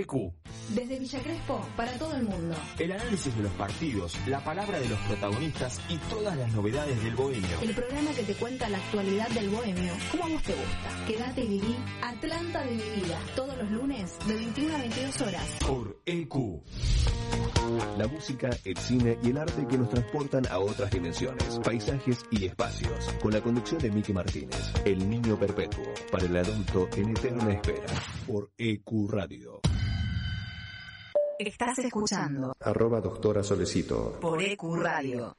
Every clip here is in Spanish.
EQ. Desde Villa Crespo para todo el mundo. El análisis de los partidos, la palabra de los protagonistas y todas las novedades del bohemio. El programa que te cuenta la actualidad del bohemio, como a vos te gusta. Quédate y viví Atlanta de mi vida. Todos los lunes de 21 a 22 horas. Por EQ. La música, el cine y el arte que nos transportan a otras dimensiones, paisajes y espacios. Con la conducción de Miki Martínez, El Niño Perpetuo, para el adulto en eterna espera, por EQ Radio. Estás escuchando Arroba doctora Solecito. por EQ Radio.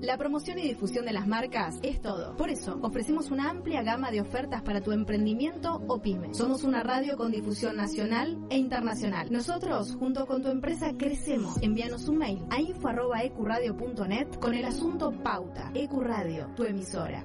La promoción y difusión de las marcas es todo. Por eso, ofrecemos una amplia gama de ofertas para tu emprendimiento o pyme. Somos una radio con difusión nacional e internacional. Nosotros, junto con tu empresa, crecemos. Envíanos un mail a info.ecuradio.net con el asunto Pauta. Ecuradio, tu emisora.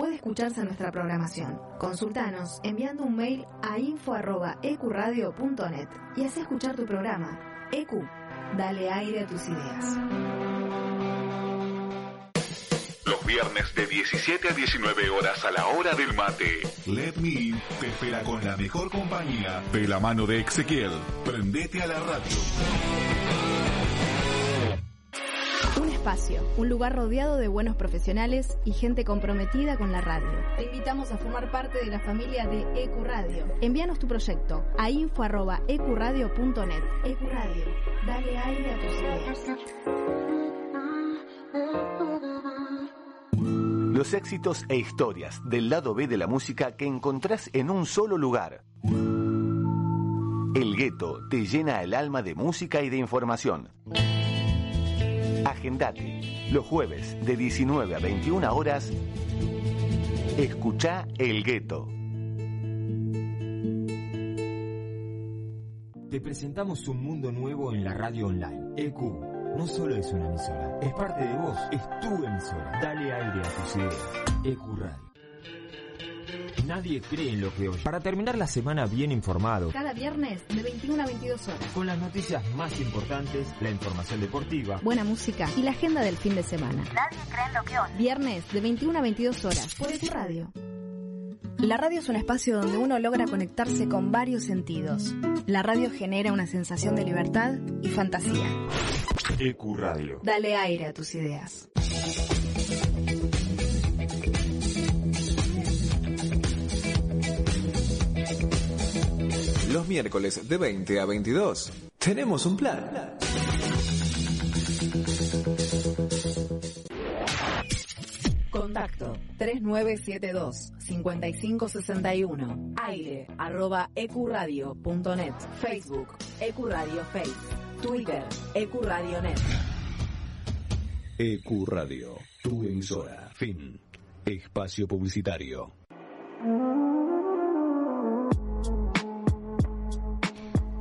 puede escucharse en nuestra programación. Consultanos enviando un mail a info.ecuradio.net y haz escuchar tu programa. EQ, dale aire a tus ideas. Los viernes de 17 a 19 horas a la hora del mate. Let Me In te espera con la mejor compañía de la mano de Ezequiel. Prendete a la radio. Un espacio, un lugar rodeado de buenos profesionales y gente comprometida con la radio. Te invitamos a formar parte de la familia de EcuRadio. Envíanos tu proyecto a info.ecuradio.net. EcuRadio, dale aire a tus ideas. Los éxitos e historias del lado B de la música que encontrás en un solo lugar. El gueto te llena el alma de música y de información. Agendate los jueves de 19 a 21 horas. Escucha El Gueto. Te presentamos un mundo nuevo en la radio online. EQ no solo es una emisora, es parte de vos, es tu emisora. Dale aire a tus ideas. EQ Radio. Nadie cree en lo que oye. Para terminar la semana bien informado, Cada viernes de 21 a 22 horas. con las noticias más importantes, la información deportiva, Buena música y la agenda del fin de semana. Nadie cree en lo que oye. Viernes de 21 a 22 horas por tu radio. La radio es un espacio donde uno logra conectarse con varios sentidos. La radio genera una sensación de libertad y fantasía. EQ Radio. Dale aire a tus ideas. Los miércoles de 20 a 22. Tenemos un plan. Contacto 3972-5561. Aire arroba ecuradio.net. Facebook Ecuradio Face. Twitter Ecuradionet. EQ E Radio, tu emisora. Fin. Espacio publicitario.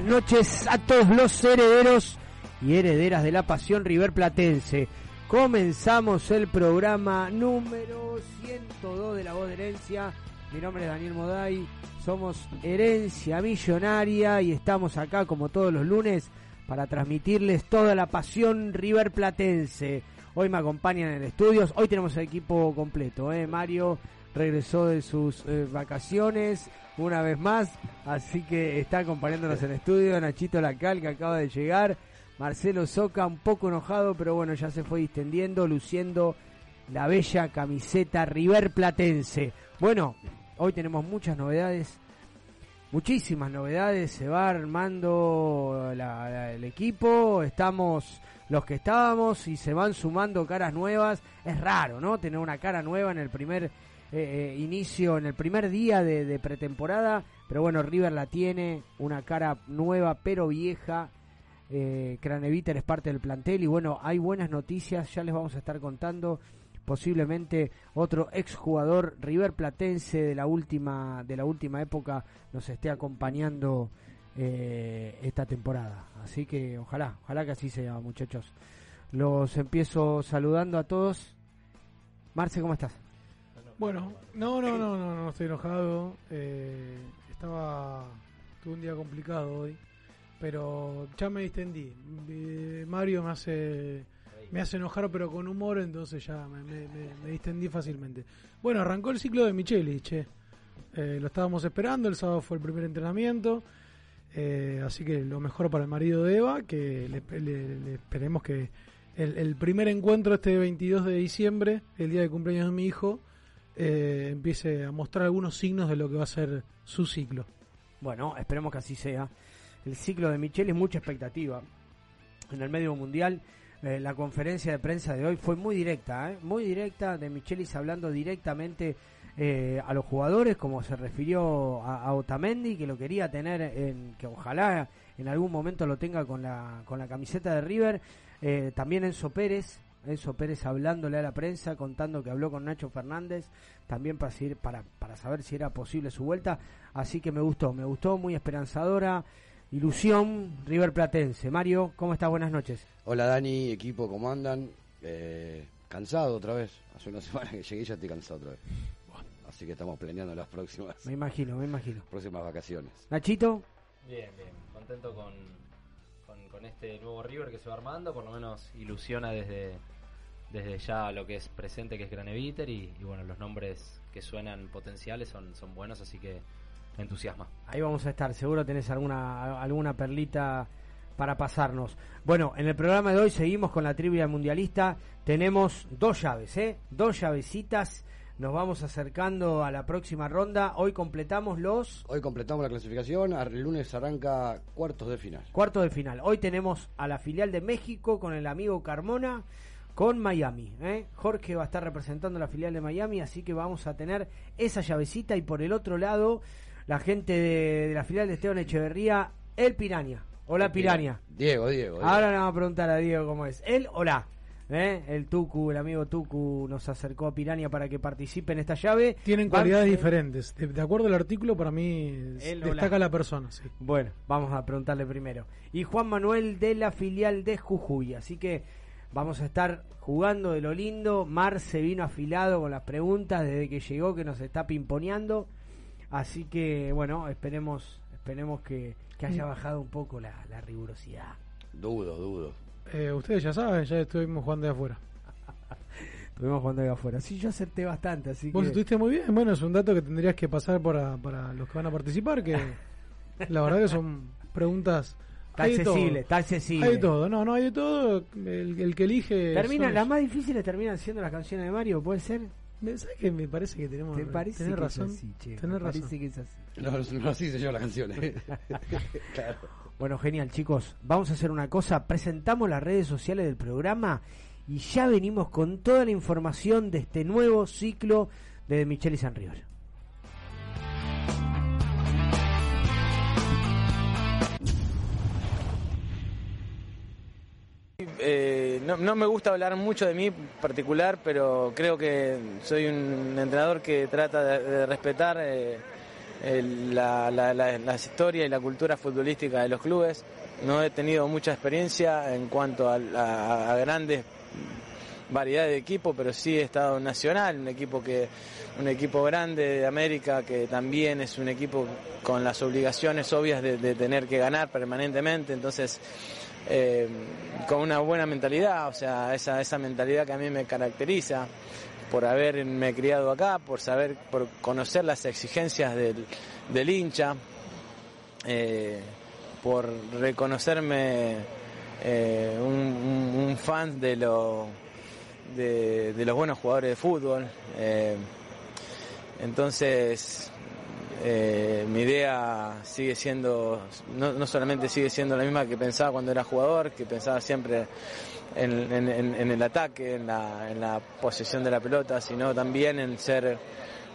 Buenas noches a todos los herederos y herederas de la pasión River Platense. Comenzamos el programa número 102 de La Voz de Herencia. Mi nombre es Daniel Moday, somos Herencia Millonaria y estamos acá como todos los lunes para transmitirles toda la pasión River Platense. Hoy me acompañan en el estudio, hoy tenemos el equipo completo, ¿eh? Mario regresó de sus eh, vacaciones una vez más, así que está acompañándonos en estudio, Nachito Lacal que acaba de llegar, Marcelo Soca un poco enojado, pero bueno, ya se fue distendiendo, luciendo la bella camiseta River Platense. Bueno, hoy tenemos muchas novedades, muchísimas novedades, se va armando el equipo, estamos los que estábamos y se van sumando caras nuevas. Es raro, ¿no? Tener una cara nueva en el primer eh, eh, inicio, en el primer día de, pretemporada. Pero bueno, River la tiene, una cara nueva pero vieja. Eh, es parte del plantel y bueno, hay buenas noticias, ya les vamos a estar contando. Posiblemente otro exjugador River Platense de la última de la última época nos esté acompañando eh, esta temporada. Así que ojalá, ojalá que así sea, muchachos. Los empiezo saludando a todos. Marce, ¿cómo estás? Bueno, no, no, no, no, no estoy enojado. Eh, estaba, tuve un día complicado hoy, pero ya me distendí. Eh, Mario me hace me hace enojar pero con humor, entonces ya me, distendí fácilmente. Bueno, arrancó el ciclo de Micheli, che. lo estábamos esperando, el sábado fue el primer entrenamiento. Eh, así que lo mejor para el marido de Eva, que le, esperemos que el, primer encuentro este 22 de diciembre, el día de cumpleaños de mi hijo, eh, empiece a mostrar algunos signos de lo que va a ser su ciclo. Bueno, esperemos que así sea. El ciclo de Michelle es mucha expectativa. En el medio mundial, eh, la conferencia de prensa de hoy fue muy directa, muy directa, de Michelis hablando directamente eh, a los jugadores, como se refirió a, Otamendi, que lo quería tener, en, que ojalá en algún momento lo tenga con la, con la camiseta de River. Eh, también Enzo Pérez, Enzo Pérez hablándole a la prensa, contando que habló con Nacho Fernández, también para, para, para saber si era posible su vuelta. Así que me gustó, me gustó, muy esperanzadora. Ilusión River Platense. Mario, ¿cómo estás? Buenas noches. Hola Dani, equipo, ¿cómo andan? Eh, cansado otra vez. Hace una semana que llegué y ya estoy cansado otra vez. Así que estamos planeando las próximas. Me imagino, me imagino. Próximas vacaciones. Nachito. Bien, bien. Contento con, con, este nuevo River que se va armando. Por lo menos ilusiona desde, desde ya lo que es presente, que es Graneviter. Y, y bueno, los nombres que suenan potenciales son, son buenos, así que me entusiasma. Ahí vamos a estar. Seguro tenés alguna, alguna perlita para pasarnos. Bueno, en el programa de hoy seguimos con la trivia mundialista. Tenemos dos llaves, ¿eh? Dos llavecitas nos vamos acercando a la próxima ronda. Hoy completamos los... Hoy completamos la clasificación. El lunes arranca cuartos de final. Cuartos de final. Hoy tenemos a la filial de México con el amigo Carmona con Miami. ¿eh? Jorge va a estar representando la filial de Miami, así que vamos a tener esa llavecita. Y por el otro lado, la gente de, la filial de Esteban Echeverría, el Piraña. Hola, Piraña. Diego, Diego, Diego. Ahora le vamos a preguntar a Diego cómo es. Él, hola. ¿Eh? El Tucu, el amigo Tucu, nos acercó a Pirania para que participe en esta llave. Tienen cualidades diferentes. De, acuerdo al artículo, para mí destaca la persona. Bueno, vamos a preguntarle primero. Y Juan Manuel de la filial de Jujuy. Así que vamos a estar jugando de lo lindo. Mar se vino afilado con las preguntas desde que llegó, que nos está pimponeando. Así que, bueno, esperemos, esperemos que, haya mm. bajado un poco la rigurosidad. Dudo, dudo. Eh, ustedes ya saben, ya estuvimos jugando de afuera. estuvimos jugando de afuera. Sí, yo acerté bastante, así Vos estuviste muy bien. Bueno, es un dato que tendrías que pasar para, para los que van a participar, que la verdad que son preguntas... Está accesible, está accesible. Hay de todo, no, no hay de todo. El, que elige. Termina, las más difíciles terminan siendo las canciones de Mario, ¿puede ser? ¿Sabes que me parece que tenemos ¿Te parece tenés razón? Es así, che, tenés razón. Parece que es así. No, no así se llaman las canciones. claro. Bueno, genial, chicos. Vamos a hacer una cosa. Presentamos las redes sociales del programa y ya venimos con toda la información de este nuevo ciclo de Michelle y San River. Eh, no, me gusta hablar mucho de mí particular, pero creo que soy un entrenador que trata de, respetar eh, la, la, historia y la cultura futbolística de los clubes. No he tenido mucha experiencia en cuanto a, grandes variedades de equipos, pero sí he estado Nacional, un equipo que un equipo grande de América que también es un equipo con las obligaciones obvias de, tener que ganar permanentemente, entonces eh, con una buena mentalidad, o sea, esa, esa mentalidad que a mí me caracteriza por haberme criado acá, por saber, por conocer las exigencias del, del hincha, eh, por reconocerme eh, un, fan de, lo, de, de, los buenos jugadores de fútbol. Entonces, eh, mi idea sigue siendo, no, solamente sigue siendo la misma que pensaba cuando era jugador, que pensaba siempre en, el ataque, en la, posesión de la pelota, sino también en ser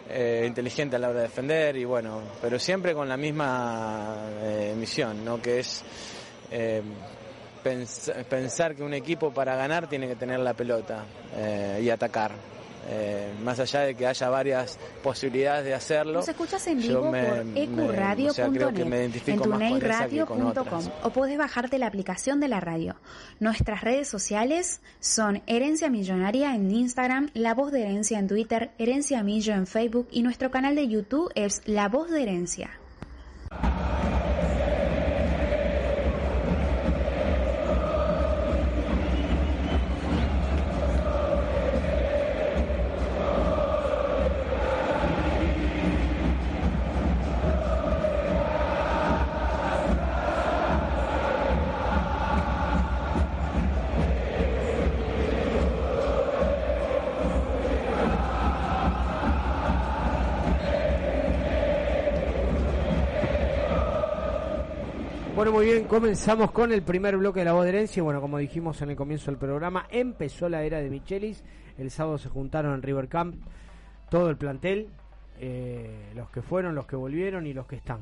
eh, inteligente a la hora de defender y bueno, pero siempre con la misma eh, misión, ¿no? que es pensar que un equipo para ganar tiene que tener la pelota y atacar. Eh, más allá de que haya varias posibilidades de hacerlo. Nos escuchas en vivo por ecuradio.net, en tuneyradio.com o puedes bajarte la aplicación de la radio. Nuestras redes sociales son Herencia Millonaria en Instagram, La Voz de Herencia en Twitter, Herencia Millo en Facebook y nuestro canal de YouTube es La Voz de Herencia. Muy bien, comenzamos con el primer bloque de la voz de herencia. Bueno, como dijimos en el comienzo del programa, empezó la era de Michelis. El sábado se juntaron en River Camp todo el plantel, eh, los que fueron, los que volvieron y los que están.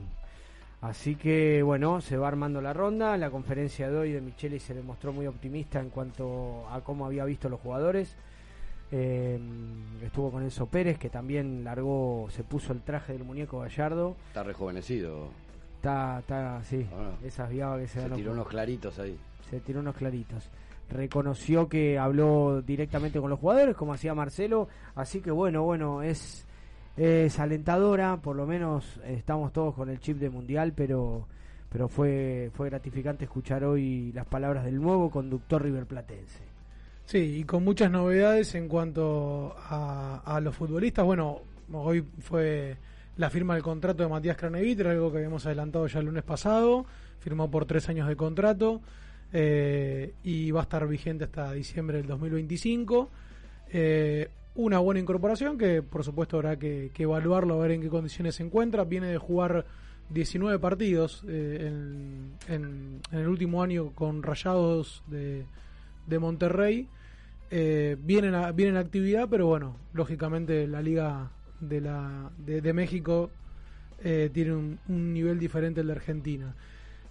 Así que bueno, se va armando la ronda. La conferencia de hoy de Michelis se demostró muy optimista en cuanto a cómo había visto los jugadores. Eh, estuvo con Enzo Pérez, que también largó, se puso el traje del muñeco Gallardo. Está rejuvenecido. Está, está, sí. Ah. esas que se, se tiró unos claritos ahí. Se tiró unos claritos. Reconoció que habló directamente con los jugadores, como hacía Marcelo. Así que bueno, bueno, es, es alentadora. Por lo menos estamos todos con el chip de mundial, pero pero fue fue gratificante escuchar hoy las palabras del nuevo conductor riverplatense. Sí, y con muchas novedades en cuanto a, a los futbolistas. Bueno, hoy fue la firma del contrato de Matías Craneviter, algo que habíamos adelantado ya el lunes pasado, firmó por tres años de contrato eh, y va a estar vigente hasta diciembre del 2025. Eh, una buena incorporación que por supuesto habrá que, evaluarlo, a ver en qué condiciones se encuentra. Viene de jugar 19 partidos eh, en, el último año con Rayados de, Monterrey. viene, viene en actividad, pero bueno, lógicamente la liga de, la, de, México eh, tiene un, nivel diferente al de Argentina.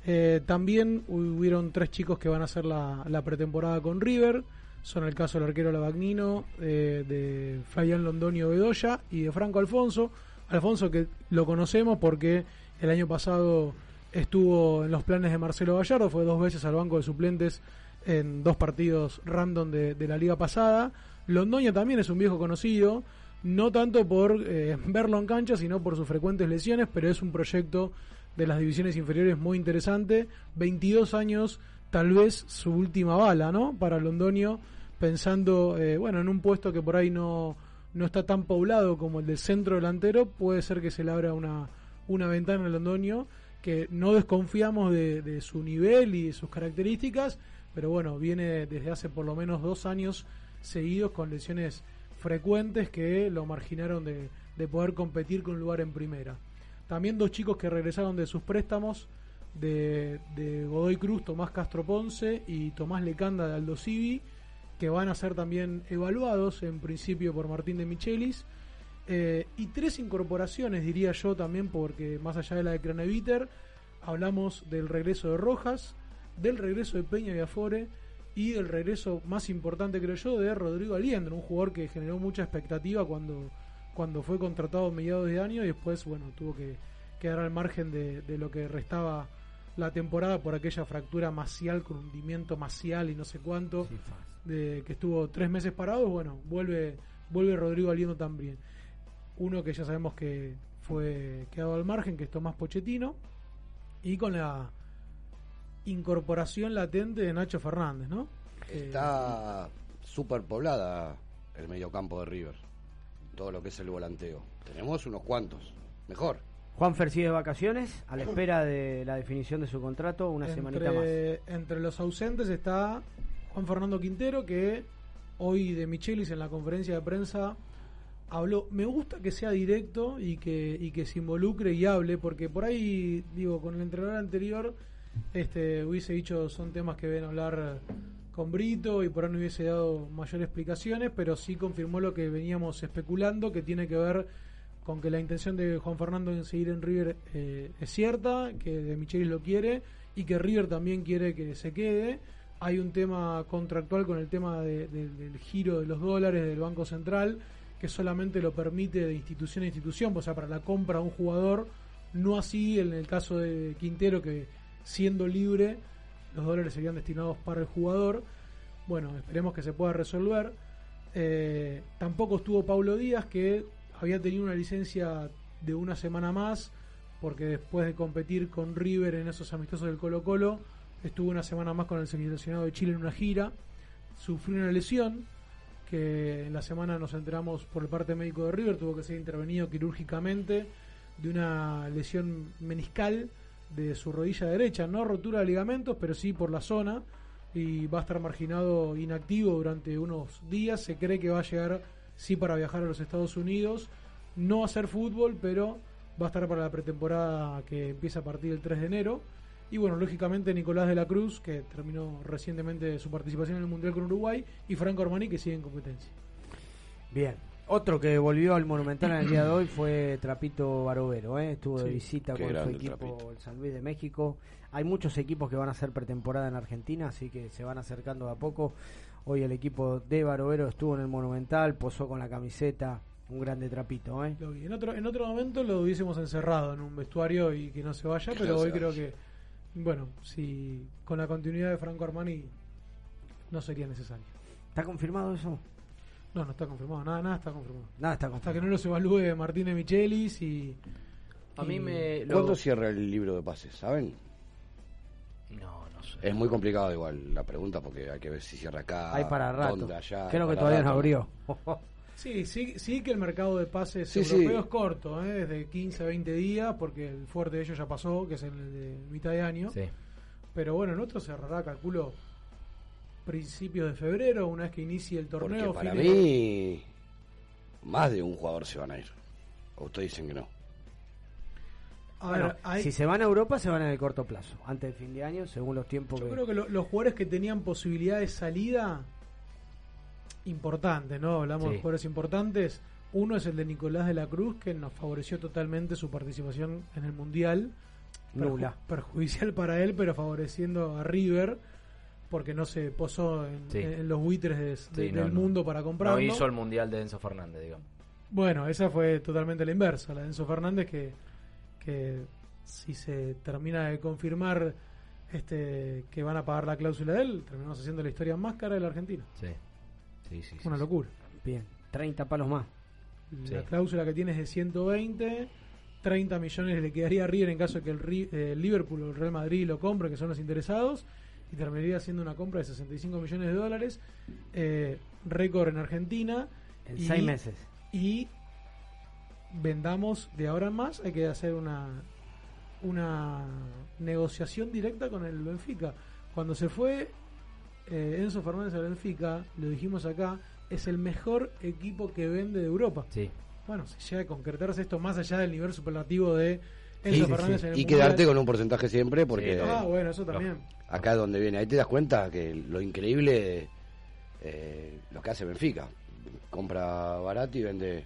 Eh, también hubieron tres chicos que van a hacer la, pretemporada con River. Son el caso del arquero Lavagnino, eh, de Fabián Londonio Bedoya y de Franco Alfonso. Alfonso que lo conocemos porque el año pasado estuvo en los planes de Marcelo Gallardo, fue dos veces al banco de suplentes en dos partidos random de, de la liga pasada. Londoño también es un viejo conocido, no tanto por eh, verlo en cancha, sino por sus frecuentes lesiones, pero es un proyecto de las divisiones inferiores muy interesante. 22 años, tal vez su última bala, ¿no? Para Londonio, pensando, eh, bueno, en un puesto que por ahí no, no está tan poblado como el del centro delantero, puede ser que se le abra una, una ventana en Londonio, que no desconfiamos de, de su nivel y de sus características, pero bueno, viene desde hace por lo menos dos años seguidos con lesiones frecuentes que lo marginaron de, poder competir con un lugar en primera. También dos chicos que regresaron de sus préstamos de, Godoy Cruz, Tomás Castro Ponce y Tomás Lecanda de Aldo Civi, que van a ser también evaluados en principio por Martín de Michelis. Eh, y tres incorporaciones, diría yo también, porque más allá de la de Craneviter, hablamos del regreso de Rojas, del regreso de Peña y y el regreso más importante, creo yo, de Rodrigo Aliendro, un jugador que generó mucha expectativa cuando, cuando fue contratado a mediados de año y después, bueno, tuvo que, quedar al margen de, de lo que restaba la temporada por aquella fractura macial con hundimiento macial y no sé cuánto, de que estuvo tres meses parado, bueno, vuelve, vuelve Rodrigo Aliendo también. Uno que ya sabemos que fue quedado al margen, que es Tomás Pochettino, y con la incorporación latente de Nacho Fernández, ¿no? Está súper poblada el mediocampo de River, todo lo que es el volanteo. Tenemos unos cuantos, mejor. Juan Fer sigue de vacaciones, a la espera de la definición de su contrato, una semanita más. Entre los ausentes está Juan Fernando Quintero, que hoy de Michelis en la conferencia de prensa habló. Me gusta que sea directo y que, y que se involucre y hable, porque por ahí, digo, con el entrenador anterior este hubiese dicho son temas que ven hablar con Brito y por ahí no hubiese dado mayores explicaciones, pero sí confirmó lo que veníamos especulando, que tiene que ver con que la intención de Juan Fernando en seguir en River eh, es cierta, que de Michelis lo quiere y que River también quiere que se quede. Hay un tema contractual con el tema del giro de los dólares del Banco Central que solamente lo permite de institución a institución, o sea, para la compra de un jugador, no así en el caso de Quintero que siendo libre los dólares serían destinados para el jugador. Bueno, esperemos que se pueda resolver. Eh, tampoco estuvo Paulo Díaz, que había tenido una licencia de una semana más, porque después de competir con River en esos amistosos del Colo Colo, estuvo una semana más con el seleccionado de Chile en una gira, sufrió una lesión, que en la semana nos enteramos por el parte médico de River, tuvo que ser intervenido quirúrgicamente de una lesión meniscal de su rodilla derecha, no rotura de ligamentos, pero sí por la zona, y va a estar marginado inactivo durante unos días, se cree que va a llegar sí para viajar a los Estados Unidos, no hacer fútbol, pero va a estar para la pretemporada que empieza a partir del 3 de enero. Y bueno, lógicamente Nicolás de la Cruz, que terminó recientemente su participación en el Mundial con Uruguay, y Franco Armani, que sigue en competencia. Bien. Otro que volvió al Monumental en el día de hoy fue Trapito Barovero, ¿eh? estuvo de visita con su equipo el San Luis de México. Hay muchos equipos que van a hacer pretemporada en Argentina, así que se van acercando a poco. Hoy el equipo de Barovero estuvo en el Monumental, posó con la camiseta, un grande trapito. ¿eh? En, otro, en otro momento lo hubiésemos encerrado en un vestuario y que no se vaya, pero hoy creo que, bueno, si con la continuidad de Franco Armani no sería necesario. ¿Está confirmado eso? No, no está confirmado, nada, nada está confirmado. Nada está confirmado. Hasta que no los evalúe Martínez Michelis y... A mí me... ¿Cuándo cierra el libro de pases? ¿Saben? No, no sé. Es muy complicado igual la pregunta porque hay que ver si cierra acá. Hay para rato. allá, Creo que todavía no abrió. sí, sí, sí que el mercado de pases europeo es corto, ¿eh? desde 15 a 20 días, porque el fuerte de ellos ya pasó, que es el de mitad de año. Sí. Pero bueno, en otro cerrará, calculo, principios de febrero, una vez que inicie el torneo. Porque para mí, más de un jugador se van a ir. O ustedes dicen que no. Si se van a Europa, se van en el corto plazo, antes del fin de año, según los tiempos. Yo creo que los jugadores que tenían posibilidad de salida importantes, ¿no? Hablamos de jugadores importantes. Uno es el de Nicolás de la Cruz, que nos favoreció totalmente su participación en el Mundial. Nula. perjudicial para él, pero favoreciendo a River, porque no se posó en, los buitres del mundo para comprarlo. No hizo el Mundial de Enzo Fernández, digamos. Bueno, esa fue totalmente la inversa, la de Enzo Fernández, que que si se termina de confirmar este que van a pagar la cláusula de él, terminamos haciendo la historia más cara de la Argentina. Sí. Sí, sí, Una locura. Bien, 30 palos más. La cláusula que tiene es de 120, 30 millones le quedaría a River en caso de que el, eh, Liverpool o el Real Madrid lo compre, que son los interesados, y terminaría haciendo una compra de 65 millones de dólares, eh, récord en Argentina. En seis meses. Y vendamos de ahora en más, hay que hacer una, una negociación directa con el Benfica. Cuando se fue eh, Enzo Fernández al Benfica, lo dijimos acá, es el mejor equipo que vende de Europa. Sí. Bueno, si llega a concretarse esto más allá del nivel superlativo de Enzo Fernández en el Y quedarte con un porcentaje siempre, porque. Ah, bueno, eso también. Acá es donde viene, ahí te das cuenta que lo increíble, eh, lo que hace Benfica. Compra barato y vende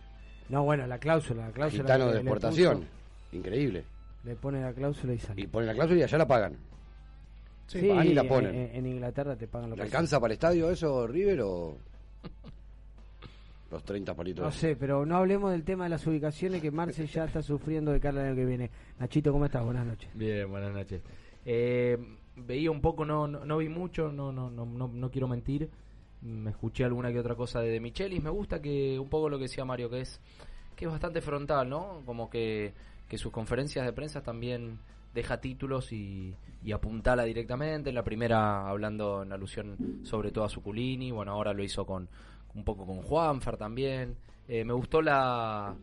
no, bueno, la cláusula, la cláusula. Gitano de exportación. Increíble. Le pone la cláusula y sale. Y pone la cláusula y allá la pagan. Sí, y la ponen. En, Inglaterra te pagan lo ¿Le alcanza para el estadio eso, River, o...? los 30 palitos. No sé, pero no hablemos del tema de las ubicaciones que Marcel ya está sufriendo de cara al año que viene. Nachito, ¿cómo estás? Buenas noches. Bien, buenas noches. Eh, veía un poco, no, no, vi mucho, no, no, no, no, quiero mentir. Me escuché alguna que otra cosa de, de Michelis. Me gusta que un poco lo que decía Mario, que es que es bastante frontal, ¿no? Como que, que sus conferencias de prensa también deja títulos y, y apuntala directamente. En la primera hablando en alusión sobre todo a Suculini, bueno, ahora lo hizo con un poco con Juanfer también. Eh, me gustó la,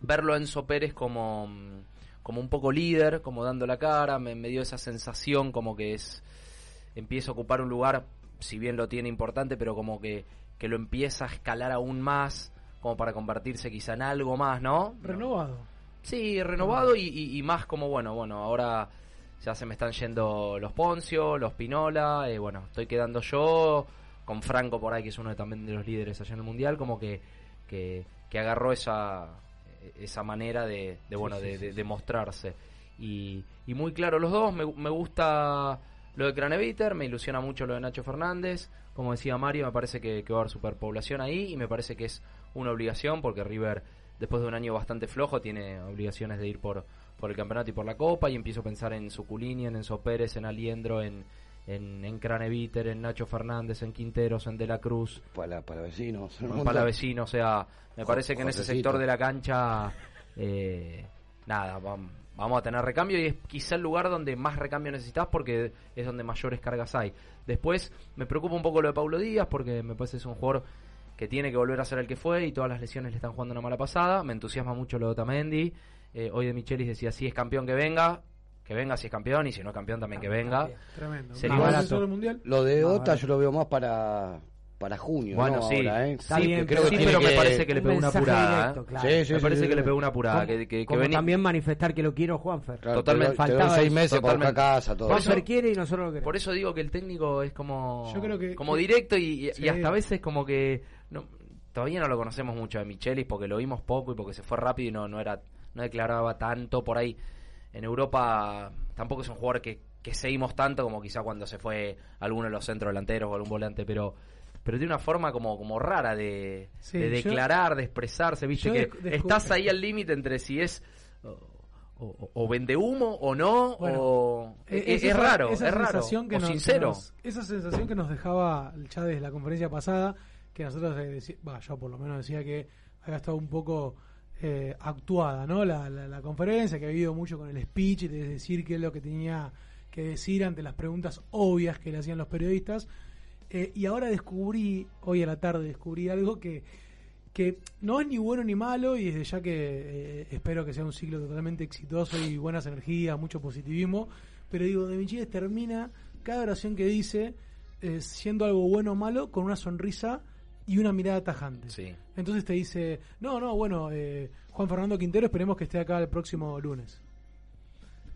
verlo a Enzo Pérez como, como un poco líder, como dando la cara, me, dio esa sensación como que es empieza a ocupar un lugar, si bien lo tiene importante, pero como que, que lo empieza a escalar aún más como para convertirse quizá en algo más, ¿no? Renovado. Sí, renovado y, más como, bueno, bueno, ahora ya se me están yendo los Poncio, los Pinola, eh, bueno, estoy quedando yo, con Franco por ahí, que es uno de, también de los líderes allá en el Mundial, como que, que, agarró esa, esa manera de, de bueno, de, mostrarse. Y, y, muy claro los dos, me, me gusta lo de Craneviter, me ilusiona mucho lo de Nacho Fernández, como decía Mario, me parece que, que va a haber superpoblación ahí y me parece que es una obligación porque River, después de un año bastante flojo, tiene obligaciones de ir por, por el campeonato y por la Copa y empiezo a pensar en Suculini, en Enzo Pérez, en Aliendro, en, en, en Craneviter, en Nacho Fernández, en Quinteros, en De la Cruz. Para, para vecinos. Para vecinos, o sea, me parece que en ese sector de la cancha, eh, nada, vamos, a tener recambio y es quizá el lugar donde más recambio necesitas porque es donde mayores cargas hay. Después me preocupa un poco lo de Paulo Díaz porque me parece que es un jugador que tiene que volver a ser el que fue y todas las lesiones le están jugando una mala pasada. Me entusiasma mucho lo de Otamendi. Eh, hoy de Michelis decía, si es campeón que venga, que venga si es campeón y si no es campeón también que venga. Tremendo. Sería mundial? Lo de Ota yo lo veo más para para junio. Bueno, sí, ¿eh? sí, creo que pero me parece que le pegó una apurada. ¿eh? sí, me parece que le pegó una apurada. Que, que, también manifestar que lo quiero Juanfer. totalmente. Faltaba seis meses para casa. Todo. Juanfer quiere y nosotros lo queremos. Por eso digo que el técnico es como, como directo y, y, hasta a veces como que no, todavía no lo conocemos mucho de Michelis porque lo vimos poco y porque se fue rápido y no, no era no declaraba tanto por ahí. En Europa tampoco es un jugador que, que seguimos tanto como quizá cuando se fue alguno de los centros delanteros o algún volante, pero pero tiene una forma como, como rara de, declarar, de expresarse, viste que estás ahí al límite entre si es o, vende humo o no o e-, es, raro es raro o sincero. esa sensación que nos dejaba ya desde la conferencia pasada que nosotros, eh, yo por lo menos decía que había estado un poco eh, actuada, ¿no? La, la, conferencia, que ha habido mucho con el speech, de decir qué es lo que tenía que decir ante las preguntas obvias que le hacían los periodistas. Eh, y ahora descubrí, hoy a la tarde descubrí algo que, que no es ni bueno ni malo y desde ya que espero que sea un ciclo totalmente exitoso y buenas energías, mucho positivismo, pero digo, de Michelis termina cada oración que dice siendo algo bueno o malo con una sonrisa y una mirada tajante. Sí. Entonces te dice, no, no, bueno, eh, Juan Fernando Quintero, esperemos que esté acá el próximo lunes.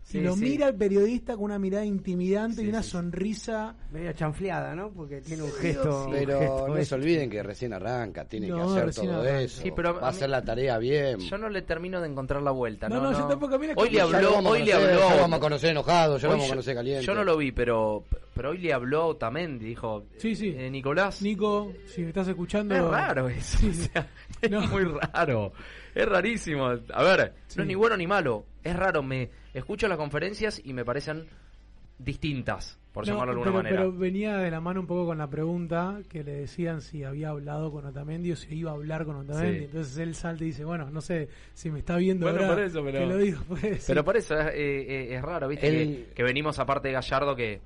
Si lo mira el periodista con una mirada intimidante y una sonrisa. Medio chanfleada, ¿no? Porque tiene un gesto. Pero no se olviden que recién arranca, tiene que hacer todo eso. Va a hacer la tarea bien. Yo no le termino de encontrar la vuelta. No, no, yo tampoco. Mira hoy le habló, hoy le habló. Ya vamos a conocer enojado, ya vamos a conocer caliente. Yo no lo vi, pero pero hoy le habló también dijo. Sí, sí. Eh, Nicolás. Nico, si me estás escuchando. Es raro eso. es muy raro. Es rarísimo. A ver, no es ni bueno ni malo. Es raro. Me escucho las conferencias y me parecen distintas, por llamarlo de alguna manera. Pero venía de la mano un poco con la pregunta que le decían si había hablado con Otamendi o si iba a hablar con Otamendi. Entonces él salta y dice, bueno, no sé si me está viendo bueno, ahora por eso, pero, que lo digo. Pero por eso es, eh, eh, raro, ¿viste? Que, venimos aparte de Gallardo que...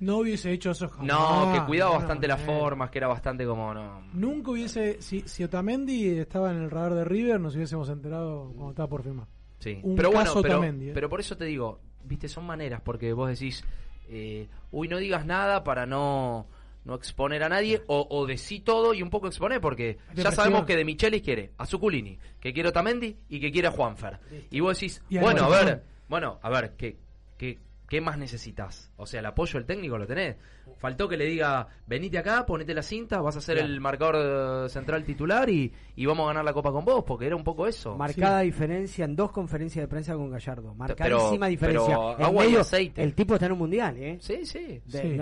No hubiese hecho eso jamás. No, que cuidaba bastante las formas, que era bastante como... no Nunca hubiese... Si, si Otamendi estaba en el radar de River, nos hubiésemos enterado cuando estaba por firmar. Sí, pero bueno, ¿eh? pero, por eso te digo, viste, son maneras, porque vos decís, eh, uy, no digas nada para no, no exponer a nadie, o, o decí todo y un poco exponer, porque ya sabemos que de Michelis quiere a Zuculini, que quiere a Otamendi y que quiere a Juanfer. Y vos decís, bueno, a ver, bueno, a ver, ¿qué, qué, ¿Qué más necesitas? O sea, el apoyo del técnico lo tenés. Faltó que le diga, venite acá, ponete la cinta, vas a ser el marcador central titular y, y, vamos a ganar la copa con vos, porque era un poco eso. Marcada diferencia en dos conferencias de prensa con Gallardo. Marcadísima diferencia. Pero aceite. El tipo está en un mundial, ¿eh? Sí, sí.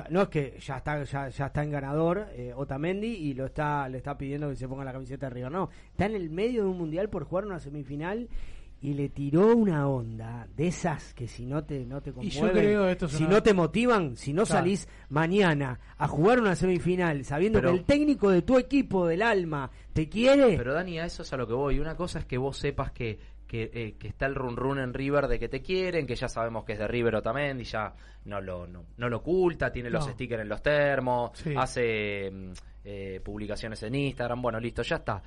No, es que ya está ya, ya está en ganador eh, Otamendi y lo está le está pidiendo que se ponga la camiseta de arriba. No, está en el medio de un mundial por jugar una semifinal y le tiró una onda de esas que si no te no te conmueven, si no te motivan, si no salís mañana a jugar una semifinal sabiendo que el técnico de tu equipo del alma te quiere. Pero Dani, a eso es a lo que voy. Una cosa es que vos sepas que que, eh, que está el run run en River de que te quieren, que ya sabemos que es de River o también y ya no lo no, lo oculta, tiene los stickers en los termos, hace mm, eh, publicaciones en Instagram, bueno, listo, ya está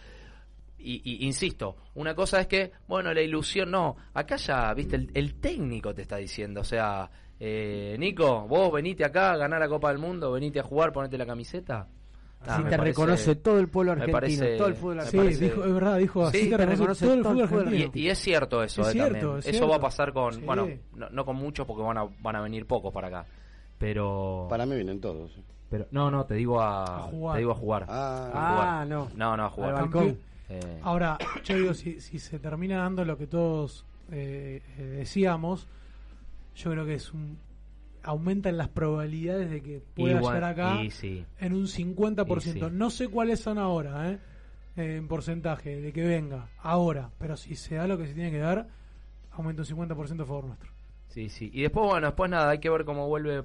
y, insisto, una cosa es que, bueno, la ilusión no, acá ya, viste, el, técnico te está diciendo, o sea, eh, Nico, vos venite acá a ganar la Copa del Mundo, venite a jugar, ponete la camiseta. Así te reconoce todo el pueblo argentino, todo el fútbol argentino. Sí, dijo, es verdad, dijo así te, reconoce todo el fútbol argentino. Y, es cierto eso, eh, también. Eso va a pasar con, bueno, no, con muchos porque van a, van a venir pocos para acá. Pero. Para mí vienen todos. Pero, no, no, te digo a, Te digo a jugar. Ah, ah no. No, no, a jugar. Eh, Ahora, yo digo, si, si se termina dando lo que todos eh, eh, decíamos, yo creo que es un aumentan las probabilidades de que pueda llegar acá en un 50%. No sé cuáles son ahora, ¿eh? en porcentaje, de que venga ahora, pero si se da lo que se tiene que dar, aumenta un 50% a favor nuestro. Sí, sí. Y después, bueno, después nada, hay que ver cómo vuelve,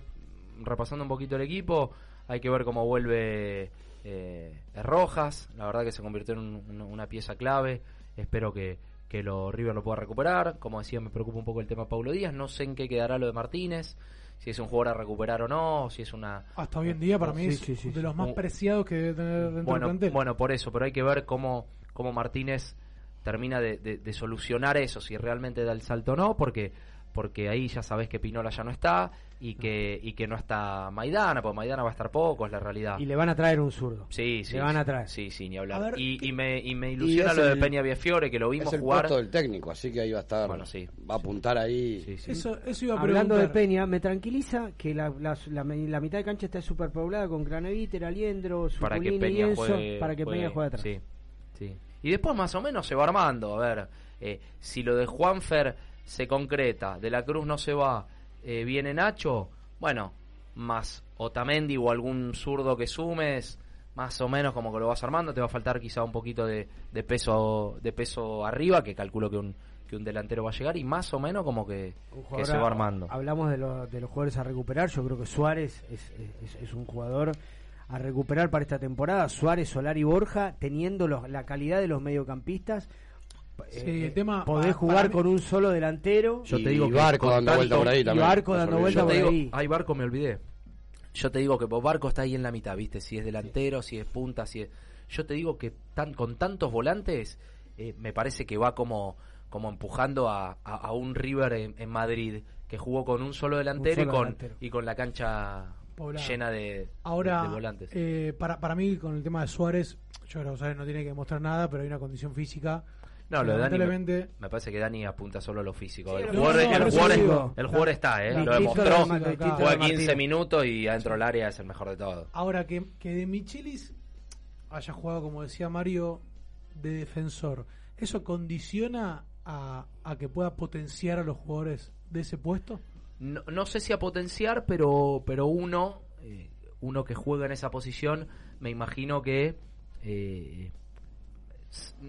repasando un poquito el equipo, hay que ver cómo vuelve eh, Rojas, la verdad que se convirtió en una pieza clave, espero que, que lo River lo pueda recuperar, como decía me preocupa un poco el tema Paulo Díaz, no sé en qué quedará lo de Martínez, si es un jugador a recuperar o no, si es una... Hasta hoy en día para mí es de los más preciados que debe tener dentro bueno, del plantel. Bueno, por eso, pero hay que ver cómo, cómo Martínez termina de, de, solucionar eso, si realmente da el salto o no, porque porque ahí ya sabes que Pinola ya no está y que y que no está Maidana, porque Maidana va a estar poco, es la realidad. Y le van a traer un zurdo. Sí, sí. Le van a traer. Sí, sí, ni hablar. y, me, y me ilusiona lo de Peña Viefiore, que lo vimos es el jugar. del técnico, así que ahí va a estar. Bueno, sí. Va a apuntar ahí. Eso, eso iba a Hablando de Peña, me tranquiliza que la, la, mitad de cancha está súper poblada con Graneviter, Aliendro, para que Peña y Enzo, para que Peña juegue atrás. Sí, sí. Y después más o menos se va armando. A ver, eh, si lo de Juanfer se concreta, De la Cruz no se va, eh, viene Nacho, bueno, más Otamendi o algún zurdo que sumes, más o menos como que lo vas armando, te va a faltar quizá un poquito de, peso de peso arriba, que calculo que un, que un delantero va a llegar, y más o menos como que, se va armando. Hablamos de, de, los jugadores a recuperar, yo creo que Suárez es, es, un jugador a recuperar para esta temporada, Suárez, Solar y Borja, teniendo la calidad de los mediocampistas, Sí, el tema, podés jugar con un solo delantero. Yo te digo y Barco dando vuelta por ahí también. Barco dando vuelta por ahí. Ay, Barco me olvidé. Yo te digo que Barco está ahí en la mitad, ¿viste? Si es delantero, si es punta, si es... Yo te digo que tan, con tantos volantes, eh, me parece que va como, como empujando a, a, un River en, Madrid, que jugó con un solo delantero, y, con, y con la cancha llena de, Ahora, de, volantes. Eh, para, para mí, con el tema de Suárez, yo creo que Suárez no tiene que demostrar nada, pero hay una condición física no, lo de Dani me, parece que Dani apunta solo a lo físico. el, jugador, está, ¿eh? lo demostró. Juega 15 minutos y adentro del área es el mejor de todo. Ahora, que, que de Michelis haya jugado, como decía Mario, de defensor, ¿eso condiciona a, a que pueda potenciar a los jugadores de ese puesto? No, no sé si a potenciar, pero, pero uno, eh, uno que juega en esa posición, me imagino que... Eh,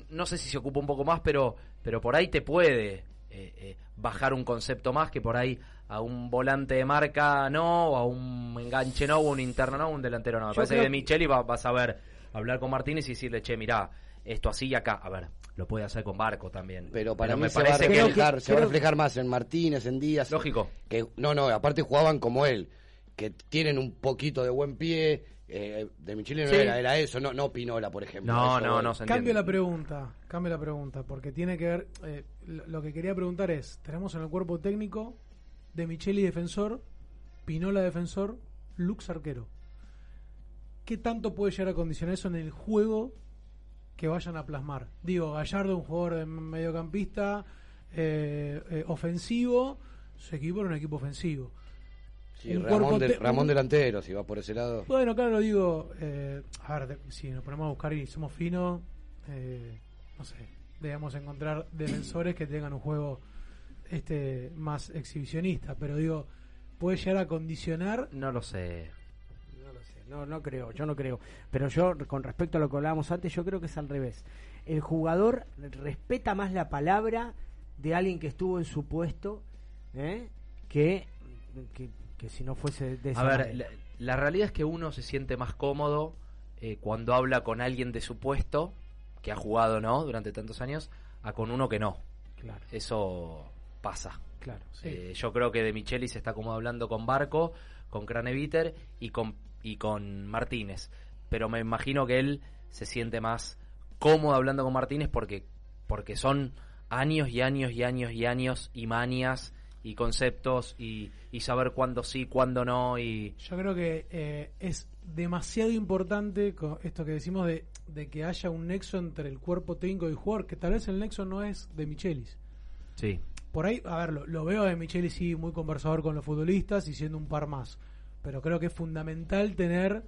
no sé si se ocupa un poco más, pero, pero por ahí te puede eh, eh, bajar un concepto más que por ahí a un volante de marca no, o a un enganche no, o un interno no, un delantero no. Me parece que de Micheli va, vas a ver, hablar con Martínez y decirle, che, mira esto así y acá. A ver, lo puede hacer con Barco también. Pero para mí me se, parece va a reflejar, que, se va a reflejar más en Martínez, en Díaz. Lógico. Que, no, no, aparte jugaban como él, que tienen un poquito de buen pie, eh, de Michele no era, eso, no, no Pinola, por ejemplo. No, no, no. cambio la pregunta, cambio la pregunta, porque tiene que ver. Eh, lo que quería preguntar es: tenemos en el cuerpo técnico de Micheli defensor, Pinola defensor, Lux arquero. ¿Qué tanto puede llegar a condicionar eso en el juego que vayan a plasmar? Digo, Gallardo, un jugador de mediocampista eh, ofensivo, su equipo era un equipo ofensivo. Ramón, delantero, si va por ese lado. Bueno, claro, lo digo. Eh, a ver, si nos ponemos a buscar y somos finos, eh, no sé, debemos encontrar defensores que tengan un juego este más exhibicionista. Pero digo, ¿puede llegar a condicionar? No lo sé. No lo sé, no, no creo, yo no creo. Pero yo, con respecto a lo que hablábamos antes, yo creo que es al revés. El jugador respeta más la palabra de alguien que estuvo en su puesto ¿eh? que, que que si no fuese de esa A ver, la, realidad es que uno se siente más cómodo eh, cuando habla con alguien de su puesto, que ha jugado, ¿no? Durante tantos años, a con uno que no. Claro. Eso pasa. Claro. Eh, yo creo que de Michelis está como hablando con Barco, con Craneviter y con, y con Martínez. Pero me imagino que él se siente más cómodo hablando con Martínez porque, porque son años y años y años y años y manias y conceptos y, saber cuándo sí, cuándo no. y Yo creo que eh, es demasiado importante esto que decimos de, que haya un nexo entre el cuerpo técnico y el jugador, que tal vez el nexo no es de Michelis. Sí. Por ahí, a ver, lo, veo de Michelis sí muy conversador con los futbolistas y siendo un par más. Pero creo que es fundamental tener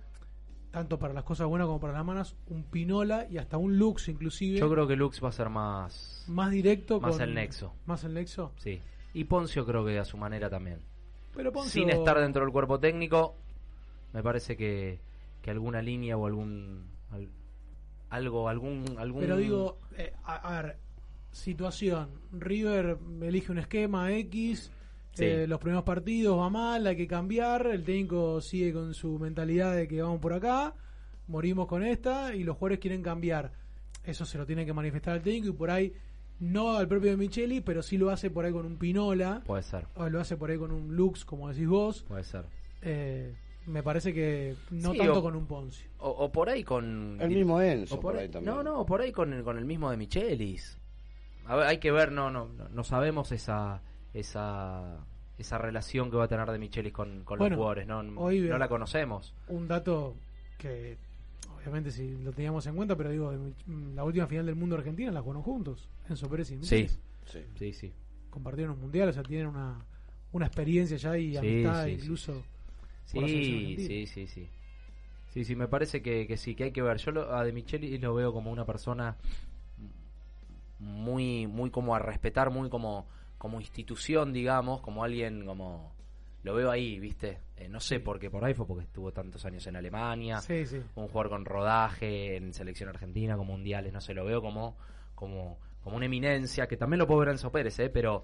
tanto para las cosas buenas como para las malas, un Pinola y hasta un Lux inclusive. Yo creo que Lux va a ser más... Más directo. Más el nexo. Más el nexo. Sí. Y Poncio creo que a su manera también. Pero Sin estar dentro del cuerpo técnico, me parece que, que alguna línea o algún algo, algún, algún... Pero digo, eh, a, ver, situación, River elige un esquema X, eh, los primeros partidos va mal, hay que cambiar, el técnico sigue con su mentalidad de que vamos por acá, morimos con esta y los jugadores quieren cambiar. Eso se lo tiene que manifestar el técnico y por ahí no al propio de Micheli, pero sí lo hace por ahí con un Pinola. Puede ser. O lo hace por ahí con un Lux, como decís vos. Puede ser. Eh, me parece que no tanto con un Poncio. O, por ahí con... El mismo Enzo, por, ahí, también. No, no, por ahí con el, con el mismo de Michelis. A ver, hay que ver, no, no, no sabemos esa, esa, esa relación que va a tener de Michelis con, con los jugadores, no, no la conocemos. Un dato que obviamente si lo teníamos en cuenta, pero digo, la última final del mundo argentina la jugaron juntos, Enzo Pérez y Sí, sí, sí. Compartieron un mundial, o sea, tienen una, una experiencia ya y amistad incluso. Sí, sí, sí, sí. Sí, sí, me parece que, que sí, que hay que ver. Yo a De Micheli lo veo como una persona muy, muy como a respetar, muy como, como institución, digamos, como alguien como lo veo ahí, ¿viste? Eh, no sé por qué por ahí fue porque estuvo tantos años en Alemania, un jugador con rodaje en selección argentina, con mundiales, no sé, lo veo como, como, como una eminencia, que también lo puedo ver en Enzo Pérez, ¿eh? Pero,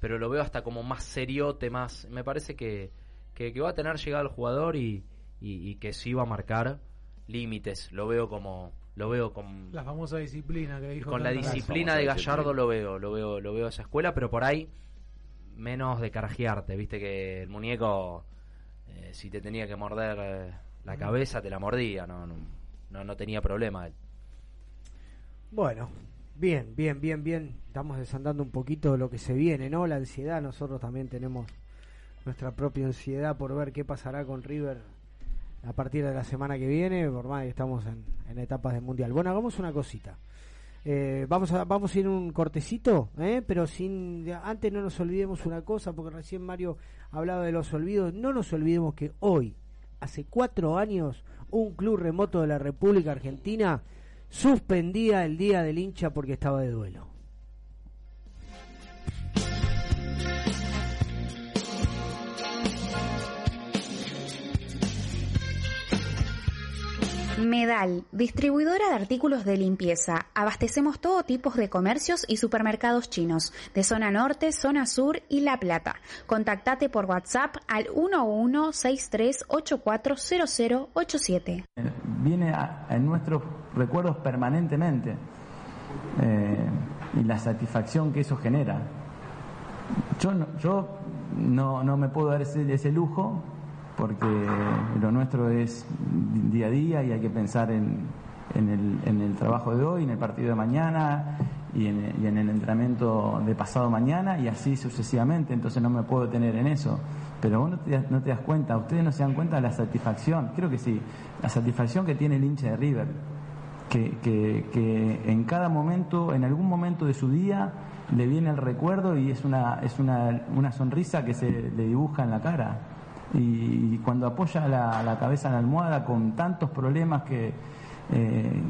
pero lo veo hasta como más seriote, más, me parece que, que, va a tener llegada el jugador y, y, que sí va a marcar límites, lo veo como, lo veo con la famosa disciplina que dijo con la disciplina de Gallardo lo veo lo veo lo veo esa escuela pero por ahí menos de carajearte, viste que el muñeco, eh, si te tenía que morder eh, la cabeza, te la mordía, no, no, no, tenía problema él. Bueno, bien, bien, bien, bien. Estamos desandando un poquito lo que se viene, ¿no? La ansiedad, nosotros también tenemos nuestra propia ansiedad por ver qué pasará con River a partir de la semana que viene, por más que estamos en, en etapas de mundial. Bueno, hagamos una cosita. Eh, vamos a vamos a ir un cortecito, ¿eh? pero sin antes no nos olvidemos una cosa, porque recién Mario hablaba de los olvidos. No nos olvidemos que hoy, hace cuatro años, un club remoto de la República Argentina suspendía el día del hincha porque estaba de duelo. Medal, distribuidora de artículos de limpieza. Abastecemos todo tipo de comercios y supermercados chinos, de zona norte, zona sur y La Plata. Contactate por WhatsApp al 1163840087. Viene en nuestros recuerdos permanentemente eh, y la satisfacción que eso genera. Yo no, yo no, no me puedo dar ese lujo porque lo nuestro es día a día y hay que pensar en, el, trabajo de hoy, en el partido de mañana y en, el entrenamiento de pasado mañana y así sucesivamente, entonces no me puedo tener en eso. Pero vos no te, das cuenta, ustedes no se dan cuenta de la satisfacción, creo que sí, la satisfacción que tiene el hincha de River, que, en cada momento, en algún momento de su día, le viene el recuerdo y es una, es una, una sonrisa que se le dibuja en la cara y, cuando apoya la, cabeza en la almohada con tantos problemas que, eh,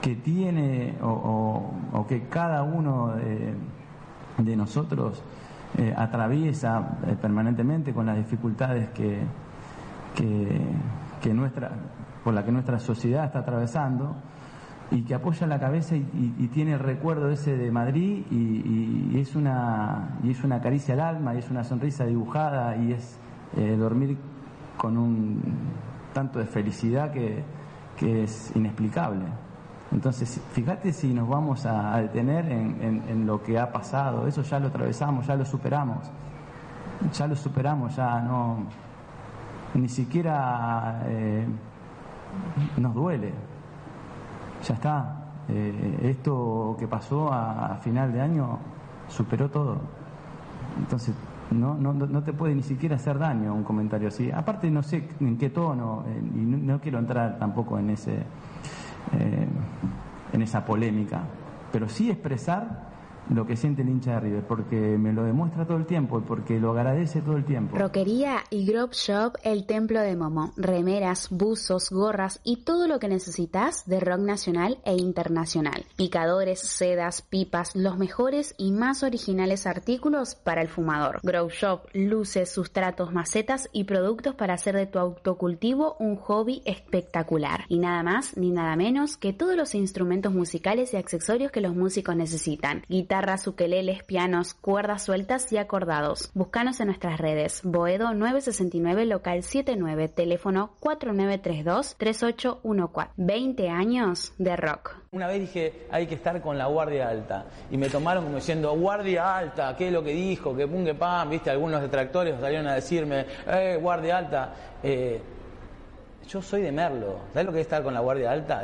que tiene o, que cada uno de, nosotros eh, atraviesa eh, permanentemente con las dificultades que, que, nuestra, por la que nuestra sociedad está atravesando y que apoya la cabeza y, tiene el recuerdo ese de Madrid y, es una y es una caricia al alma y es una sonrisa dibujada y es eh, dormir con un tanto de felicidad que, es inexplicable. Entonces, fíjate si nos vamos a, detener en, lo que ha pasado, eso ya lo atravesamos, ya lo superamos, ya lo superamos, ya no, ni siquiera eh, nos duele, ya está. Eh, esto que pasó a, a final de año superó todo. Entonces, no, no, no te puede ni siquiera hacer daño un comentario así. Aparte no sé en qué tono, eh, y no, quiero entrar tampoco en ese eh, en esa polémica, pero sí expresar lo que siente el hincha de River, porque me lo demuestra todo el tiempo y porque lo agradece todo el tiempo. Roquería y Grove Shop, el templo de Momo. Remeras, buzos, gorras y todo lo que necesitas de rock nacional e internacional. Picadores, sedas, pipas, los mejores y más originales artículos para el fumador. Grove Shop, luces, sustratos, macetas y productos para hacer de tu autocultivo un hobby espectacular. Y nada más ni nada menos que todos los instrumentos musicales y accesorios que los músicos necesitan. Guitarra guitarras, pianos, cuerdas sueltas y acordados. Búscanos en nuestras redes. Boedo 969 local 79, teléfono 4932-3814. 20 años de rock. Una vez dije, hay que estar con la guardia alta. Y me tomaron como diciendo, guardia alta, ¿qué es lo que dijo? Que pum, que pam, viste, algunos detractores salieron a decirme, eh, guardia alta. Eh, yo soy de Merlo. ¿Sabes lo que es estar con la guardia alta?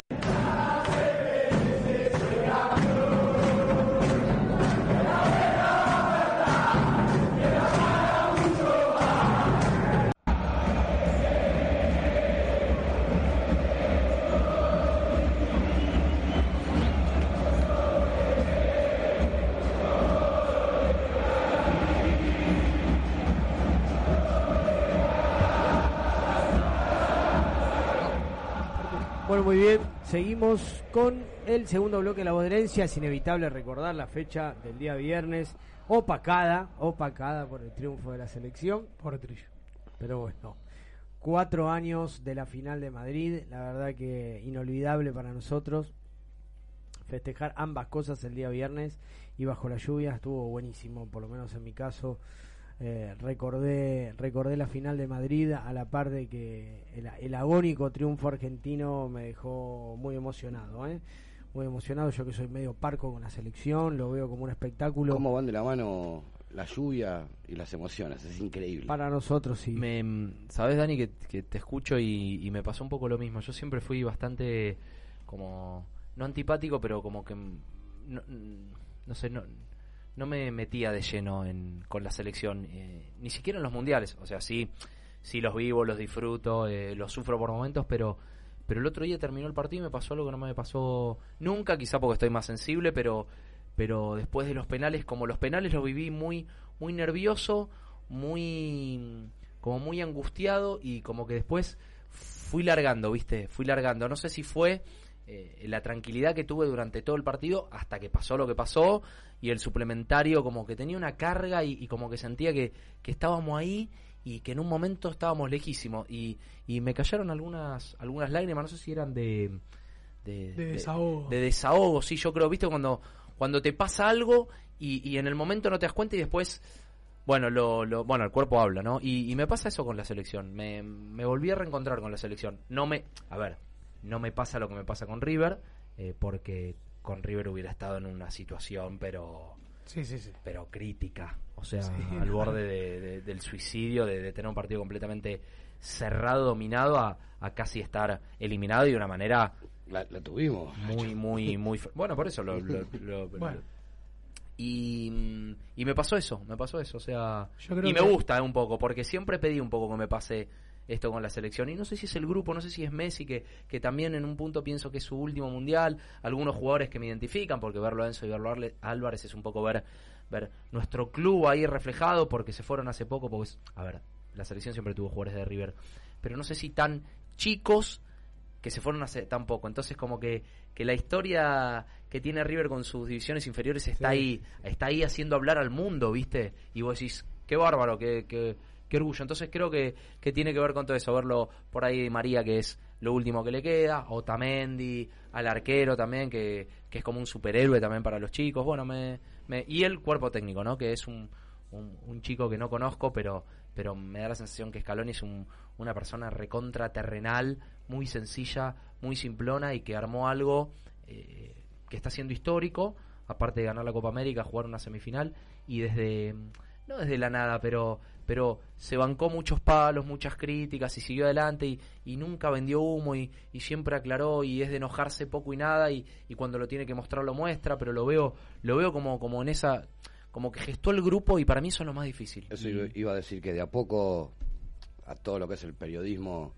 Seguimos con el segundo bloque de la voz Es inevitable recordar la fecha del día viernes, opacada, opacada por el triunfo de la selección. Por trillo. Pero bueno, cuatro años de la final de Madrid, la verdad que inolvidable para nosotros. Festejar ambas cosas el día viernes y bajo la lluvia estuvo buenísimo, por lo menos en mi caso. Eh, recordé, recordé la final de Madrid a la par de que el, agónico triunfo argentino me dejó muy emocionado, ¿eh? muy emocionado. Yo que soy medio parco con la selección, lo veo como un espectáculo. ¿Cómo van de la mano la lluvia y las emociones? Es increíble. Para nosotros sí. Me, Sabes, Dani, que, te escucho y, me pasó un poco lo mismo. Yo siempre fui bastante como, no antipático, pero como que, no, no sé, no no me metía de lleno en, con la selección, eh, ni siquiera en los mundiales. O sea, sí, sí los vivo, los disfruto, eh, los sufro por momentos, pero, pero el otro día terminó el partido y me pasó algo que no me pasó nunca, quizá porque estoy más sensible, pero, pero después de los penales, como los penales los viví muy, muy nervioso, muy, como muy angustiado y como que después fui largando, viste, fui largando. No sé si fue eh, la tranquilidad que tuve durante todo el partido hasta que pasó lo que pasó y el suplementario como que tenía una carga y, como que sentía que, estábamos ahí y que en un momento estábamos lejísimos y, y me cayeron algunas algunas lágrimas, no sé si eran de de, desahogo. De, desahogo, sí, yo creo, viste, cuando cuando te pasa algo y, y en el momento no te das cuenta y después bueno, lo, lo, bueno, el cuerpo habla, ¿no? Y, y, me pasa eso con la selección. Me, me volví a reencontrar con la selección. No me, a ver, no me pasa lo que me pasa con River, eh, porque con River hubiera estado en una situación, pero sí, sí, sí. pero crítica, o sea, al borde del suicidio, de, tener un partido completamente cerrado, dominado, a, casi estar eliminado y de una manera la, tuvimos. muy, muy, muy bueno, por eso lo, y, y me pasó eso, me pasó eso, o sea, y me gusta un poco, porque siempre pedí un poco que me pase esto con la selección. Y no sé si es el grupo, no sé si es Messi, que, que también en un punto pienso que es su último mundial. Algunos jugadores que me identifican, porque verlo a Enzo y verlo a Álvarez es un poco ver, ver nuestro club ahí reflejado, porque se fueron hace poco. Porque, a ver, la selección siempre tuvo jugadores de River, pero no sé si tan chicos que se fueron hace tan poco. Entonces como que, que la historia que tiene River con sus divisiones inferiores está ahí, está ahí haciendo hablar al mundo, ¿viste? Y vos decís, qué bárbaro, qué, qué, qué orgullo. Entonces creo que, que tiene que ver con todo eso, verlo por ahí María, que es lo último que le queda, Otamendi, al arquero también, que, que es como un superhéroe también para los chicos. Bueno, me, me, y el cuerpo técnico, ¿no? Que es un, un, chico que no conozco, pero, pero me da la sensación que Scaloni es un, una persona recontra terrenal, muy sencilla, muy simplona y que armó algo eh, que está siendo histórico, aparte de ganar la Copa América, jugar una semifinal y desde no desde la nada, pero pero se bancó muchos palos, muchas críticas y siguió adelante y, y nunca vendió humo y, y, siempre aclaró y es de enojarse poco y nada y, y, cuando lo tiene que mostrar lo muestra, pero lo veo lo veo como como en esa como que gestó el grupo y para mí eso es lo más difícil. Eso iba a decir que de a poco a todo lo que es el periodismo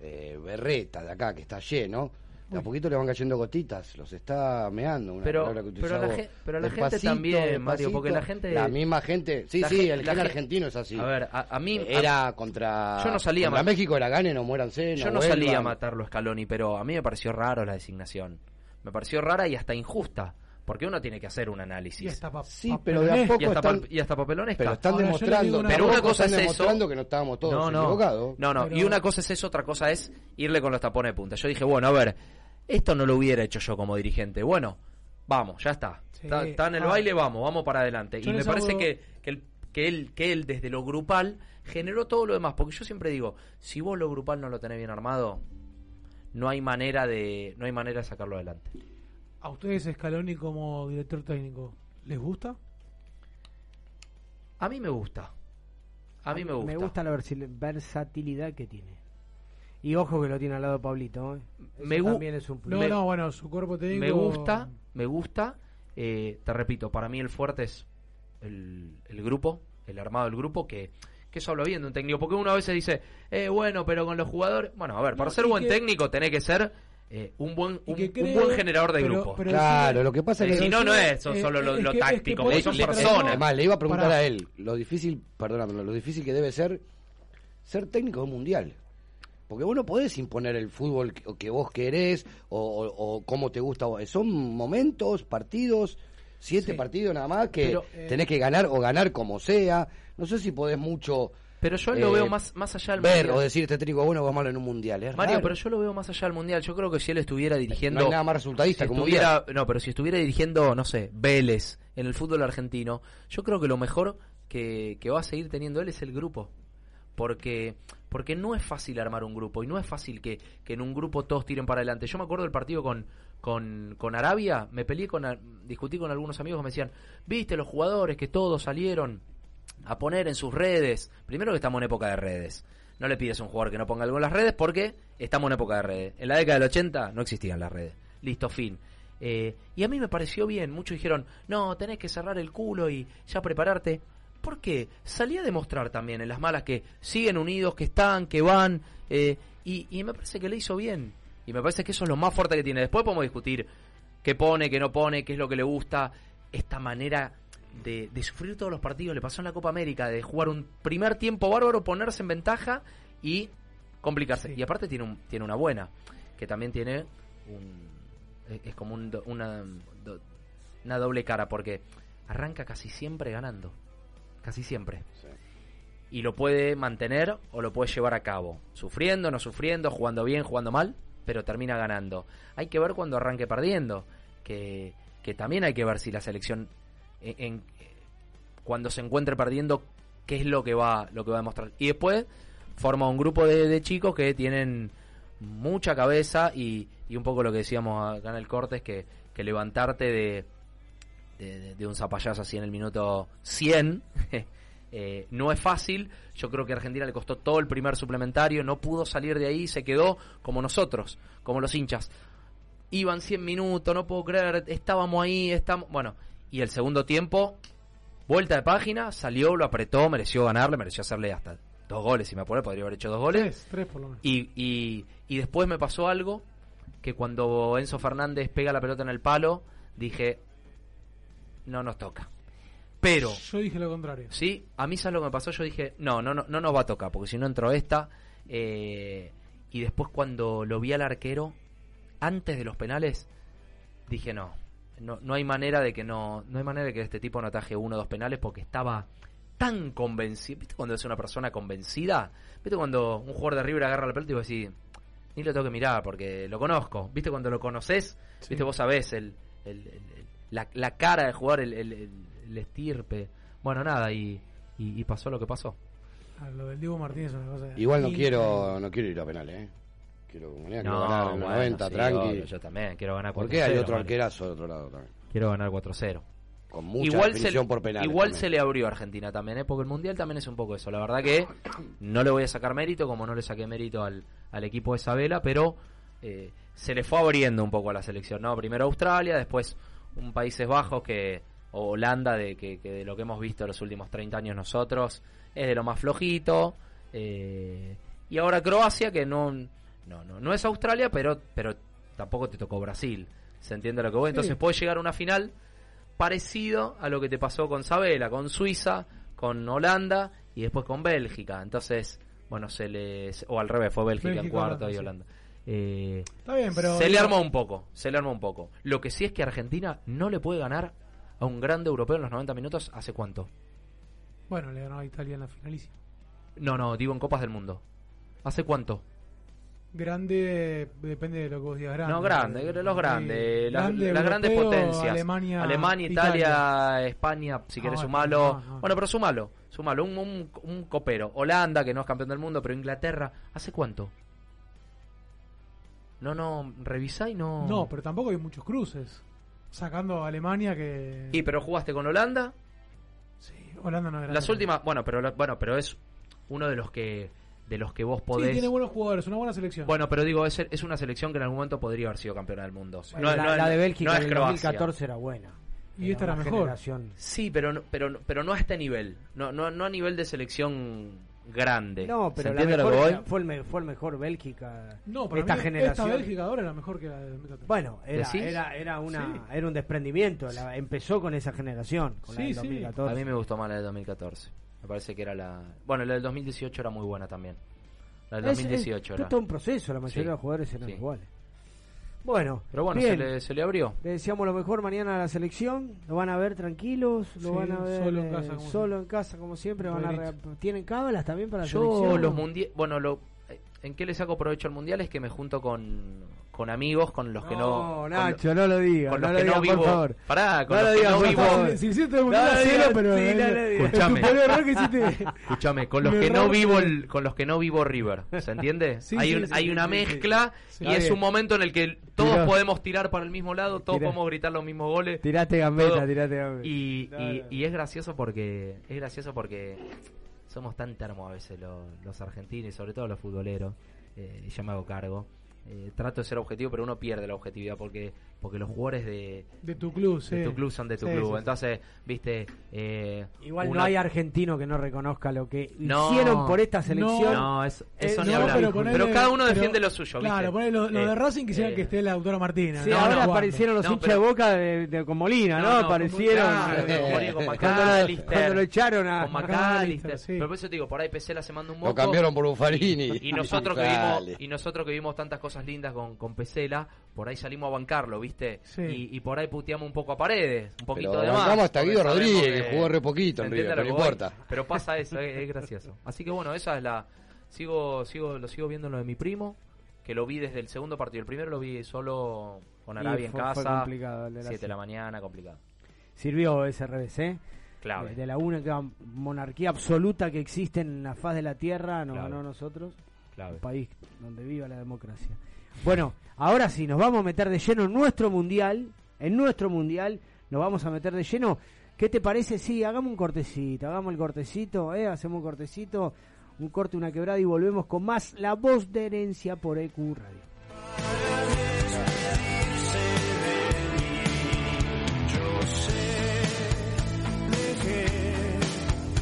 eh, berreta de acá que está lleno de a poquito le van cayendo gotitas, los está meando. Una pero, que pero, la, pero la gente también, Mario, porque la gente. La misma gente. Sí, sí, el gen argentino es así. A ver, a, mí. Era contra. Yo no salía contra México era gane, no muéranse. yo no salía a matarlo Scaloni, pero a mí me pareció raro la designación. Me pareció rara y hasta injusta. Porque uno tiene que hacer un análisis. Y hasta sí, pero de a poco y hasta, están, y hasta papelonesca. Pero están demostrando. pero una cosa es eso. que no estábamos todos no, no, equivocados. No, no. Y una cosa es eso, otra cosa es irle con los tapones de punta. Yo dije, bueno, a ver, esto no lo hubiera hecho yo como dirigente. Bueno, vamos, ya está. Está, en el ah. baile, vamos, vamos para adelante. y me parece que, que, que, él, que él, desde lo grupal, generó todo lo demás. Porque yo siempre digo, si vos lo grupal no lo tenés bien armado, no hay manera de, no hay manera de sacarlo adelante. ¿A ustedes Scaloni como director técnico les gusta? A mí me gusta. A mí me gusta. Me gusta la versatilidad que tiene. Y ojo que lo tiene al lado Pablito. ¿eh? Me también es un No, no, bueno, su cuerpo técnico. Me gusta, me gusta. Eh, te repito, para mí el fuerte es el, el grupo, el armado del grupo, que, que eso habla bien de un técnico. Porque uno a veces dice, eh, bueno, pero con los jugadores. Bueno, a ver, para ser buen técnico tenés que ser eh, un buen un, buen generador de grupo. claro, lo que pasa es que si no no es solo lo, táctico, son personas. Además, le iba a preguntar a él lo difícil, perdóname, lo difícil que debe ser ser técnico de un mundial. Porque vos no podés imponer el fútbol que, vos querés o, cómo te gusta. Son momentos, partidos, siete partidos nada más que eh, tenés que ganar o ganar como sea. No sé si podés mucho pero yo lo veo eh, más, más allá del ver mundial. o decir este técnico bueno o malo en un mundial. Es Mario, pero yo lo veo más allá del mundial. Yo creo que si él estuviera dirigiendo. No hay nada más resultadista como estuviera, No, pero si estuviera dirigiendo, no sé, Vélez en el fútbol argentino, yo creo que lo mejor que, que va a seguir teniendo él es el grupo. Porque, porque no es fácil armar un grupo y no es fácil que, que en un grupo todos tiren para adelante. Yo me acuerdo del partido con, con, con Arabia, me peleé con, discutí con algunos amigos que me decían, viste los jugadores que todos salieron a poner en sus redes. Primero que estamos en época de redes. No le pides a un jugador que no ponga algo en las redes porque estamos en época de redes. En la década del 80 no existían las redes. Listo, fin. Eh, y a mí me pareció bien. Muchos dijeron, no, tenés que cerrar el culo y ya prepararte. ¿Por qué? Salí a demostrar también en las malas que siguen unidos, que están, que van. Eh, y, y me parece que le hizo bien. Y me parece que eso es lo más fuerte que tiene. Después podemos discutir qué pone, qué no pone, qué es lo que le gusta. Esta manera de, sufrir todos los partidos, le pasó en la Copa América, de jugar un primer tiempo bárbaro, ponerse en ventaja y complicarse. Y aparte tiene, un, tiene una buena, que también tiene un... Es como una, una doble cara, porque arranca casi siempre ganando. Casi siempre. Y lo puede mantener o lo puede llevar a cabo. Sufriendo, no sufriendo, jugando bien, jugando mal, pero termina ganando. Hay que ver cuando arranque perdiendo. Que, que también hay que ver si la selección en, cuando se encuentre perdiendo qué es lo que va lo que va a demostrar y después forma un grupo de, chicos que tienen mucha cabeza y, y, un poco lo que decíamos acá en el corte es que, que levantarte de, de, un zapallazo así en el minuto 100 eh, no es fácil yo creo que a Argentina le costó todo el primer suplementario no pudo salir de ahí se quedó como nosotros como los hinchas iban 100 minutos no puedo creer estábamos ahí estamos bueno y el segundo tiempo, vuelta de página, salió, lo apretó, mereció ganarle, mereció hacerle hasta dos goles, si me apuro, podría haber hecho dos goles. Tres, por lo menos. Y, y, y después me pasó algo que cuando Enzo Fernández pega la pelota en el palo, dije, no nos toca. Pero. Yo dije lo contrario. Sí, a mí sabes lo que me pasó. Yo dije, no, no, no, no nos va a tocar, porque si no entró esta. Eh, y después cuando lo vi al arquero, antes de los penales, dije no, no, no hay manera de que no, no hay manera de que este tipo no ataje uno o dos penales porque estaba tan convencido. ¿Viste cuando es una persona convencida? ¿Viste cuando un jugador de River agarra la pelota y vos decís, ni lo tengo que mirar porque lo conozco? ¿Viste cuando lo conoces? ¿Viste vos sabés el, la, cara del jugador, el, estirpe? Bueno, nada, y, y, pasó lo que pasó. Ah, lo del Diego Martínez Igual no quiero, no quiero ir a penales, ¿eh? Quiero, quiero ganar en 90, tranqui. yo también quiero ganar 4-0. ¿Por qué hay otro arquerazo de otro lado también? Quiero ganar 4-0 con mucha igual se, por penales. Igual se le abrió a Argentina también, ¿eh? porque el Mundial también es un poco eso. La verdad que no le voy a sacar mérito, como no le saqué mérito al, al equipo de Isabela, pero eh, se le fue abriendo un poco a la selección. no Primero Australia, después un Países Bajos que o Holanda, de que, de lo que hemos visto en los últimos 30 años nosotros, es de lo más flojito. Eh, y ahora Croacia, que no, no, no, no es Australia, pero, pero tampoco te tocó Brasil. ¿Se entiende lo que voy? Entonces puede llegar a una final parecido a lo que te pasó con Sabela, con Suiza, con Holanda y después con Bélgica. Entonces, bueno, se le. O al revés, fue Bélgica, en cuarto y Holanda. Eh, Está bien, pero. Se le armó un poco, se le armó un poco. Lo que sí es que Argentina no le puede ganar a un grande europeo en los 90 minutos, ¿hace cuánto? Bueno, le ganó a Italia en la finalísima. No, no, digo en Copas del Mundo. ¿Hace cuánto? Grande, depende de lo que vos digas grande. No, grande, los grandes, las, grandes potencias. Alemania, Italia, España, si quieres sumarlo. Bueno, pero sumalo, sumalo. Un, un, copero. Holanda, que no es campeón del mundo, pero Inglaterra, ¿hace cuánto? No, no, revisá y no. No, pero tampoco hay muchos cruces. Sacando a Alemania que. ¿Y pero jugaste con Holanda? Sí, Holanda no era. Las últimas, bueno, pero bueno, pero es uno de los que de los que vos podés. Sí, tiene buenos jugadores, una buena selección. Bueno, pero digo, es, es una selección que en algún momento podría haber sido campeona del mundo. la, de Bélgica en 2014 era buena. Y esta era mejor. Sí, pero, pero, pero no a este nivel. No, no, no a nivel de selección grande. No, pero la mejor fue, el, fue el mejor Bélgica. No, pero esta generación. Esta Bélgica ahora era mejor que la de 2014. Bueno, era, era, era, una, era un desprendimiento. empezó con esa generación, con la del 2014. A mí me gustó más la de 2014. Me parece que era la. Bueno, la del 2018 era muy buena también. La del 2018 era. todo un proceso, la mayoría de los jugadores eran iguales. Bueno, pero bueno, Se, le, se le abrió. Le deseamos lo mejor mañana a la selección. Lo van a ver tranquilos, lo van a ver solo en casa, como, solo en casa, como siempre. Van a ¿Tienen cábalas también para la Yo los mundiales. Bueno, lo, ¿en qué le saco provecho al mundial? Es que me junto con con amigos con los que no. No, Nacho, no lo digas. Con los que no vivo. Por favor. Pará, con los que no vivo. Si hiciste un pero. Escúchame. Escúchame, con los que no vivo con los que no vivo River. ¿Se entiende? hay hay una mezcla y es un momento en el que todos podemos tirar para el mismo lado, todos podemos gritar los mismos goles. Tirate gambeta, tirate gambeta. Y, y, es gracioso porque. Es gracioso porque somos tan termos a veces los, los argentinos y sobre todo los futboleros. Eh, y yo me hago cargo eh, trato de ser objetivo, pero uno pierde la objetividad porque porque los jugadores de, de tu club, de tu club son de tu club. Entonces, viste. Eh, Igual no hay argentino que no reconozca lo que hicieron por esta selección. No, eso, eso ni hablar. Pero, cada uno defiende lo suyo. Claro, lo, de eh, Racing quisieran que esté la autora Martina. Sí, ahora aparecieron los hinchas de boca de, con Molina, ¿no? aparecieron. Cuando lo echaron a. Con Macalister. Pero por eso te digo, por ahí Pesela se manda un moco. Lo cambiaron por Buffarini. Y nosotros que vimos, y nosotros que vimos tantas cosas lindas con, con Pesela, por ahí salimos a bancarlo, ¿viste? Y, por ahí puteamos un poco a paredes, un poquito de más. Vamos hasta Guido Rodríguez, que jugó re poquito en River, pero no importa. Pero pasa eso, es, gracioso. Así que bueno, esa es la... Sigo, sigo, lo sigo viendo lo de mi primo, que lo vi desde el segundo partido. El primero lo vi solo con Arabia en casa. 7 de la mañana, complicado. Sirvió ese revés, ¿eh? Clave. De la única monarquía absoluta que existe en la faz de la tierra, no ganó nosotros. Clave. Un país donde viva la democracia. Bueno, ahora sí, nos vamos a meter de lleno en nuestro mundial. En nuestro mundial nos vamos a meter de lleno. ¿Qué te parece? Sí, hagamos un cortecito, hagamos el cortecito, ¿eh? hacemos un cortecito, un corte, una quebrada y volvemos con más La Voz de Herencia por EQ Radio.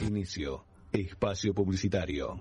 Inicio. Espacio Publicitario.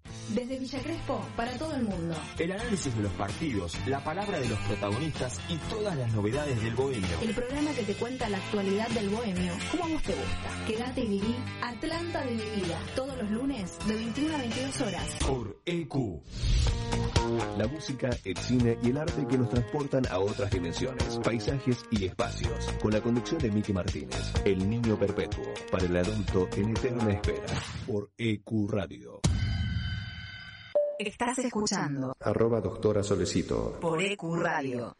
Desde Villa Crespo para todo el mundo. El análisis de los partidos, la palabra de los protagonistas y todas las novedades del bohemio. El programa que te cuenta la actualidad del bohemio, como a vos te gusta. Quédate y viví Atlanta de mi vida. Todos los lunes de 21 a 22 horas. Por EQ. La música, el cine y el arte que nos transportan a otras dimensiones, paisajes y espacios. Con la conducción de Miki Martínez, El Niño Perpetuo, para el adulto en eterna espera. Por EQ Radio. Estás escuchando Arroba doctora Solecito. por EQ Radio.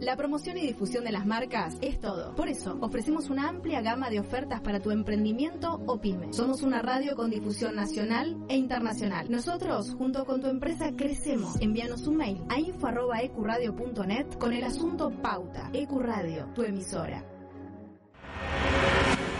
La promoción y difusión de las marcas es todo. Por eso, ofrecemos una amplia gama de ofertas para tu emprendimiento o pyme. Somos una radio con difusión nacional e internacional. Nosotros, junto con tu empresa, crecemos. Envíanos un mail a info.ecuradio.net con el asunto Pauta. Ecuradio, tu emisora.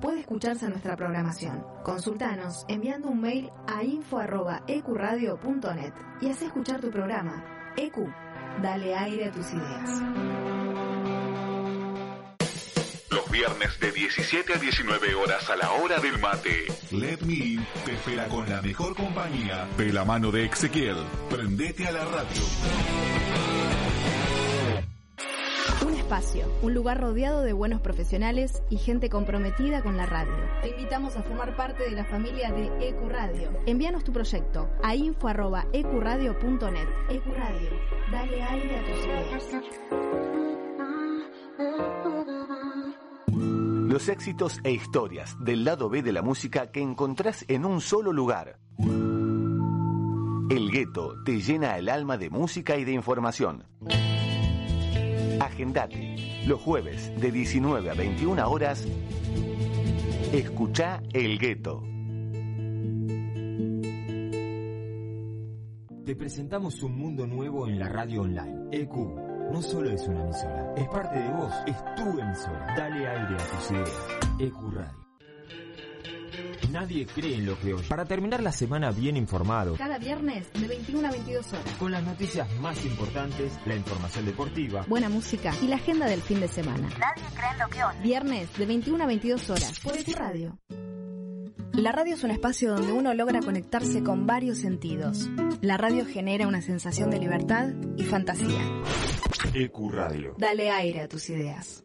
puede escucharse nuestra programación. Consultanos enviando un mail a info.ecuradio.net y haz escuchar tu programa. EQ, dale aire a tus ideas. Los viernes de 17 a 19 horas a la hora del mate. Let Me In te espera con la mejor compañía de la mano de Ezequiel. Prendete a la radio. Espacio, un lugar rodeado de buenos profesionales y gente comprometida con la radio. Te invitamos a formar parte de la familia de Ecuradio. Envíanos tu proyecto a info.ecuradio.net. Ecuradio, dale aire a tus ideas. Los éxitos e historias del lado B de la música que encontrás en un solo lugar. El gueto te llena el alma de música y de información. Agendate los jueves de 19 a 21 horas. Escucha El Gueto. Te presentamos un mundo nuevo en la radio online. EQ no solo es una emisora, es parte de vos, es tu emisora. Dale aire a tus ideas. EQ Radio. Nadie cree en lo que oye. Para terminar la semana bien informado, Cada viernes de 21 a 22 horas. con las noticias más importantes, la información deportiva, Buena música y la agenda del fin de semana. Nadie cree en lo que oye. Viernes de 21 a 22 horas por EQ Radio. La radio es un espacio donde uno logra conectarse con varios sentidos. La radio genera una sensación de libertad y fantasía. EQ Radio. Dale aire a tus ideas.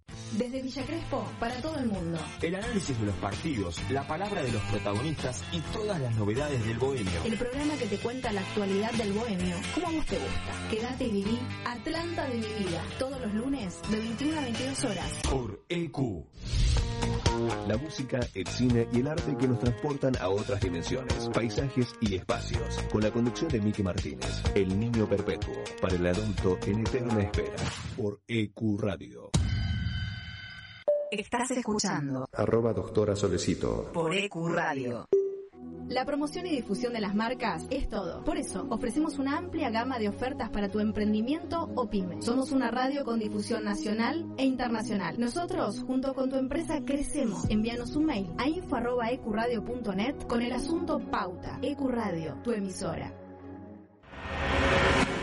Desde Villa Crespo para todo el mundo. El análisis de los partidos, la palabra de los protagonistas y todas las novedades del bohemio. El programa que te cuenta la actualidad del bohemio, como a vos te gusta. Quédate y viví Atlanta de mi vida. Todos los lunes de 21 a 22 horas. Por EQ. La música, el cine y el arte que nos transportan a otras dimensiones, paisajes y espacios. Con la conducción de Miki Martínez, El Niño Perpetuo, para el adulto en eterna espera. Por EQ Radio. Estás escuchando. Arroba doctora Solecito. Por EQ Radio. La promoción y difusión de las marcas es todo. Por eso, ofrecemos una amplia gama de ofertas para tu emprendimiento o pyme. Somos una radio con difusión nacional e internacional. Nosotros, junto con tu empresa, crecemos. Envíanos un mail a info.ecuradio.net con el asunto Pauta. Ecuradio, tu emisora.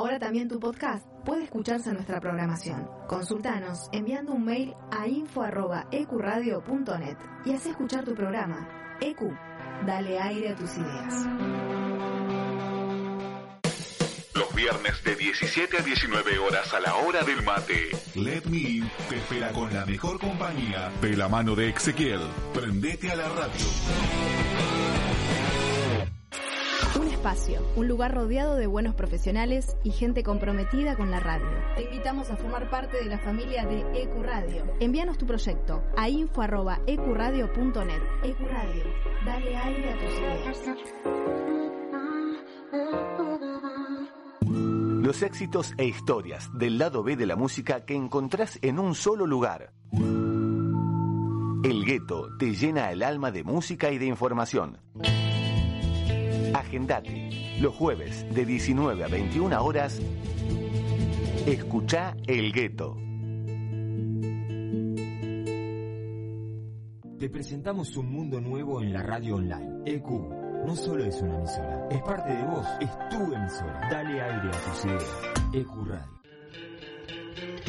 Ahora también tu podcast puede escucharse en nuestra programación. Consultanos enviando un mail a info.ecuradio.net y haz escuchar tu programa. EQ, dale aire a tus ideas. Los viernes de 17 a 19 horas a la hora del mate. Let Me In te espera con la mejor compañía de la mano de Ezequiel. Prendete a la radio. Un espacio, un lugar rodeado de buenos profesionales y gente comprometida con la radio. Te invitamos a formar parte de la familia de EQ Radio. Envíanos tu proyecto a info.ecuradio.net. EQ Radio, dale aire a tus ideas. Los éxitos e historias del lado B de la música que encontrás en un solo lugar. El gueto te llena el alma de música y de información. Agendate. Los jueves de 19 a 21 horas, escucha El Gueto. Te presentamos un mundo nuevo en la radio online. EQ no solo es una emisora, es parte de vos, es tu emisora. Dale aire a tus ideas. EQ Radio.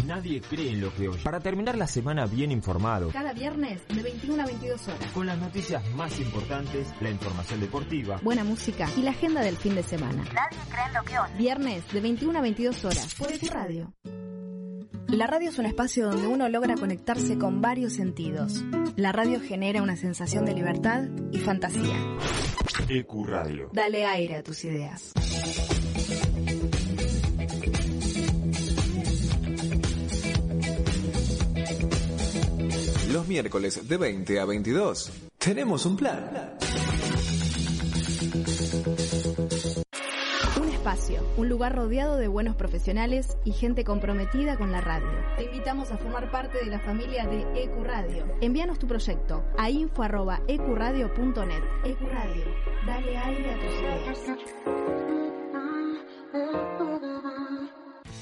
Nadie cree en lo que oye. Para terminar la semana bien informado. Cada viernes de 21 a 22 horas. Con las noticias más importantes, la información deportiva. Buena música y la agenda del fin de semana. Nadie cree en lo que oye. Viernes de 21 a 22 horas. Por tu radio. La radio es un espacio donde uno logra conectarse con varios sentidos. La radio genera una sensación de libertad y fantasía. EQ Radio. Dale aire a tus ideas. Los miércoles de 20 a 22. Tenemos un plan. Un espacio, un lugar rodeado de buenos profesionales y gente comprometida con la radio. Te invitamos a formar parte de la familia de EQ Radio. Envíanos tu proyecto a info.ecuradio.net. EQ Radio, dale aire a tus ideas.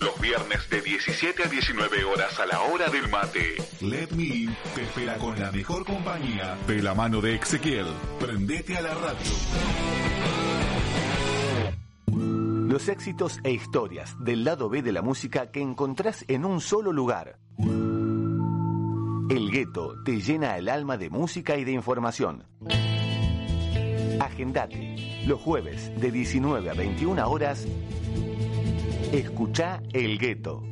Los viernes de 17 a 19 horas a la hora del mate. Let Me In te espera con la mejor compañía de la mano de Ezequiel. Prendete a la radio. Los éxitos e historias del lado B de la música que encontrás en un solo lugar. El gueto te llena el alma de música y de información. Agendate. Los jueves de 19 a 21 horas. Escucha El Gueto.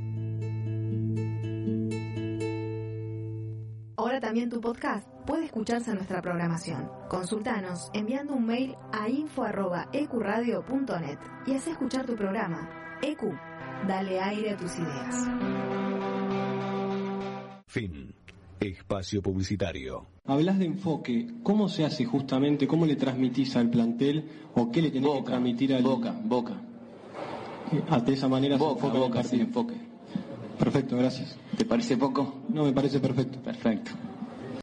Ahora también tu podcast puede escucharse en nuestra programación. Consultanos enviando un mail a info.ecuradio.net y haz escuchar tu programa. EQ, dale aire a tus ideas. Fin. Espacio publicitario. Hablas de enfoque. ¿Cómo se hace justamente? ¿Cómo le transmitís al plantel o qué le tenés que transmitir al Boca, boca. Ah, de esa manera boca, se boca, sí, enfoque. Perfecto, gracias. ¿Te parece poco? No, me parece perfecto. Perfecto.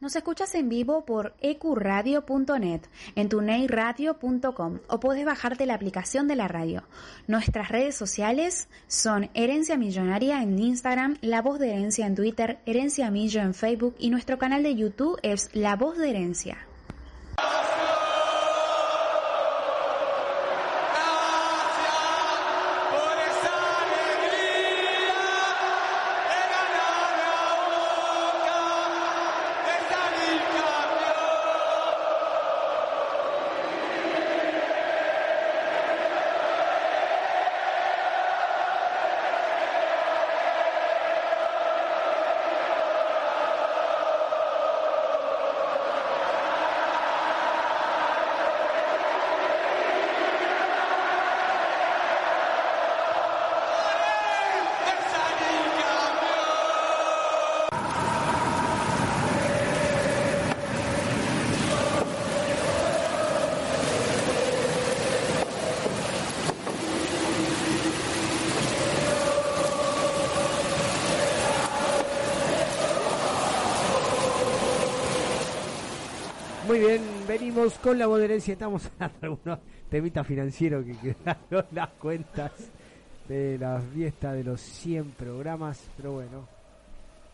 Nos escuchas en vivo por ecuradio.net, en tuneiradio.com o puedes bajarte la aplicación de la radio. Nuestras redes sociales son Herencia Millonaria en Instagram, La Voz de Herencia en Twitter, Herencia Millo en Facebook y nuestro canal de YouTube es La Voz de Herencia. Con la moderencia. Estamos hablando algunos temitas financieros que quedaron las cuentas de la fiesta de los 100 programas. Pero bueno,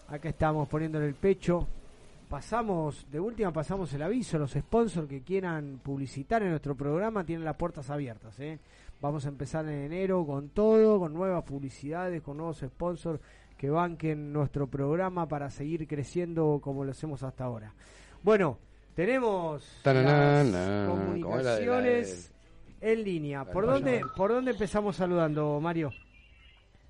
acá estamos poniéndole el pecho. Pasamos, de última pasamos el aviso. Los sponsors que quieran publicitar en nuestro programa tienen las puertas abiertas. ¿eh? Vamos a empezar en enero con todo, con nuevas publicidades, con nuevos sponsors que banquen nuestro programa para seguir creciendo como lo hacemos hasta ahora. Bueno, tenemos las comunicaciones en línea. ¿Por dónde, ¿Por dónde empezamos saludando, Mario?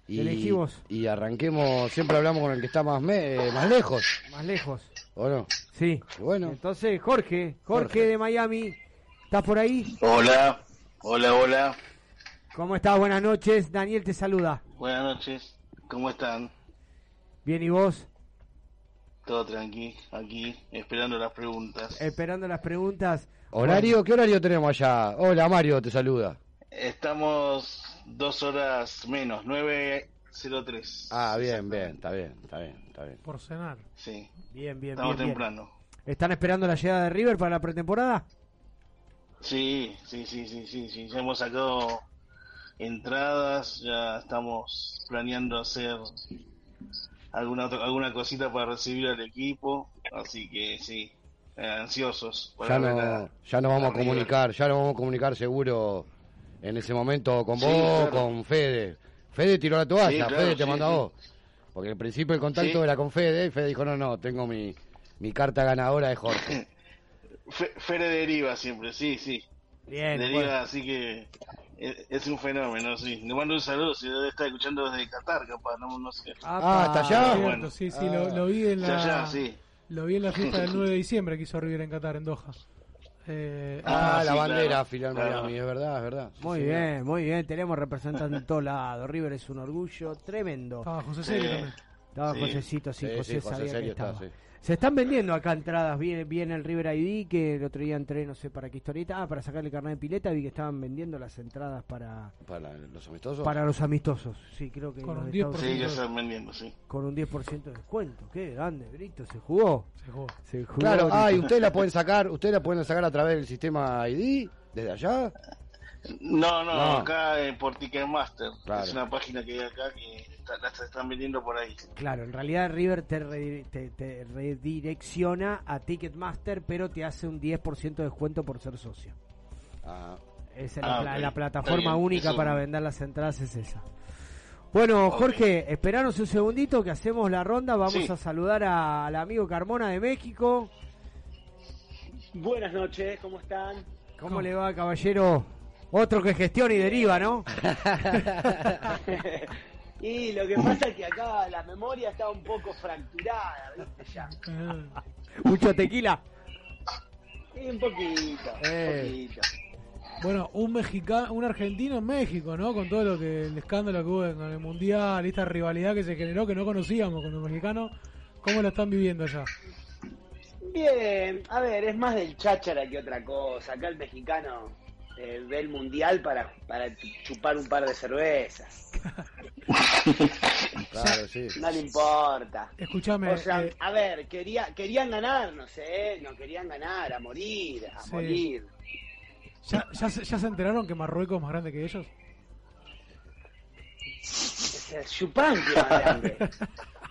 Y, Elegimos. Y arranquemos, siempre hablamos con el que está más, más lejos. Más lejos. ¿O no? Sí. bueno. Entonces, Jorge, Jorge, de Miami, ¿estás por ahí? Hola, hola, hola. ¿Cómo estás? Buenas noches. Daniel te saluda. Buenas noches. ¿Cómo están? Bien, ¿y vos? Todo tranqui, aquí, esperando las preguntas. Esperando las preguntas. ¿Horario? ¿Qué horario tenemos allá? Hola, Mario, te saluda. Estamos dos horas menos, 9.03. Ah, bien, bien, está bien, está bien, está bien. Por cenar. Sí. Bien, bien, Estamos bien, temprano. ¿Están esperando la llegada de River para la pretemporada? Sí, sí, sí, sí, sí, sí. Ya hemos sacado entradas, ya estamos planeando hacer alguna alguna cosita para recibir al equipo, así que sí, eh, ansiosos. Ya no, ya nos vamos a comunicar, ya nos vamos a comunicar seguro en ese momento con vos, con Fede. Fede tiró la toalla, Fede te manda a vos. Porque al principio el contacto era con Fede y Fede dijo, no, no, tengo mi, mi carta ganadora de Jorge. Fede deriva siempre, sí, sí. Bien. Deriva, así que es, un fenómeno, sí. Le mando un saludo si debe estar escuchando desde Qatar, capaz, no, no sé. Ah, ¿hasta allá? Bueno. Sí, sí, lo, lo, vi en la... Lo vi en la fiesta del 9 de diciembre que hizo River en Qatar, en Doha. Eh, ah, la bandera claro, Miami, es verdad, es verdad. Muy bien, muy bien, tenemos representantes en todos lados. River es un orgullo tremendo. Estaba José. Estaba sí. Josecito, sí, José, sabía que estaba. Se están vendiendo acá entradas, viene, viene el River ID, que el otro día entré, no sé para qué historieta, ah, para sacarle carnet de pileta, vi que estaban vendiendo las entradas para... ¿Para los amistosos? Para los amistosos, sí, creo que... Con un 10%. Sí, ya están vendiendo, sí. Con un 10% de descuento, qué grande, Brito, se jugó. Se jugó. Se jugó claro, ah, y ustedes la pueden sacar, ustedes la pueden sacar a través del sistema ID, desde allá. No, no, no. acá en por Ticketmaster, claro. es una página que hay acá que las están vendiendo por ahí. Claro, en realidad River te, te, redirecciona a Ticketmaster, pero te hace un 10% de descuento por ser socio. Ah. Es la, ah, plataforma única para vender las entradas es esa. Bueno, Jorge, esperanos un segundito que hacemos la ronda. Vamos a saludar al amigo Carmona de México. Buenas noches, ¿cómo están? ¿Cómo, le va, caballero? Otro que gestiona y deriva, ¿no? y lo que pasa es que acá la memoria está un poco fracturada, ¿viste? Ya. Mucho tequila. Sí, un poquito, un eh. poquito. Bueno, un mexicano, un argentino en México, ¿no? Con todo lo que el escándalo que hubo en el mundial, esta rivalidad que se generó que no conocíamos con los mexicanos, ¿cómo lo están viviendo allá? Bien, a ver, es más del cháchara que otra cosa. Acá el mexicano eh, ve el mundial para, para chupar un par de cervezas. claro, sí. No le importa. Escúchame. O sea, eh, a ver, quería, querían ganar, no sé, no querían ganar, a morir, a morir. ¿Ya, ya, ¿Ya se enteraron que Marruecos es más grande que ellos? Chupán que más grande.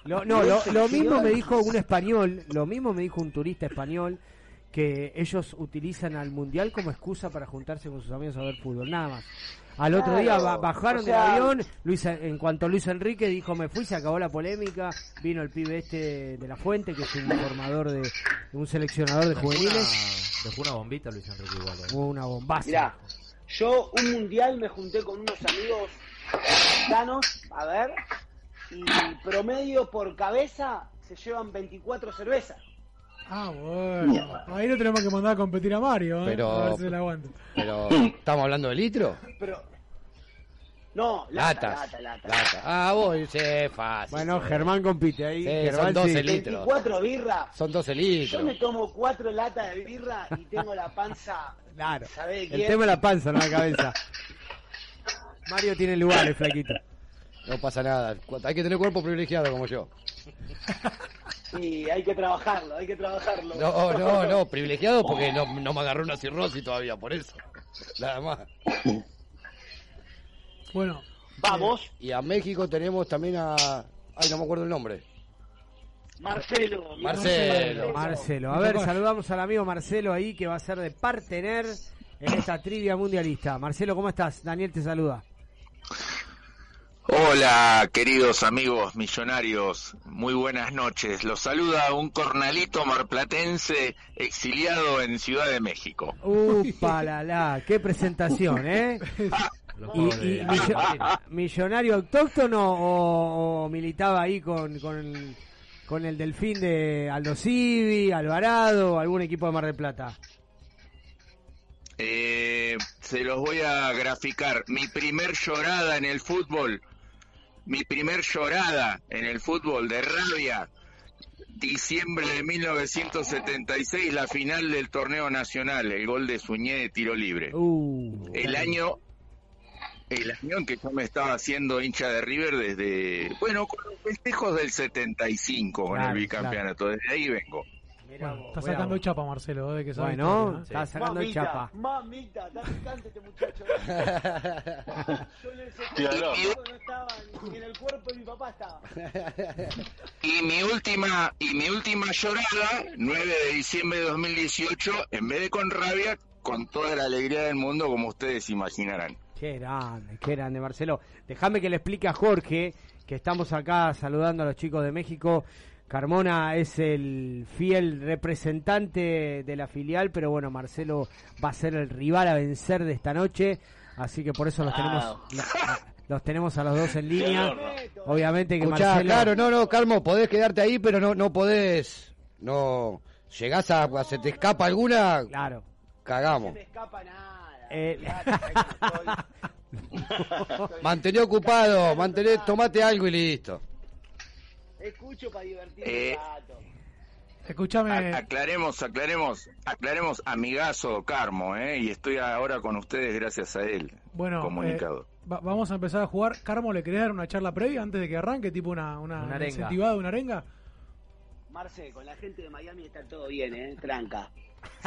Lo, no, lo, lo, mismo me dijo un español, lo mismo me dijo un turista español que ellos utilizan al mundial como excusa para juntarse con sus amigos a ver fútbol, nada más. Al otro día bajaron del avión, Luis, en cuanto Luis Enrique dijo me fui, se acabó la polémica, vino el pibe este de la Fuente, que es un formador de, un seleccionador de juveniles. Dejó una bombita Luis Enrique igual. ¿eh? Una bombaza. Mirá, yo un mundial me junté con unos amigos mexicanos, a ver, y promedio por cabeza se llevan 24 cervezas. Ah, bueno. Ahí no tenemos que mandar a competir a Mario, ¿eh? Pero, a ver si la aguanta. Pero, ¿estamos hablando de litro? Pero, no, lata, lata, lata, Ah, voy, sí, fácil. Bueno, Germán compite ahí. son 12 litros. 24 birra. Son 12 litros. Yo me tomo 4 latas de birra y tengo la panza. Claro. ¿Sabe quién? El tema es la panza, no la cabeza. Mario tiene lugares, flaquito. No pasa nada. Hay que tener cuerpo privilegiado como yo. Sí, hay que trabajarlo, hay que trabajarlo. No, no, no, privilegiado porque no, no me agarró una cirrosis todavía, por eso. Nada más. Bueno, vamos. Y a México tenemos también a. Ay, no me acuerdo el nombre. Marcelo. Marcelo. Marcelo. A ver, saludamos al amigo Marcelo ahí que va a ser de partener en esta trivia mundialista. Marcelo, ¿cómo estás? Daniel te saluda. Hola, queridos amigos millonarios, muy buenas noches. Los saluda un cornalito marplatense exiliado en Ciudad de México. ¡Upa, la, la! ¡Qué presentación, eh! ¿Y, millonario autóctono o, militaba ahí con, con, el delfín de Aldo Civi, Alvarado, algún equipo de Mar del Plata? Eh, se los voy a graficar. Mi primer llorada en el fútbol, mi primer llorada en el fútbol de rabia, diciembre de 1976, la final del torneo nacional, el gol de Suñé de tiro libre. Uh. el año el año en que yo me estaba haciendo hincha de River desde, bueno, con los festejos del 75 con el bicampeonato, desde ahí vengo. Está sacando chapa Marcelo, de que bueno, está sacando mamita, chapa. Mamita, está picante este muchacho. yo en el no estaba, ni en el cuerpo de mi papá estaba. y mi última, y mi última llorada, 9 de diciembre de 2018, en vez de con rabia, con toda la alegría del mundo, como ustedes imaginarán. Qué grande, qué grande, Marcelo. Déjame que le explique a Jorge que estamos acá saludando a los chicos de México. Carmona es el fiel representante de la filial, pero bueno, Marcelo va a ser el rival a vencer de esta noche, así que por eso los tenemos los tenemos a los dos en línea. Obviamente que Marcelo Claro, no, no, Carmo, podés quedarte ahí, pero no no podés no llegás a, se te escapa alguna. Claro. Cagamos. No se me escapa nada. Eh... Mantené ocupado, mantené, tomate algo y listo. Escucho para divertirme eh, Escúchame. Aclaremos, aclaremos, aclaremos, amigazo Carmo, ¿eh? Y estoy ahora con ustedes gracias a él. Bueno, comunicado. Eh, vamos a empezar a jugar. Carmo, ¿le querés dar una charla previa antes de que arranque? Tipo una, una, una incentivada, una arenga. Marce, con la gente de Miami está todo bien, ¿eh? Tranca.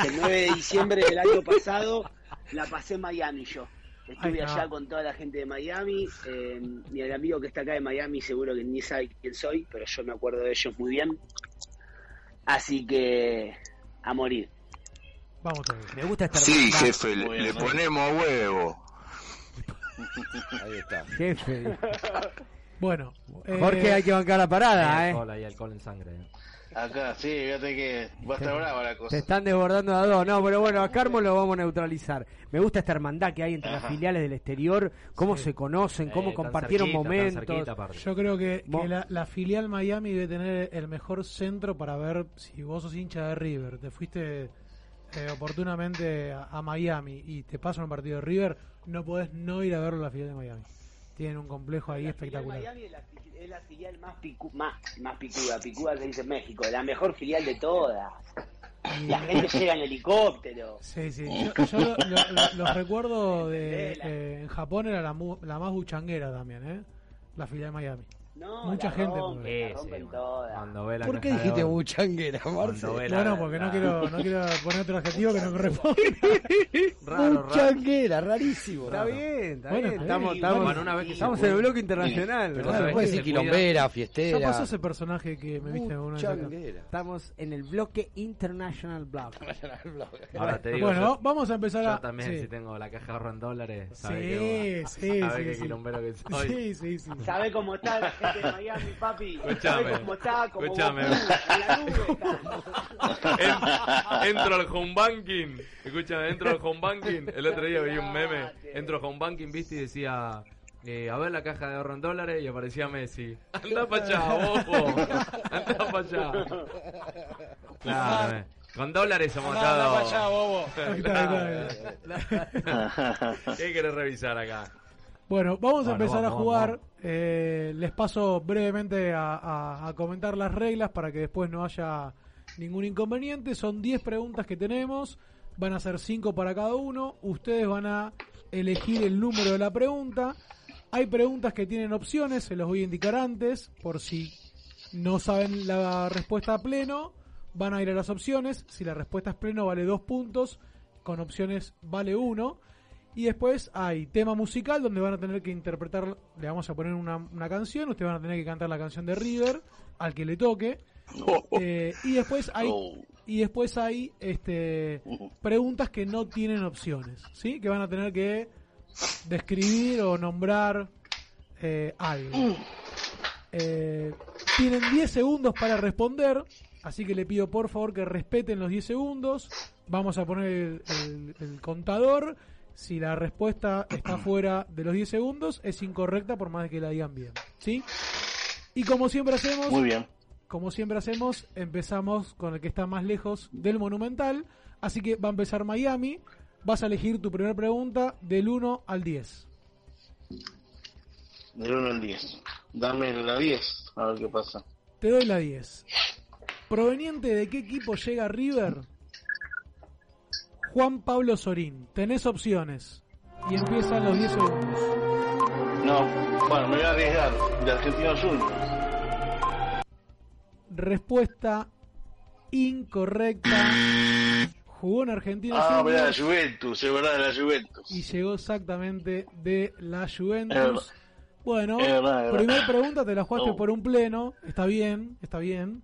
El 9 de diciembre del año pasado la pasé en Miami yo. Estuve allá con toda la gente de Miami. Eh, mi amigo que está acá de Miami seguro que ni sabe quién soy, pero yo me acuerdo de ellos muy bien. Así que a morir. Vamos todos. Me gusta estar Sí, jefe, le, ponemos huevo. Ahí está. Jefe. Bueno, Jorge eh, hay que bancar la parada, Hay eh. alcohol, hay alcohol en sangre. Acá, sí, fíjate que va a estar brava la Se cosa. están desbordando a dos. No, pero bueno, a Carmo lo vamos a neutralizar. Me gusta esta hermandad que hay entre las filiales del exterior, cómo se conocen, cómo Eh, tan compartieron cerquita, momentos. Yo creo que, que la, la filial Miami debe tener el mejor centro para ver si vos sos hincha de River. Te fuiste eh, oportunamente a, a Miami y te pasan un partido de River, no podés no ir a verlo a la filial de Miami. Tienen un complejo ahí La filial espectacular. Miami la, es la filial más, picu, más, más picuda, picuda que dice México, la mejor filial de todas. La gente llega en helicóptero. Sí, sí. Yo, yo lo- lo- lo- los recuerdo de. eh, en Japón era la, mu- la más buchanguera también, ¿eh? La filial de Miami. No, Mucha la gente. rompen, mueve. la rompen todas. Cuando ve la ¿Por qué dijiste buchanguera, Cuando Marce? ve la- No, no, porque no la- quiero, no quiero poner otro adjetivo que no corresponde. Raro, raro. Buchanguera, rarísimo. Está bien, está Bueno, bien. Estamos, estamos, Bueno, una vez que estamos en el bloque internacional. Pero ¿verdad? se puede decir quilombera, Ya fiestera. pasó ese personaje que me viste una vez acá. Buchanguera. Estamos en el bloque International Block. Ahora te digo, Bueno, yo, vamos a empezar a. yo también, sí. si tengo la caja de ahorro en dólares, Sí, sabe que sí, sabe sí, qué sí. quilombero que soy. Sí, sí, sí. ¿Sabe cómo está la gente de Miami, papi? Escuchame, ¿Sabe cómo está? Como escuchame. Goku, en la nube está. En- entro al home banking, escúchame, entro al home banking, el otro día vi un meme, entro al home banking, viste, y decía, eh, a ver la caja de ahorro en dólares, y aparecía Messi. Anda para allá, ojo, anda para allá. Claro, eh, con dólares somos Anda, anda todos. pa' allá, bobo. ¿Qué querés revisar acá? Bueno, vamos a Bueno, empezar vamos, a jugar. vamos. Eh, les paso brevemente a, a- a comentar las reglas para que después no haya ningún inconveniente. Son 10 preguntas que tenemos. Van a ser 5 para cada uno. Ustedes van a elegir el número de la pregunta. Hay preguntas que tienen opciones, se los voy a indicar antes, por si no saben la respuesta a pleno. Van a ir a las opciones. Si la respuesta es pleno, vale 2 puntos. Con opciones, vale 1. Y después hay tema musical donde van a tener que interpretar, le vamos a poner una, una canción, ustedes van a tener que cantar la canción de River al que le toque. Eh, y después hay y después hay este preguntas que no tienen opciones, ¿sí? Que van a tener que describir o nombrar eh, algo. Eh, tienen 10 segundos para responder, así que le pido por favor que respeten los 10 segundos. Vamos a poner el, el- el contador. Si la respuesta está fuera de los 10 segundos, es incorrecta por más de que la digan bien. ¿Sí? Y como siempre hacemos, Muy bien. como siempre hacemos, empezamos con el que está más lejos del Monumental. Así que va a empezar Miami. Vas a elegir tu primera pregunta del 1 al 10. Del 1 al 10. Dame la 10, a ver qué pasa. Te doy la 10. ¿Proveniente de qué equipo llega River? Juan Pablo Sorín. Tenés opciones. Y empiezan los 10 segundos. No, bueno, me voy a arriesgar. De Argentinos Juniors. Respuesta incorrecta. Jugó en Argentina Ah, mirá, la Juniors Juventus, es verdad, la Juventus. y llegó exactamente de la Juventus. Bueno, Es verdad, es primer verdad. pregunta te la jugaste Oh. por un pleno. Está bien, está bien.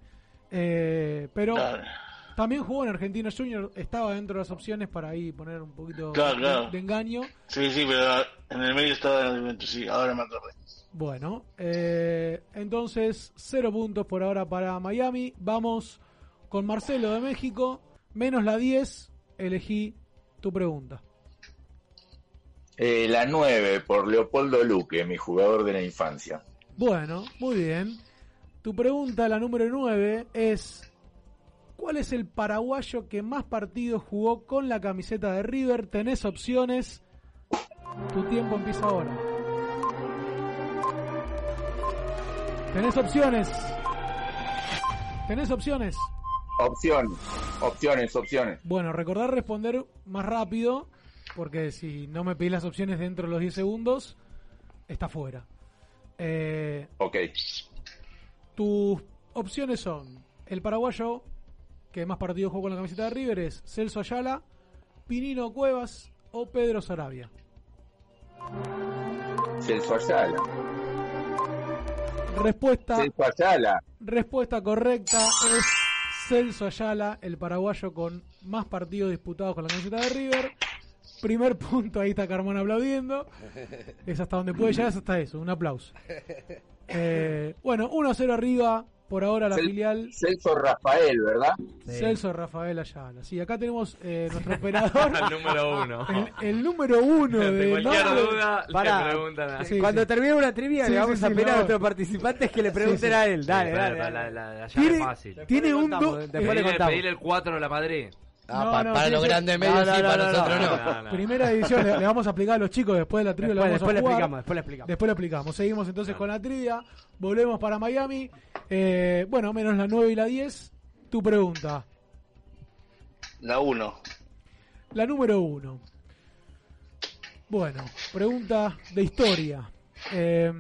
Eh, pero. También jugó en Argentina Juniors. Estaba dentro de las opciones para ahí poner un poquito Claro, de- claro. de engaño. Sí, sí, pero en el medio estaba Juventus, sí, ahora me acordé. Bueno, eh, entonces cero puntos por ahora para Miami. Vamos con Marcelo de México. Menos la 10. Elegí tu pregunta. Eh, la 9 por Leopoldo Luque, mi jugador de la infancia. Bueno, muy bien. Tu pregunta, la número 9, es ¿Cuál es el paraguayo que más partidos jugó con la camiseta de River? Tenés opciones. Tu tiempo empieza ahora. Tenés opciones. Tenés opciones. Opciones, opciones, opciones. Bueno, recordar responder más rápido, porque si no me pedís las opciones dentro de los 10 segundos, está fuera. Eh, Ok. tus opciones son el paraguayo que más partidos jugó con la camiseta de River es Celso Ayala, Pinino Cuevas o Pedro Sarabia. Celso Ayala. Respuesta. Celso Ayala. Respuesta correcta es Celso Ayala, el paraguayo con más partidos disputados con la camiseta de River. Primer punto, ahí está Carmona aplaudiendo. Es hasta donde puede llegar, es hasta eso, un aplauso. Eh, bueno, 1-0 arriba, por ahora la filial. Celso Rafael, ¿verdad? Celso Rafael Ayala. Sí, acá tenemos eh, nuestro operador. el número uno. El, número uno de. cualquier duda, Para, le preguntan a Cuando termine una trivia, le vamos a pedir a nuestros participantes que le pregunten a él. Dale, dale. La, la, la, tiene, fácil. Tiene un. Después le contamos. Pedirle el 4 a la Madrid. Ah, no, pa, no, para los grandes medios sí, para nosotros no. Primera edición le, le, vamos a explicar a los chicos después de la trivia. Después, le, después le explicamos, después le explicamos. Después le explicamos. Seguimos entonces con la trivia. Volvemos para Miami. Eh, bueno, menos la 9 y la 10. Tu pregunta. La 1. La número 1. Bueno, pregunta de historia. Eh,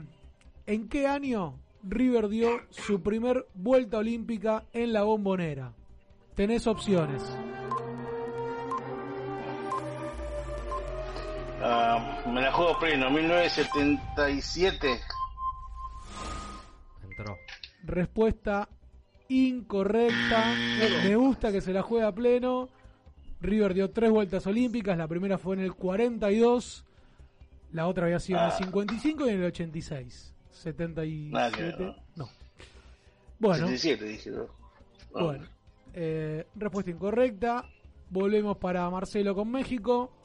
¿En qué año River dio su primer vuelta olímpica en la bombonera? Tenés opciones. Uh, me la juego pleno, 1977. Entró. Respuesta incorrecta. Me gusta que se la juegue a pleno. River dio tres vueltas olímpicas. La primera fue en el 42. La otra había sido en el 55 y en el 86. 77. No. Bueno. 77 dije. No. Bueno. Eh, respuesta incorrecta. Volvemos para Marcelo con México.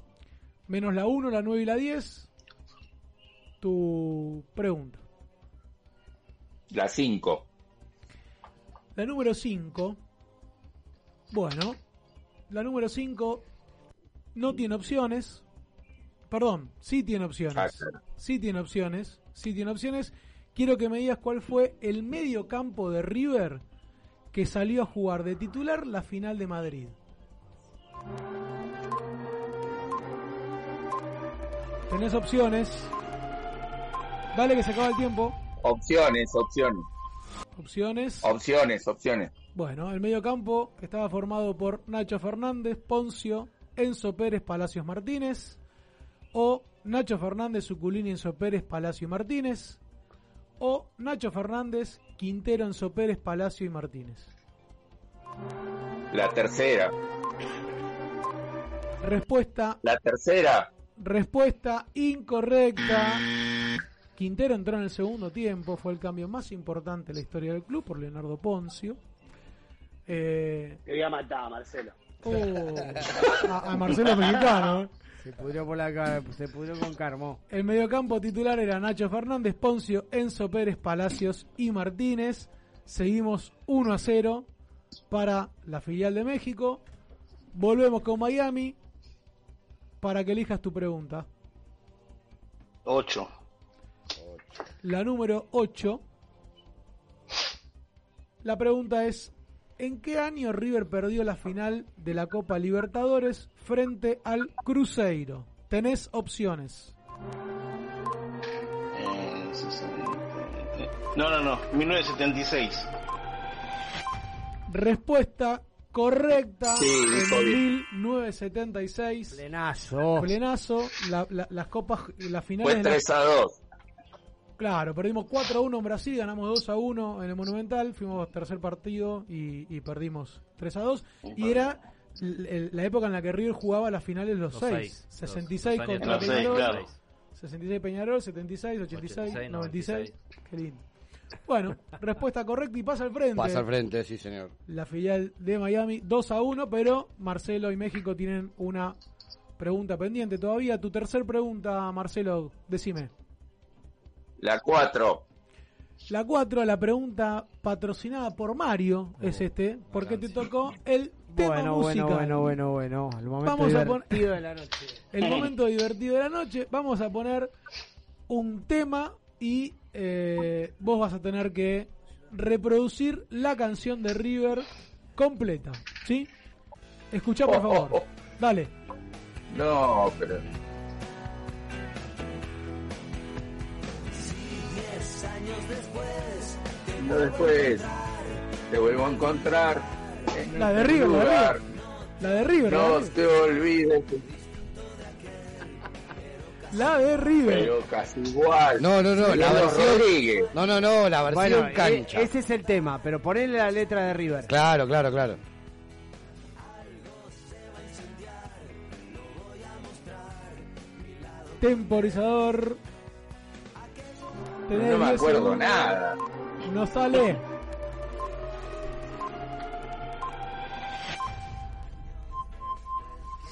Menos la 1, la 9 y la 10. Tu pregunta. La 5. La número 5. Bueno. La número 5 no tiene opciones. Perdón, sí tiene opciones. Ah. Sí tiene opciones. Sí tiene opciones. Quiero que me digas cuál fue el medio campo de River que salió a jugar de titular la final de Madrid. Tenés opciones. Dale que se acaba el tiempo. Opciones, opciones. Opciones. Opciones, opciones. Bueno, el medio campo estaba formado por Nacho Fernández, Poncio, Enzo Pérez, Palacios Martínez. O Nacho Fernández, Suculini, Enzo Pérez, Palacio y Martínez. O Nacho Fernández, Quintero, Enzo Pérez, Palacio y Martínez. La tercera. Respuesta. La tercera. Respuesta incorrecta. Quintero entró en el segundo tiempo, fue el cambio más importante de la historia del club por Leonardo Poncio. Eh, Te voy a matar, Marcelo. oh, a, a Marcelo Mexicano. ¿eh? Se pudrió, por la, se pudrió con Carmo. El mediocampo titular era Nacho Fernández, Poncio, Enzo Pérez, Palacios y Martínez. Seguimos 1 a 0 para la filial de México. Volvemos con Miami para que elijas tu pregunta. 8. La número 8. La pregunta es, ¿en qué año River perdió la final de la Copa Libertadores frente al Cruzeiro? Tenés opciones. 60, no, no, no. 1976. Respuesta correcta Sí, en bien. 1976. Plenazo. Plenazo, la- la- las copas, las finales Fue de la- 3 a 2. Claro, perdimos 4 a 1 en Brasil, ganamos 2 a 1 en el Monumental, fuimos tercer partido y, y perdimos 3 a 2. Y era l- l- la época en la que River jugaba las finales los Los 6. seis, 66 los- los contra años Peñarol, claro. 66 Peñarol, 76, 86, 86, 96. Qué lindo. Bueno, respuesta correcta y pasa al frente. Pasa al frente, sí, señor. La filial de Miami 2 a 1, pero Marcelo y México tienen una pregunta pendiente todavía. Tu tercer pregunta, Marcelo, decime. La 4. La 4, la pregunta patrocinada por Mario es este, porque te tocó el tema Bueno, musical. bueno, bueno, bueno, bueno. El momento Vamos a divertido de la noche. El momento divertido de la noche. Vamos a poner un tema y eh, vos vas a tener que reproducir la canción de River completa, ¿sí? Escuchá por favor. Dale. No, pero. No después te vuelvo a encontrar. en La de este River, la de lugar. River. La de River. la de No River. te olvides. La de River. Pero casi igual. No, no, no, la versión. No, no, no, la versión Bueno, cancha. e- ese es el tema, pero ponele la letra de River. Claro, claro, claro. Temporizador. Tenés No me 10 acuerdo segundos. nada. No sale.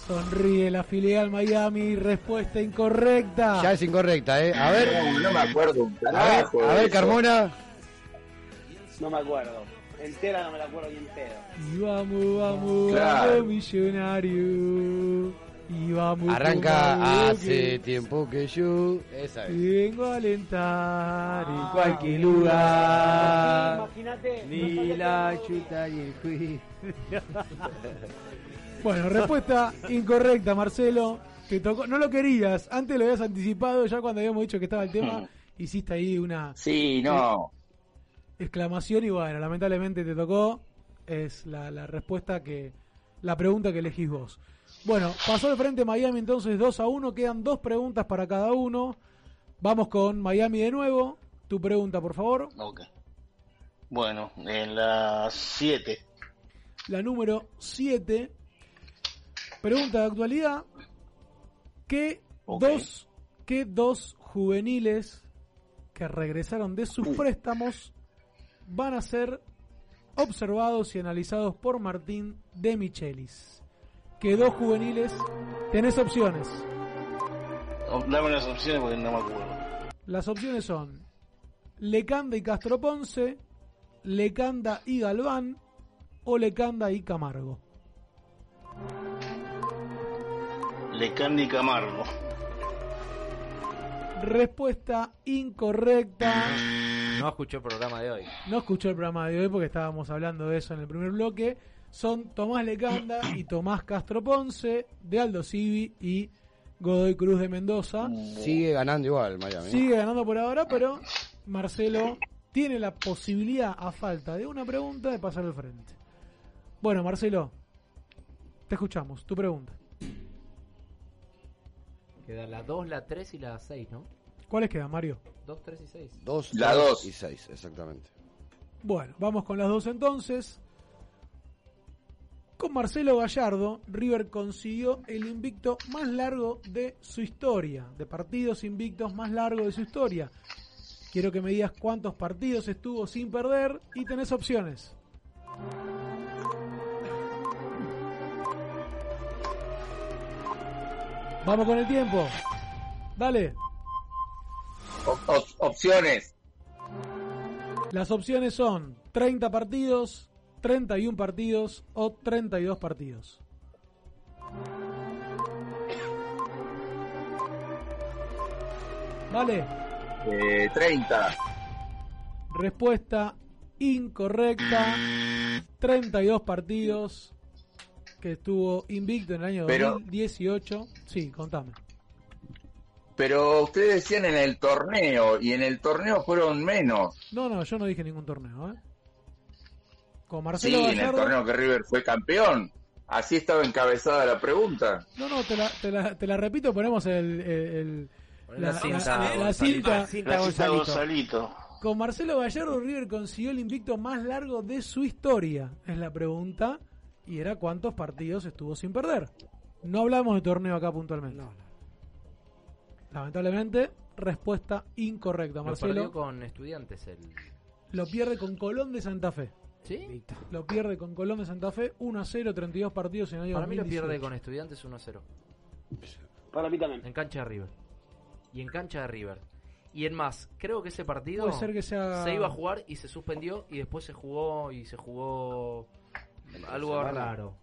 Sonríe la filial Miami. Respuesta incorrecta. Ya es incorrecta, ¿eh? A ver. No, no me acuerdo A ver, a. Carmona. No me acuerdo. Entera no me la acuerdo ni entero. Y vamos, vamos, Claro. vamos, millonario. Y vamos. Arranca hace que tiempo que yo. Esa es. Vengo a alentar en Ah, cualquier lugar. Imagínate. Ni la chuta y el quiz. Bueno, respuesta incorrecta, Marcelo. Te tocó, no lo querías, antes lo habías anticipado, ya cuando habíamos dicho que estaba el tema, hiciste ahí una Sí, no. exclamación y bueno, lamentablemente te tocó. Es la, la respuesta que, la pregunta que elegís vos. Bueno, pasó de frente Miami entonces 2 a 1, quedan dos preguntas para cada uno. Vamos con Miami de nuevo. Tu pregunta, por favor. Ok. Bueno, en las 7. La número 7. Pregunta de actualidad. ¿Qué, dos, ¿Qué dos juveniles que regresaron de sus préstamos van a ser observados y analizados por Martín de Michelis? ¿Qué dos juveniles? Tenés opciones. Dame las opciones porque no me acuerdo. Las opciones son Lecanda y Castro Ponce, Lecanda y Galván o Lecanda y Camargo. Lecandi Camargo. Respuesta incorrecta. No escuchó el programa de hoy. No escuchó el programa de hoy porque estábamos hablando de eso en el primer bloque. Son Tomás Lecanda y Tomás Castro Ponce, de Aldo Civi y Godoy Cruz de Mendoza. Sigue ganando igual Miami. Sigue ganando por ahora, pero Marcelo tiene la posibilidad, a falta de una pregunta, de pasar al frente. Bueno, Marcelo, te escuchamos. Tu pregunta. Queda la 2, la 3 y la 6, ¿no? ¿Cuáles quedan, Mario? 2, 3 y 6. Dos, La tres dos. y seis, exactamente. Bueno, vamos con las dos entonces. Con Marcelo Gallardo, River consiguió el invicto más largo de su historia, de partidos invictos más largo de su historia. Quiero que me digas cuántos partidos estuvo sin perder y tenés opciones. Vamos con el tiempo. Dale. Op- op- opciones. Las opciones son 30 partidos, 31 partidos o 32 partidos. Vale, Eh, 30. respuesta incorrecta. 32 partidos que estuvo invicto en el año Pero- 2018. Sí, contame. Pero ustedes decían en el torneo, y en el torneo fueron menos. No, no, yo no dije ningún torneo, ¿eh? Con Sí, Marcelo en el torneo que River fue campeón. Así estaba encabezada la pregunta. No, no, te la, te la, te la repito, ponemos el, el- la, la cinta, la- cinta. Gonzalito. Con Marcelo Gallardo, River consiguió el invicto más largo de su historia. Es la pregunta. Y era cuántos partidos estuvo sin perder. No hablamos de torneo acá puntualmente. Lamentablemente, respuesta incorrecta. Lo Marcelo perdió con estudiantes el... lo pierde con Colón de Santa Fe. ¿Sí? Lo pierde con Colón de Santa Fe 1 a 0, 32 partidos en el año Para mí lo 2018. pierde con estudiantes 1 a 0. Para mí también. En cancha de River. Y en cancha de River. Y en más, creo que ese partido Puede ser que sea- se iba a jugar y se suspendió y después se jugó y se jugó algo raro.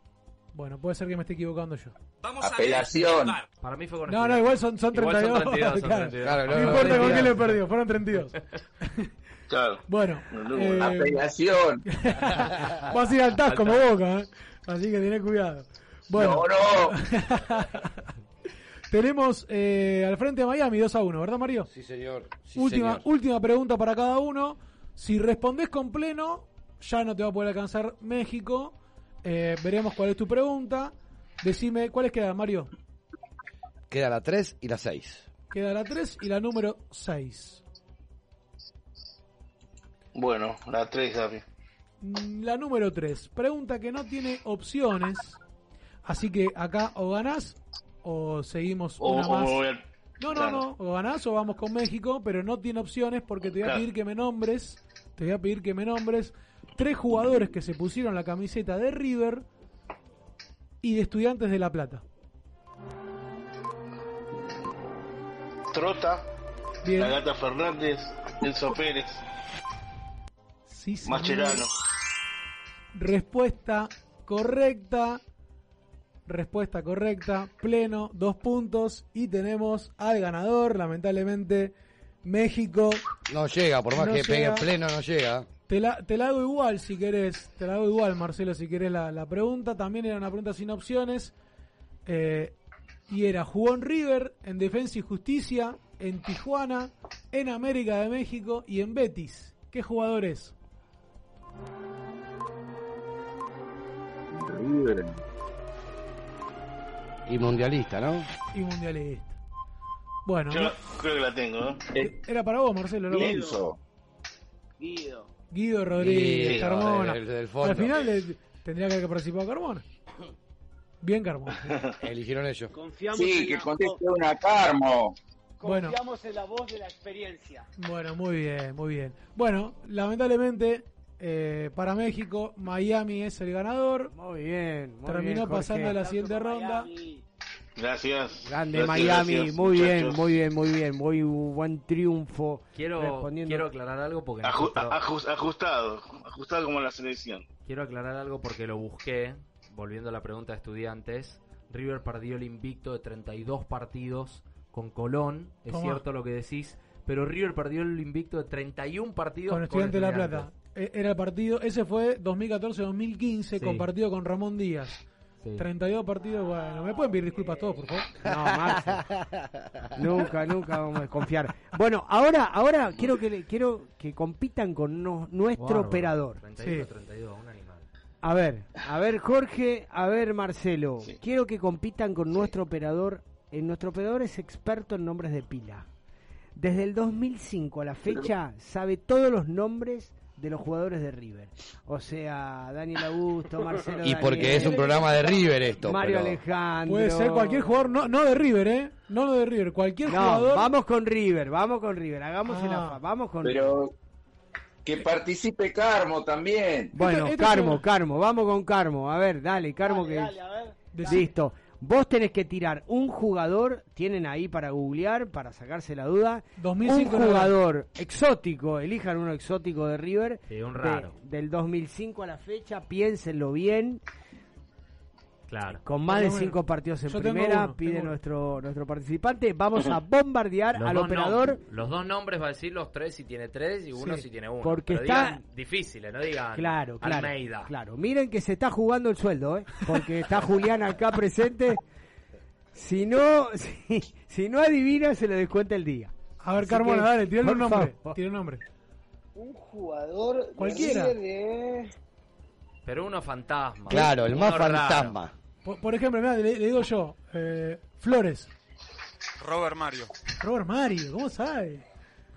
Bueno, puede ser que me esté equivocando yo. Apelación. Para mí fue con No, no, Estudiantes. igual son, son Igual 32. son 32, son claro. 32. Claro, no, no, no, importa con 32. quién le perdió, fueron 32. Claro. Bueno, No, eh, Apelación. vas a ir al TAS como boca, ¿eh? así que tenés cuidado. Bueno, No, no. tenemos eh, al frente a Miami 2 a 1, ¿verdad, Mario? Sí, señor. Sí, última, señor. última pregunta para cada uno. Si respondés con pleno, ya no te va a poder alcanzar México. Eh, veremos cuál es tu pregunta. Decime, ¿cuáles quedan, Mario? Queda la 3 y la 6. Queda la 3 y la número 6. Bueno, la 3, Gaby. Mm, la número 3. Pregunta que no tiene opciones. Así que acá o ganás o seguimos una más. No, no, no. O ganás o vamos con México, pero no tiene opciones porque te voy a pedir que me nombres. Te voy a pedir que me nombres tres jugadores que se pusieron la camiseta de River y de Estudiantes de La Plata. Trota, La Gata Fernández, Enzo Pérez, sí, Macherano. Respuesta correcta. Respuesta correcta. Pleno, dos puntos. Y tenemos al ganador, lamentablemente, México. No llega, por más que pegue pleno, no llega. Te la, te la hago igual si querés. Te la hago igual, Marcelo, si querés la, la pregunta. También era una pregunta sin opciones. Eh, y era, jugó en River, en Defensa y Justicia, en Tijuana, en América de México y en Betis. ¿Qué jugador es? River. Y mundialista, ¿no? Y mundialista. Bueno, yo creo que la tengo. ¿eh? Era para vos, Marcelo. Guido. Guido. Guido Rodríguez, Carmona. Al final tendría que haber participado Carmona. Bien, Carmo. Eligieron ellos. Confiamos sí, que conteste una Carmo. Confiamos en la voz de la experiencia. Bueno, muy bien, muy bien. Bueno, lamentablemente eh, para México, Miami es el ganador. Muy bien. Terminó pasando a la siguiente ronda. Gracias. Grande Miami, muy bien, muy bien, muy bien, muy buen triunfo. Quiero, quiero aclarar algo porque ajustado, ajustado como la selección. Quiero aclarar algo porque lo busqué volviendo a la pregunta de estudiantes, River perdió el invicto de 32 partidos con Colón, es cierto lo que decís, pero River perdió el invicto de 31 partidos con Estudiantes de La Plata. E, era el partido, ese fue 2014-2015, compartido con Ramón Díaz. 32 partidos, bueno, ¿me pueden pedir disculpas todos, por favor? No, nunca, nunca vamos a desconfiar. Bueno, ahora ahora quiero que quiero que compitan con nuestro operador. 32, 32, una a ver, a ver Jorge, a ver Marcelo. Quiero que compitan con nuestro operador. Eh, nuestro operador es experto en nombres de pila. Desde el 2005 a la fecha sabe todos los nombres de los jugadores de River. O sea, Daniel Augusto, Marcelo. Y porque es un programa de River esto. Mario Alejandro. Puede ser cualquier jugador, no, no de River, ¿eh? No de River, cualquier jugador. Vamos con River, vamos con River, hagamos el ah. Vamos con Pero que participe Carmo también. Bueno, Carmo, Carmo, vamos con Carmo. A ver, dale, Carmo que... Listo. Vos tenés que tirar un jugador, tienen ahí para googlear, para sacarse la duda. 2005 un jugador exótico, elijan uno exótico de River. Sí, un raro. del 2005 a la fecha, piénsenlo bien. Claro. Con más de cinco partidos en primera, pide nuestro nuestro participante. Vamos a bombardear al operador. los dos nombres va a decir los tres si tiene tres y uno si tiene uno. Porque está difíciles, no digan claro, claro, Almeida. Claro, miren que se está jugando el sueldo, ¿eh? Porque está Julián acá presente. Si no, si, no adivina, se le descuenta el día. A ver, Carmona, dale, tiene un nombre. Tiene un nombre. Un jugador cualquiera. De... Pero uno fantasma. Claro, el más fantasma. Por, ejemplo, le, digo yo, eh, Flores. Robert Mario. Robert Mario, ¿cómo sabe?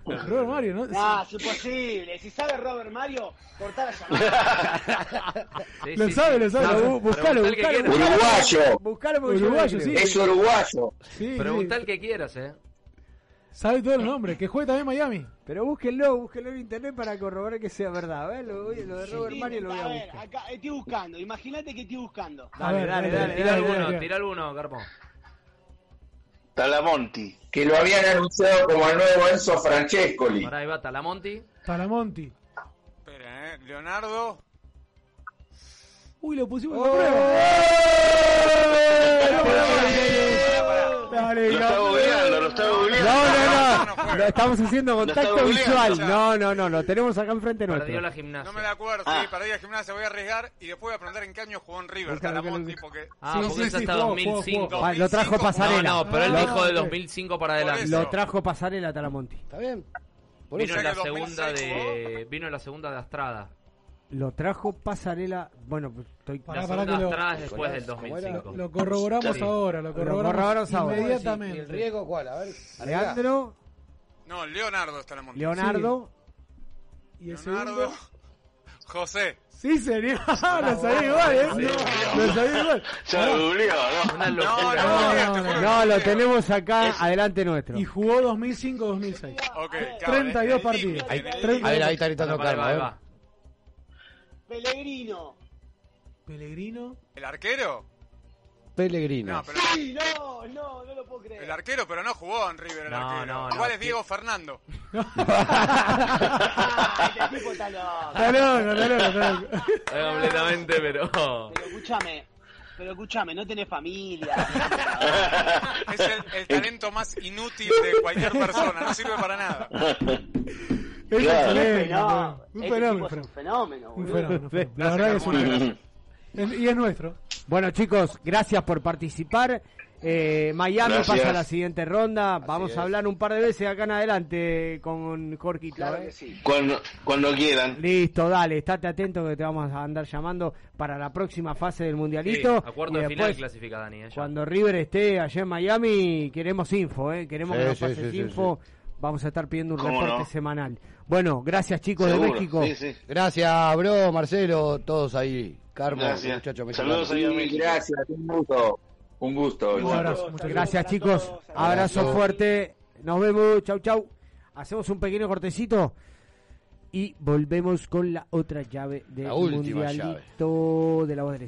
Robert Mario, ¿no? Ah, es imposible. Si sabe Robert Mario, cortar la llamada. lo sabe, lo sabe. buscalo, buscalo. Uruguayo. Buscalo uruguayo, sí. Es uruguayo. Sí, Pregunta el que quieras, eh. Sabe todos los nombres, que juega también Miami. Pero búsquenlo, búsquenlo en internet para corroborar que sea verdad. Lo, de Robert Mario lo voy a, ver, Acá, estoy buscando, imagínate que estoy buscando. Dale, dale, dale. Tira alguno, tira alguno, Carpo. Talamonti. Que lo habían anunciado como el nuevo Enzo Francescoli. Ahora ahí va Talamonti. Talamonti. Espera, ¿eh? Leonardo. Uy, lo pusimos ¡Oh! prueba. Dale, lo está googleando, lo está googleando. No, no, no. estamos haciendo contacto visual. No, no, no. Lo tenemos acá enfrente nuestro. Perdió la gimnasia. No me la acuerdo, sí. Para ir a gimnasia voy a arriesgar y después voy a preguntar en qué año jugó en River. Talamonti, porque... Ah, porque es hasta 2005. Lo trajo Pasarela. No, no, pero él dijo de 2005 para adelante. Lo trajo Pasarela a Talamonti. Está bien. vino en la segunda de... Vino en la segunda de Astrada. Lo trajo Pasarela. Bueno, pues, estoy Pará, pará que lo- después del 2005. Lo corroboramos Sí. ahora, lo corroboramos, corroboramos ahora. inmediatamente. ¿Y el riesgo cuál? A ver. Leandro, No, Leonardo está en el mundo. Leonardo. Y el Leonardo. segundo. José. Sí, señor. lo sabía igual, ¿eh? Lo sabía igual. Lo googleó, ¿no? No, no, no, no. No, lo tenemos acá adelante nuestro. Y jugó 2005-2006. Ok, claro, 32 en el partidos. en el ahí, está gritando vale, ¿eh? Pellegrino. Pellegrino. ¿El arquero? Pellegrino. No, pero Sí, no, no, no lo puedo creer. el arquero, pero no jugó en River el No, arquero. no, no. Igual es Diego Fernando. Ah, este tipo está loco. Está loco, está loco, está loco. completamente, pero. Pero escúchame, pero escúchame, no tenés familia. Es el, el talento más inútil de cualquier persona, no sirve para nada. Es Claro. excelente. No, Un este fenómeno. es un fenómeno, Un fenómeno. un fenómeno. La verdad es un fenómeno. Es- Y es nuestro. Bueno, chicos, gracias por participar. Eh, Miami Gracias. pasa a la siguiente ronda. Vamos es. a hablar un par de veces acá en adelante con Jorquito. Claro ¿eh? sí. Cuando, cuando quieran. Listo, dale, estate atento que te vamos a andar llamando para la próxima fase del mundialito. Sí, a cuarto Y de final clasifica Dani. eh. Cuando River esté allá en Miami, queremos info, ¿eh? queremos Sí, que nos sí, pases sí, sí, info. Vamos a estar pidiendo un ¿Cómo reporte no? semanal. Bueno, gracias chicos de México. Sí, sí. Gracias, bro, Marcelo, todos ahí. Carmo, Gracias. muchachos Saludos ahí Sí, gracias, un gusto. Un gusto. Un abrazo. Muchas Gracias chicos, abrazo Abrazo. fuerte, nos vemos, chau chau. Hacemos un pequeño y volvemos con la otra llave del La última mundialito de la voz de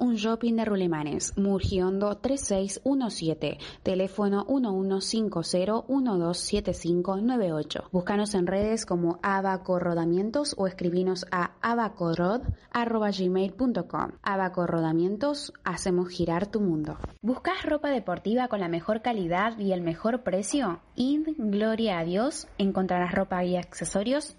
Un shopping de Rulemanes, Murgiondo 3617, teléfono 1150-127598. Búscanos en redes como Abaco Rodamientos o escribinos a abacorod.gmail.com. Abaco Rodamientos, hacemos girar tu mundo. ¿Buscas ropa deportiva con la mejor calidad y el mejor precio? Id, gloria a Dios, encontrarás ropa y accesorios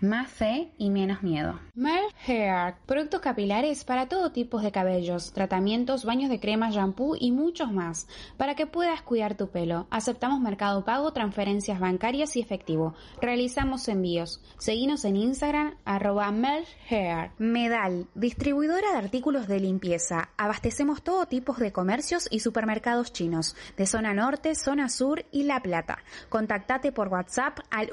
Más fe y menos miedo. Merl Hair, productos capilares para todo tipo de cabellos, tratamientos, baños de crema, shampoo y muchos más, para que puedas cuidar tu pelo. Aceptamos mercado pago, transferencias bancarias y efectivo. Realizamos envíos. Seguinos en Instagram arroba Merl Hair. Medal, distribuidora de artículos de limpieza. Abastecemos todo tipo de comercios y supermercados chinos, de zona norte, zona sur y La Plata. Contactate por WhatsApp al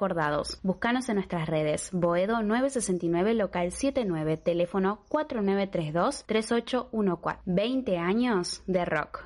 recordados. Búscanos en nuestras redes. Boedo 969 local 79, teléfono 4932 3814. 20 años de rock.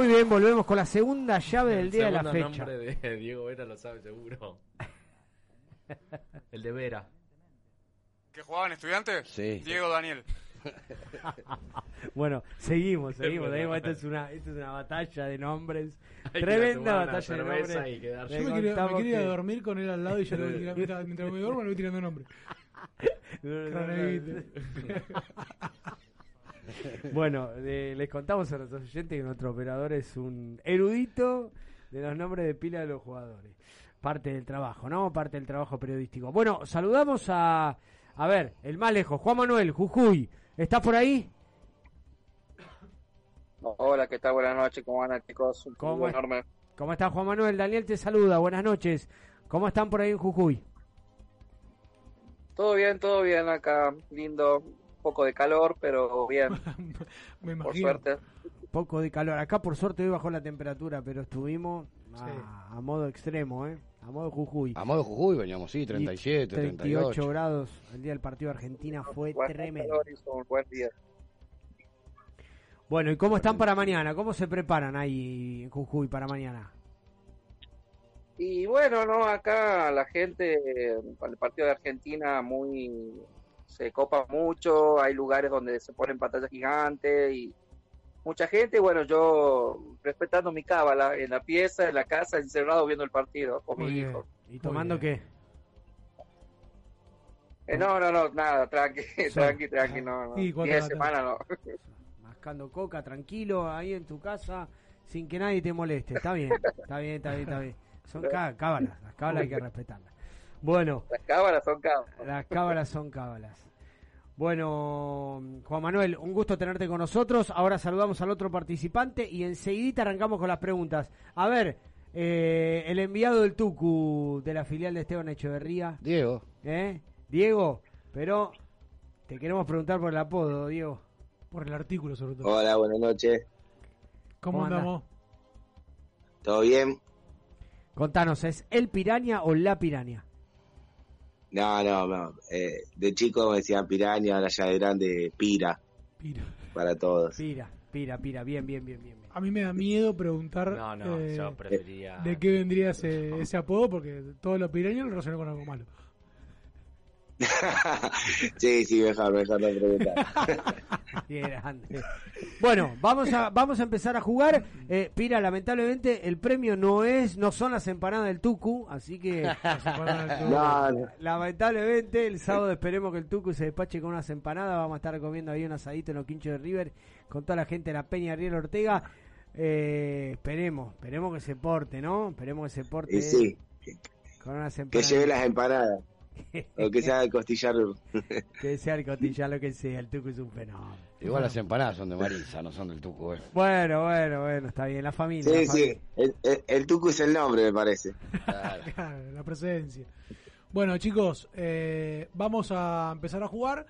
Muy bien, volvemos con la segunda llave del día de la fecha. nombre de Diego Vera lo sabe seguro. El de Vera. ¿Que jugaba en estudiante? Sí. Diego Daniel. bueno, seguimos, seguimos. seguimos. Esto, es una, esto es una batalla de nombres. Tremenda batalla de nombres. Yo me quería, me quería dormir con él al lado y yo le voy mientras, mientras me duermo le voy tirando nombres. bueno, les contamos a nuestros oyentes que nuestro operador es un erudito de los nombres de pila de los jugadores. Parte del trabajo, ¿no? Parte del trabajo periodístico. Bueno, saludamos a, a ver, el más lejos, Juan Manuel, Jujuy. ¿Estás por ahí? Hola, ¿qué tal? Buenas noches, ¿cómo van chicos? Un ¿Cómo, enorme. ¿Cómo está Juan Manuel? Daniel te saluda, buenas noches. ¿Cómo están por ahí en Jujuy? Todo bien, todo bien acá, lindo, poco de calor, pero bien. Me por suerte. Poco de calor. Acá por suerte hoy bajó la temperatura, pero estuvimos a, modo extremo, ¿eh? A modo Jujuy. A modo Jujuy veníamos, sí, 37, 38 grados. El día del partido de Argentina fue tremendo. Bueno, ¿y cómo están para mañana? ¿Cómo se preparan ahí en Jujuy para mañana? Y bueno, no, acá la gente, para el partido de Argentina, muy se copa mucho, hay lugares donde se ponen pantallas gigantes y mucha gente, bueno, yo respetando mi cábala en la pieza, en la casa, encerrado viendo el partido con mi hijo. ¿Y tomando qué? Eh, no, no, no, nada, tranqui, tranqui, tranqui, no, no. Diez semanas no. Mascando coca, tranquilo, ahí en tu casa, sin que nadie te moleste. Está bien, está bien, está bien, está bien. Son cábalas, las cábalas hay que respetarlas. Bueno. Las cábalas son cábalas. Las cábalas son cábalas. Bueno, Juan Manuel, un gusto tenerte con nosotros. Ahora saludamos al otro participante y enseguida arrancamos con las preguntas. A ver, eh, el enviado del Tucu de la filial de Esteban Echeverría. Diego. ¿Eh? Diego, pero te queremos preguntar por el apodo, Diego. Por el artículo, sobre todo. Hola, buenas noches. ¿Cómo, andamos? ¿Todo bien? Contanos, ¿es el piraña o la piraña? No, no, no. Eh, de chico me decían piraña, ahora ya de grande, pira. Pira. Para todos. Pira, pira, pira. Bien, bien, bien, bien. A mí me da miedo preguntar no, no, eh, yo preferiría... de qué vendría ese, ese apodo, porque todos los piraños lo relacionan con algo malo. sí, sí, mejor, mejor no preguntar. grande. Bueno, vamos a vamos a empezar a jugar. Eh, Pira, lamentablemente el premio no es no son las empanadas del Tucu, así que lamentablemente el sábado esperemos que el Tucu se despache con unas empanadas. Vamos a estar comiendo ahí un asadito en los quinchos de River con toda la gente de la Peña Riel Ortega. Eh, esperemos, esperemos que se porte, ¿no? Esperemos que se porte. sí. Con unas empanadas. Que lleve las empanadas. O que sea el costillar. que sea el costillar, lo que sea. El tuco es un fenómeno. Igual las empanadas son de Marisa, no son del tuco. Eh. Bueno, bueno, bueno, está bien. La familia. Sí, sí. El, el, tuco es el nombre, me parece. Claro. la presencia. Bueno, chicos, eh, vamos a empezar a jugar.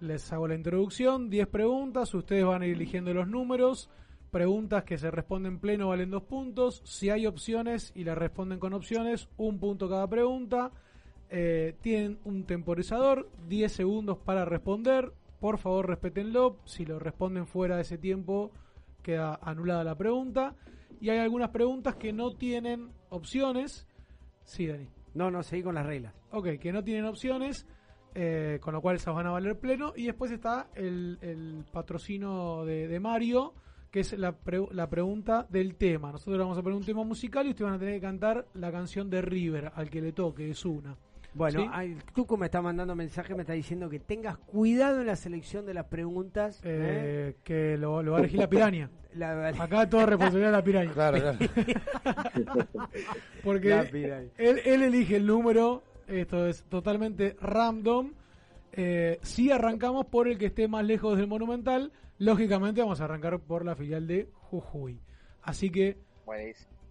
Les hago la introducción. 10 preguntas. Ustedes van a ir eligiendo los números. Preguntas que se responden pleno valen dos puntos. Si hay opciones y las responden con opciones, un punto cada pregunta. Eh, tienen un temporizador, 10 segundos para responder. Por favor, respétenlo. Si lo responden fuera de ese tiempo, queda anulada la pregunta. Y hay algunas preguntas que no tienen opciones. Sí, Dani. No, no, seguí con las reglas. Ok, que no tienen opciones, eh, con lo cual esas van a valer pleno. Y después está el, patrocino de, Mario, que es la, la pregunta del tema. Nosotros vamos a poner un tema musical y ustedes van a tener que cantar la canción de River, al que le toque, es una. Bueno, Tuco me está mandando mensaje, me está diciendo que tengas cuidado en la selección de las preguntas. Eh, ¿eh? Que lo, va a elegir la piraña. Acá todo responsabilidad de la piraña. Claro, claro. Porque Él, elige el número, esto es totalmente random. Eh, si arrancamos por el que esté más lejos del Monumental, lógicamente vamos a arrancar por la filial de Jujuy. Así que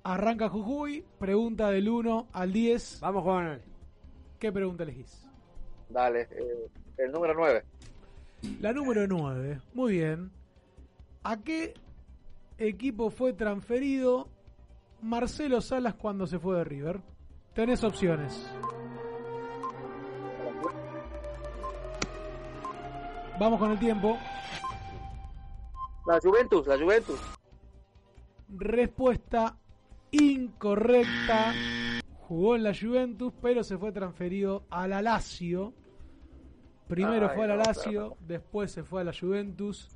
arranca Jujuy, pregunta del 1 al 10. Vamos, Juan. ¿Qué pregunta elegís? Dale, eh, el número 9. La número 9, muy bien. ¿A qué equipo fue transferido Marcelo Salas cuando se fue de River? Tenés opciones. Vamos con el tiempo. La Juventus, la Juventus. Respuesta incorrecta jugó en la Juventus, pero se fue transferido a la Lazio. Primero fue a la Lazio, después se fue a la Juventus.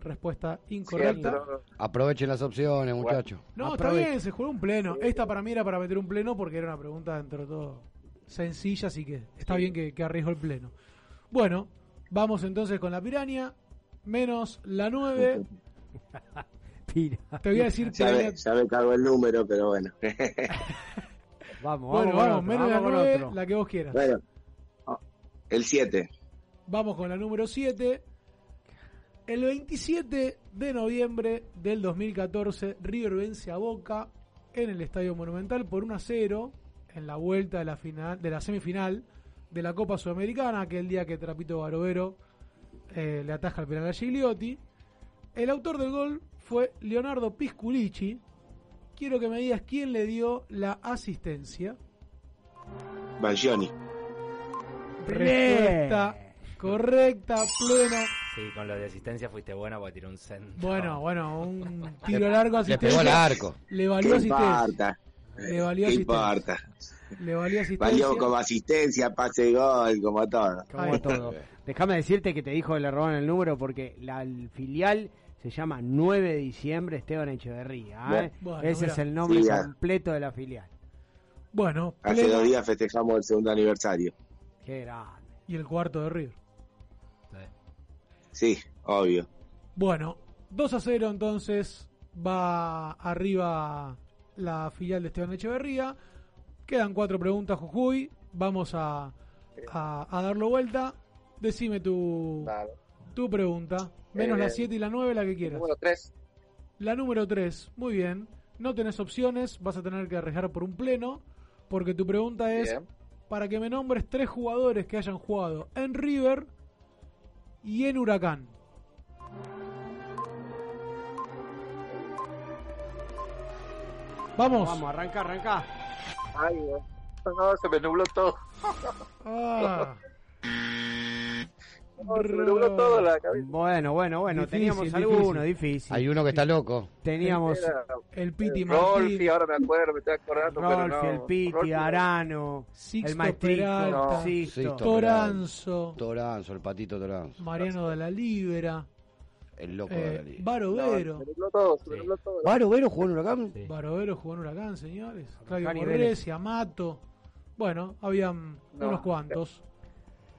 Respuesta incorrecta. Aprovechen las opciones, muchachos. No, está bien, se jugó un pleno. Esta para mí era para meter un pleno porque era una pregunta dentro de todo sencilla, así que está bien que, que arriesgo el pleno. Bueno, vamos entonces con la piraña, menos la 9. Te voy a decir ya, me, ya me cago el número, pero bueno. Vamos, bueno, vamos, menos la 9, la que vos quieras. Bueno, el 7. Vamos con la número 7. El 27 de noviembre del 2014, River vence a Boca en el Estadio Monumental por 1 a 0 en la vuelta de la, final, de la semifinal de la Copa Sudamericana, aquel día que Trapito Barovero eh, le ataja al penal a Gigliotti. El autor del gol fue Leonardo Pisculici, quiero que me digas quién le dio la asistencia. Bangioni. Respuesta correcta, plena. Sí, con lo de asistencia fuiste buena porque tiró un centro. Bueno, bueno, un tiro largo asistencia. Le pegó al arco. Le valió asistencia. Importa. Le valió ¿Qué importa? Le valió asistencia. Valió como asistencia, pase gol, como todo. Como todo. Déjame decirte que te dijo que le robaron el número porque la filial se llama 9 de diciembre Esteban Echeverría. ¿eh? Ese es el nombre completo de la filial. Bueno, hace dos días festejamos el segundo aniversario. Qué grande. Y el cuarto de River. Sí, obvio. Bueno, 2 a 0 entonces va arriba la filial de Esteban Echeverría. Quedan cuatro preguntas, Jujuy. Vamos a, a, darlo vuelta. Decime tu, tu pregunta. Menos la 7 eh, y la 9, la que quieras. Número 3. La número 3, muy bien. No tenés opciones, vas a tener que arriesgar por un pleno, porque tu pregunta es para que me nombres tres jugadores que hayan jugado en River y en Huracán. Vamos. Vamos, arranca, arranca. Ay, no, se me nubló todo. Ah. Bueno, bueno, bueno, teníamos alguno difícil. Hay uno que está loco. Teníamos el Piti Rolfi, ahora me acuerdo, me estoy acordando. Rolfi, el Piti, Arano, el Maestrito, Toranzo. Toranzo, el patito Toranzo. Mariano de la Libera. el loco de la Eh. Barovero. Barovero jugó en Huracán. Barovero jugó en Huracán, señores. Claudio Borges, Amato. Bueno, habían No. unos cuantos.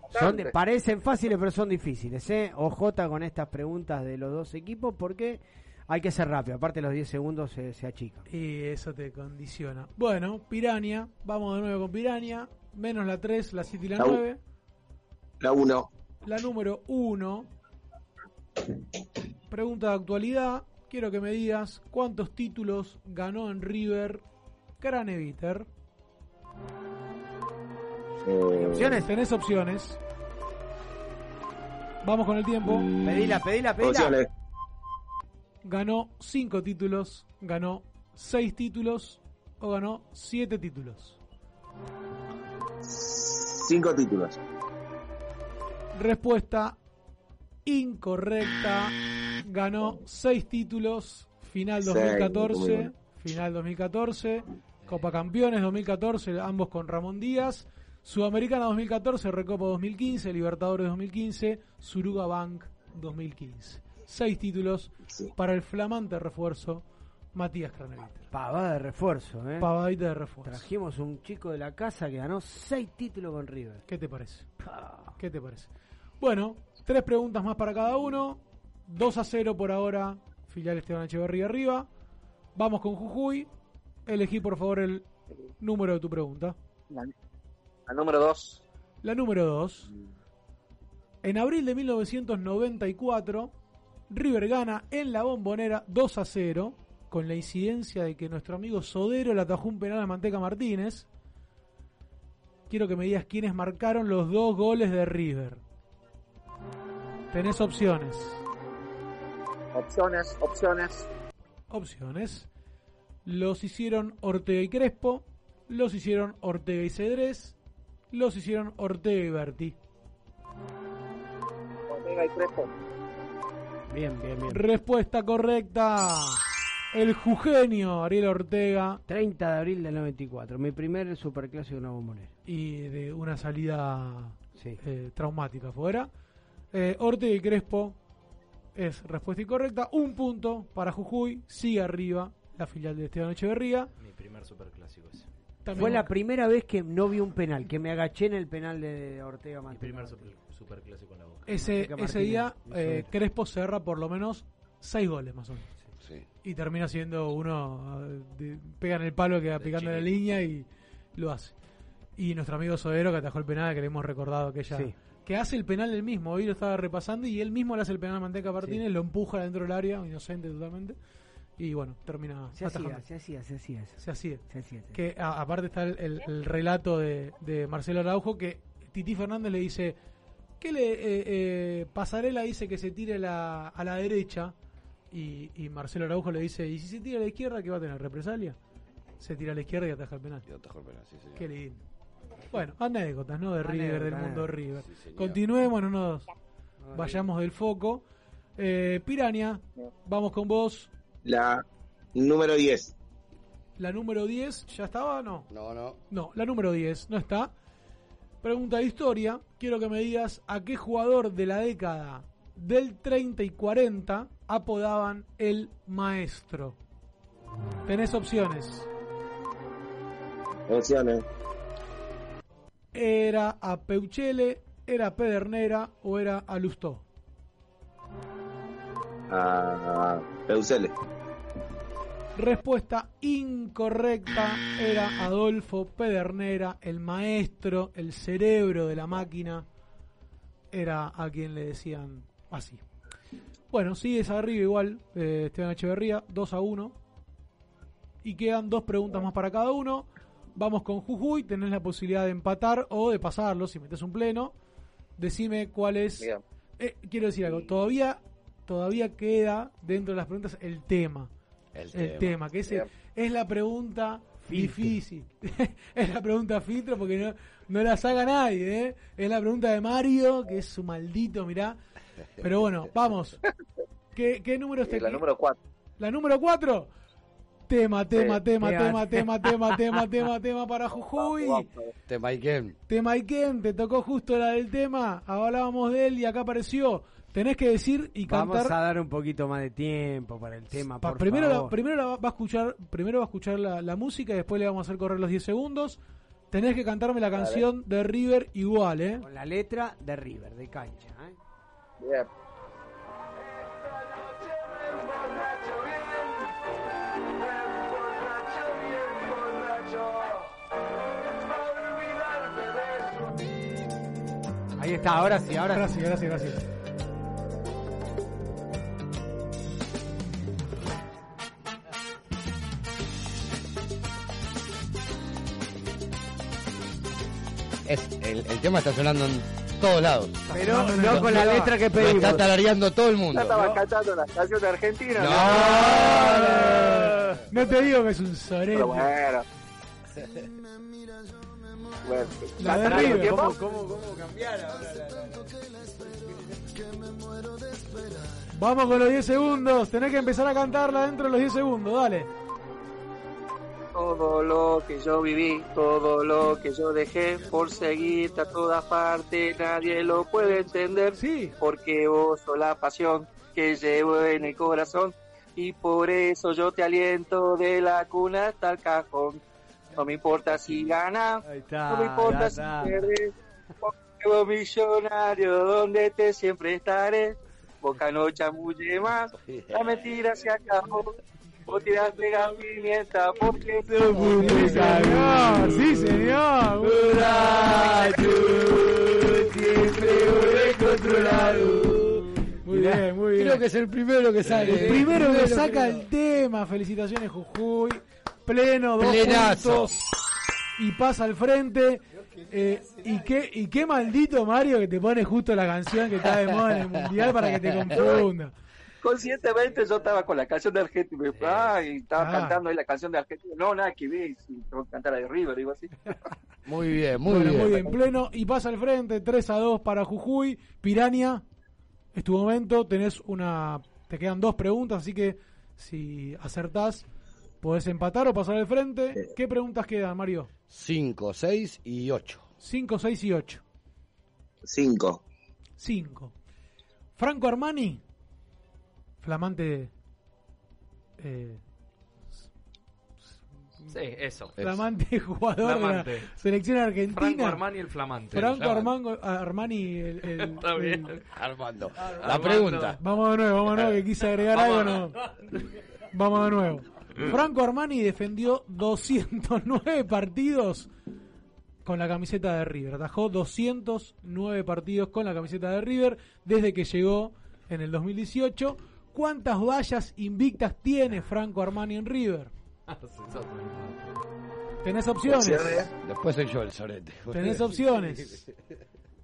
Son de- parecen fáciles, pero son difíciles, ¿eh? OJ con estas preguntas de los dos equipos porque hay que ser rápido. Aparte, los 10 segundos se, se achican. Y eso te condiciona. Bueno, Pirania. Vamos de nuevo con Pirania. Menos la 3, la 7 y la La u- 9. La 1. La número 1. Pregunta de actualidad. Quiero que me digas cuántos títulos ganó en River Craneviter. Opciones? Tenés opciones. Vamos con el tiempo. Pedila, pedila, pedila. Opciones. Ganó 5 títulos, ganó 6 títulos o ganó 7 títulos. Cinco títulos. Respuesta incorrecta. Ganó 6 títulos. Final Seis, 2014. muy bueno. Final 2014. Copa Campeones 2014, ambos con Ramón Díaz. Sudamericana 2014, Recopa 2015, Libertadores 2015, Suruga Bank 2015. Seis títulos para el flamante refuerzo Matías Craneviter. Pavada de refuerzo, ¿eh? Pavadita de refuerzo. Trajimos un chico de la casa que ganó 6 títulos con River. ¿Qué te parece? ¿Qué te parece? Bueno, tres preguntas más para cada uno. 2 a 0 por ahora. Filial Esteban Echeverría arriba. Vamos con Jujuy. Elegí por favor el número de tu pregunta. La, la número 2. La número 2. En abril de 1994, River gana en la bombonera 2 a 0, con la incidencia de que nuestro amigo Sodero le atajó un penal a Manteca Martínez. Quiero que me digas quiénes marcaron los dos goles de River. Tenés opciones. Opciones, opciones. Opciones. Los hicieron Ortega y Crespo. Los hicieron Ortega y Cedrés. Los hicieron Ortega y Berti. Ortega y Crespo. Bien, bien, bien. Respuesta correcta. El Jugenio, Ariel Ortega. 30 de abril del 94. Mi primer superclásico de una bombonera. Y de una salida Sí. eh, traumática fuera. Eh, Ortega y Crespo es respuesta incorrecta. Un punto para Jujuy. Sigue arriba la filial de Esteban Echeverría. Mi primer superclásico ese. También- Fue la primera vez que no vi un penal, que me agaché en el penal de Ortega Mi Manteca. primer super, superclásico en la boca. Ese, ese Martínez, día eh. Crespo cerra por lo menos seis goles más o menos. Sí. Y termina siendo uno, eh, de- pega en el palo que va picando la línea y lo hace. Y nuestro amigo Sodero que atajó el penal, que le hemos recordado aquella... Sí. Que hace el penal él mismo, hoy lo estaba repasando y él mismo le hace el penal a Manteca Martínez, lo empuja dentro del área, inocente totalmente. Y bueno, termina Se atajando. hacía, se hacía, se hacía eso. Se hacía. Se hacía, se Que a- aparte está el, el- el relato de, de Marcelo Araujo que Titi Fernández le dice que le eh, eh, Pasarela dice que se tire la, a la derecha y, y Marcelo Araujo le dice y si se tira a la izquierda qué va a tener represalia se tira a la izquierda y ataja el penal. Y atajó el penal, sí, señor. qué lindo. Bueno anécdotas no de River del mundo anécdota. River. Sí, continuemos no nos vayamos del foco. Eh, Pirania vamos con vos La número 10. la número 10 ya estaba no No, no. No, la número 10 no está. Pregunta de historia. Quiero que me digas a qué jugador de la década del 30 y 40 apodaban el maestro. Tenés opciones. Opciones. ¿Era a Peuchele, era a Pedernera o era a Lustó? A Peusele. Respuesta incorrecta. Era Adolfo Pedernera, el maestro, el cerebro de la máquina. Era a quien le decían así. Bueno, sigues arriba igual, eh, Esteban Echeverría, 2 a 1. Y quedan dos preguntas más para cada uno. Vamos con Jujuy, tenés la posibilidad de empatar o de pasarlo si metes un pleno. Decime cuál es. Eh, quiero decir algo, todavía, todavía queda dentro de las preguntas el tema. El, El tema. tema, que es, es la pregunta difícil. es la pregunta filtro porque no, no la saca nadie, ¿eh? Es la pregunta de Mario, que es su maldito, mirá. Pero bueno, vamos. ¿Qué, qué número está Eh, la número 4. ¿La número 4? Tema, tema, Sí. tema, Tema. tema, tema, tema, tema, tema, tema para Jujuy. Tema Iken. Tema Iken, te tocó justo la del tema, hablábamos de él y acá apareció. Tenés que decir y cantar. Vamos a dar un poquito más de tiempo para el tema, por primero favor. La, primero va a escuchar, primero va a escuchar la, música y después le vamos a hacer correr los 10 segundos. Tenés que cantarme la canción de River igual, ¿eh? Con la letra de River, de cancha, ¿eh? Ahí está, ahora sí, ahora, sí. Gracias, gracias. Es, el, el tema está sonando en todos lados. Pero no, con la letra que pedimos. está tarareando todo el mundo. Ya estaba cantando la canción de Argentina. No, no, te digo que es un sorete. bueno. bueno. La de River. ¿Cómo, cómo, cómo cambiar ahora Vamos con los 10 segundos. Tenés que empezar a cantarla dentro de los 10 segundos. Dale. Todo lo que yo viví, todo lo que yo dejé por seguirte a todas partes, nadie lo puede entender. Sí. Porque vos sos la pasión que llevo en el corazón y por eso yo te aliento de la cuna hasta el cajón. No me importa si ganas, no me importa si pierdes, porque millonario donde te siempre estaré. Boca no chamulle más, la mentira se acabó. Vos tiraste gas pimienta porque muy señor, sí señor. siempre voy controlado. Muy bien, muy bien. Creo que es el primero que sale. El primero que saca el tema. Felicitaciones, Jujuy. Pleno, dos puntos. Y pasa al frente. Eh, y qué y qué maldito Mario que te pone justo la canción que está de moda en el mundial para que te confunda. Conscientemente yo estaba con la canción de Argentina y estaba Ah. cantando ahí la canción de Argentina. No, nada que ver, si tengo que cantar la de River, digo así. Muy bien, muy Bueno, bien. muy bien, pleno. Y pasa al frente, 3 a 2 para Jujuy. Pirania, es tu momento. Tenés una. Te quedan dos preguntas, así que si acertás, podés empatar o pasar al frente. ¿Qué preguntas quedan, Mario? 5, 6 y 8. 5, 6 y 8. Cinco. 5. Franco Armani, flamante. Eh, Sí, eso. flamante jugador Flamante. de la selección argentina. Franco Armani el flamante. Franco. Armango- Armani, el, el- Está bien. el- Armando. La pregunta. Vamos de nuevo, vamos de nuevo, que quise agregar Vamos. algo, no. Vamos de nuevo. Franco Armani defendió 209 partidos con la camiseta de River. Atajó 209 partidos con la camiseta de River desde que llegó en el 2018. ¿Cuántas vallas invictas tiene Franco Armani en River? Tenés opciones. Después soy yo el sorete. Tenés opciones.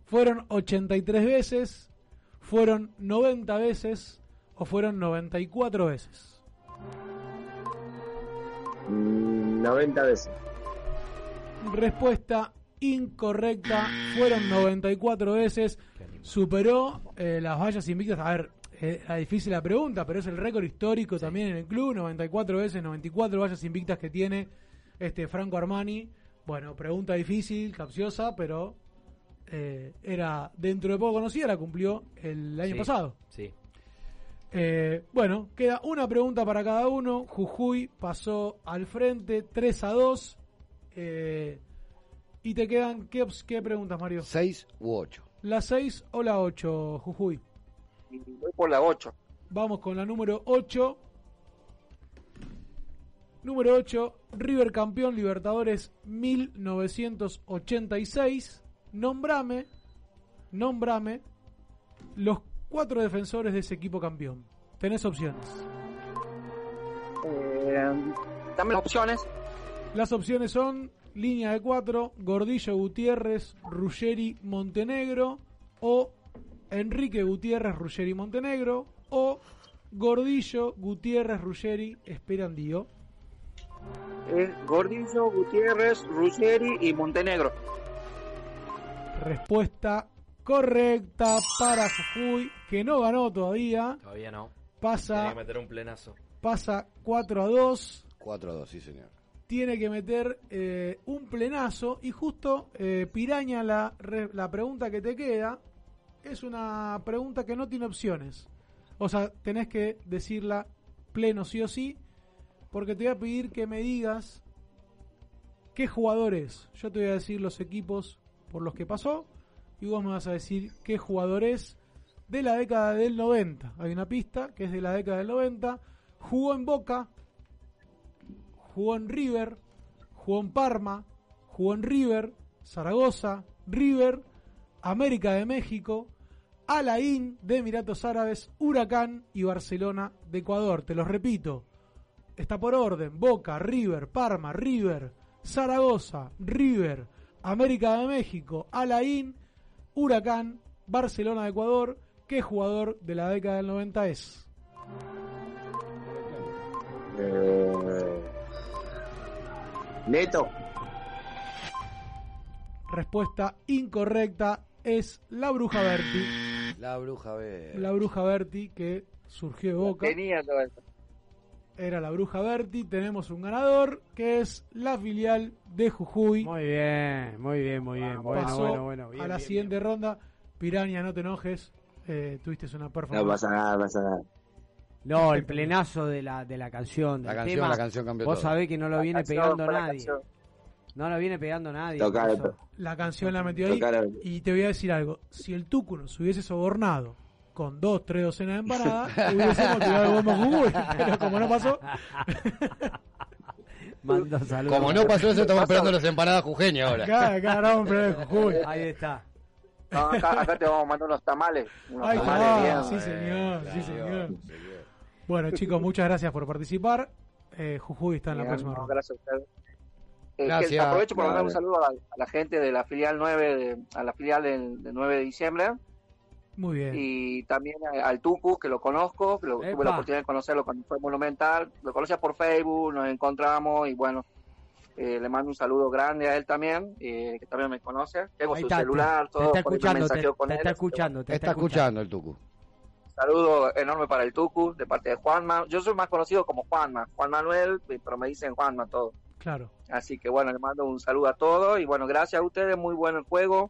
Fueron 83 veces, fueron 90 veces o fueron 94 veces. Mm, 90 veces. Respuesta incorrecta, fueron 94 veces. Superó eh, las vallas invictas. A ver, eh, era difícil la pregunta, pero es el récord histórico también en el club. 94 veces, 94 vallas invictas que tiene este Franco Armani. Bueno, pregunta difícil, capciosa, pero eh, era dentro de poco conocida, la cumplió el año Sí, pasado. Sí. Eh, bueno, queda una pregunta para cada uno. Jujuy pasó al frente 3 a 2. Eh, y te quedan, ¿qué, qué preguntas, Mario? 6 u 8. ¿La 6 o la 8, Jujuy? Voy por la 8. Vamos con la número 8. Número 8, River campeón Libertadores 1986. Nombrame, nombrame los cuatro defensores de ese equipo campeón. Tenés opciones. Eh, dame las opciones. Las opciones son línea de 4, Gordillo Gutiérrez, Ruggeri Montenegro o Enrique Gutiérrez, Ruggeri Montenegro o Gordillo Gutiérrez, Ruggeri Esperandío. Es Gordillo, Gutiérrez, Ruggeri y Montenegro. Respuesta correcta para Jujuy, que no ganó todavía. Todavía no. Pasa, Tiene que meter un plenazo. pasa 4 a 2. 4 a 2, sí, señor. Tiene que meter eh, un plenazo. Y justo, eh, Piraña, la, la pregunta que te queda es una pregunta que no tiene opciones. O sea, tenés que decirla pleno sí o sí, porque te voy a pedir que me digas qué jugadores. Yo te voy a decir los equipos por los que pasó y vos me vas a decir qué jugadores de la década del 90. Hay una pista que es de la década del 90. Jugó en Boca, jugó en River, jugó en Parma, jugó en River, Zaragoza, River, América de México, Alain de Emiratos Árabes, Huracán y Barcelona de Ecuador. Te los repito. Está por orden. Boca, River, Parma, River, Zaragoza, River, América de México, Alain, Huracán, Barcelona de Ecuador. ¿Qué jugador de la década del 90 es? Eh, Neto. Respuesta incorrecta es la Bruja Berti. La Bruja Berti. La Bruja Berti que surgió de Boca. Tenía todo eso. Era la Bruja Berti. Tenemos un ganador que es la filial de Jujuy. Muy bien, muy bien, muy bien. Bueno, Pasó bueno, bueno. bien, a la bien, siguiente ronda. Piraña, no te enojes. Eh, tuviste una performance. No pasa nada, no pasa nada. No, el plenazo de la, de la canción. La canción, tema, la canción cambió Vos todo. sabés que no lo La viene canción pegando nadie. canción. No lo viene pegando nadie. Tocar, La canción la metió ahí. Tocar- Y te voy a decir algo. Si el Tucu nos hubiese sobornado con dos, tres docenas de empanadas, hubiésemos tirado el Jujuy. Pero como no pasó, Mando saludos. Como no pasó eso, estamos esperando las empanadas jujeñas ahora. acá, acá grabamos un de Jujuy. Ahí está. No, acá, acá te vamos a mandar unos tamales. Unos Ahí tamales está. bien. Sí, señor. Sí, señor. Bueno, chicos, muchas gracias por participar. Eh, Jujuy está en la próxima no, ronda. gracias a ustedes. Eh, que Gracias. aprovecho para mandar un saludo a la, a la gente de la filial 9 de, a la filial del, del 9 de diciembre Muy bien. y también al Tucu que lo conozco, que lo, tuve la oportunidad de conocerlo cuando fue Monumental, lo conocía por Facebook, nos encontramos y bueno, eh, le mando un saludo grande a él también, eh, que también me conoce, tengo Ahí su está, celular, te, todo, está escuchando, te, con te él, está escuchando, te Está escuchando el Tucu. Saludo enorme para el Tucu, de parte de Juanma. Yo soy más conocido como Juanma, Juan Manuel, pero me dicen Juanma todo. Claro. Así que bueno, le mando un saludo a todos y bueno, gracias a ustedes, muy bueno el juego.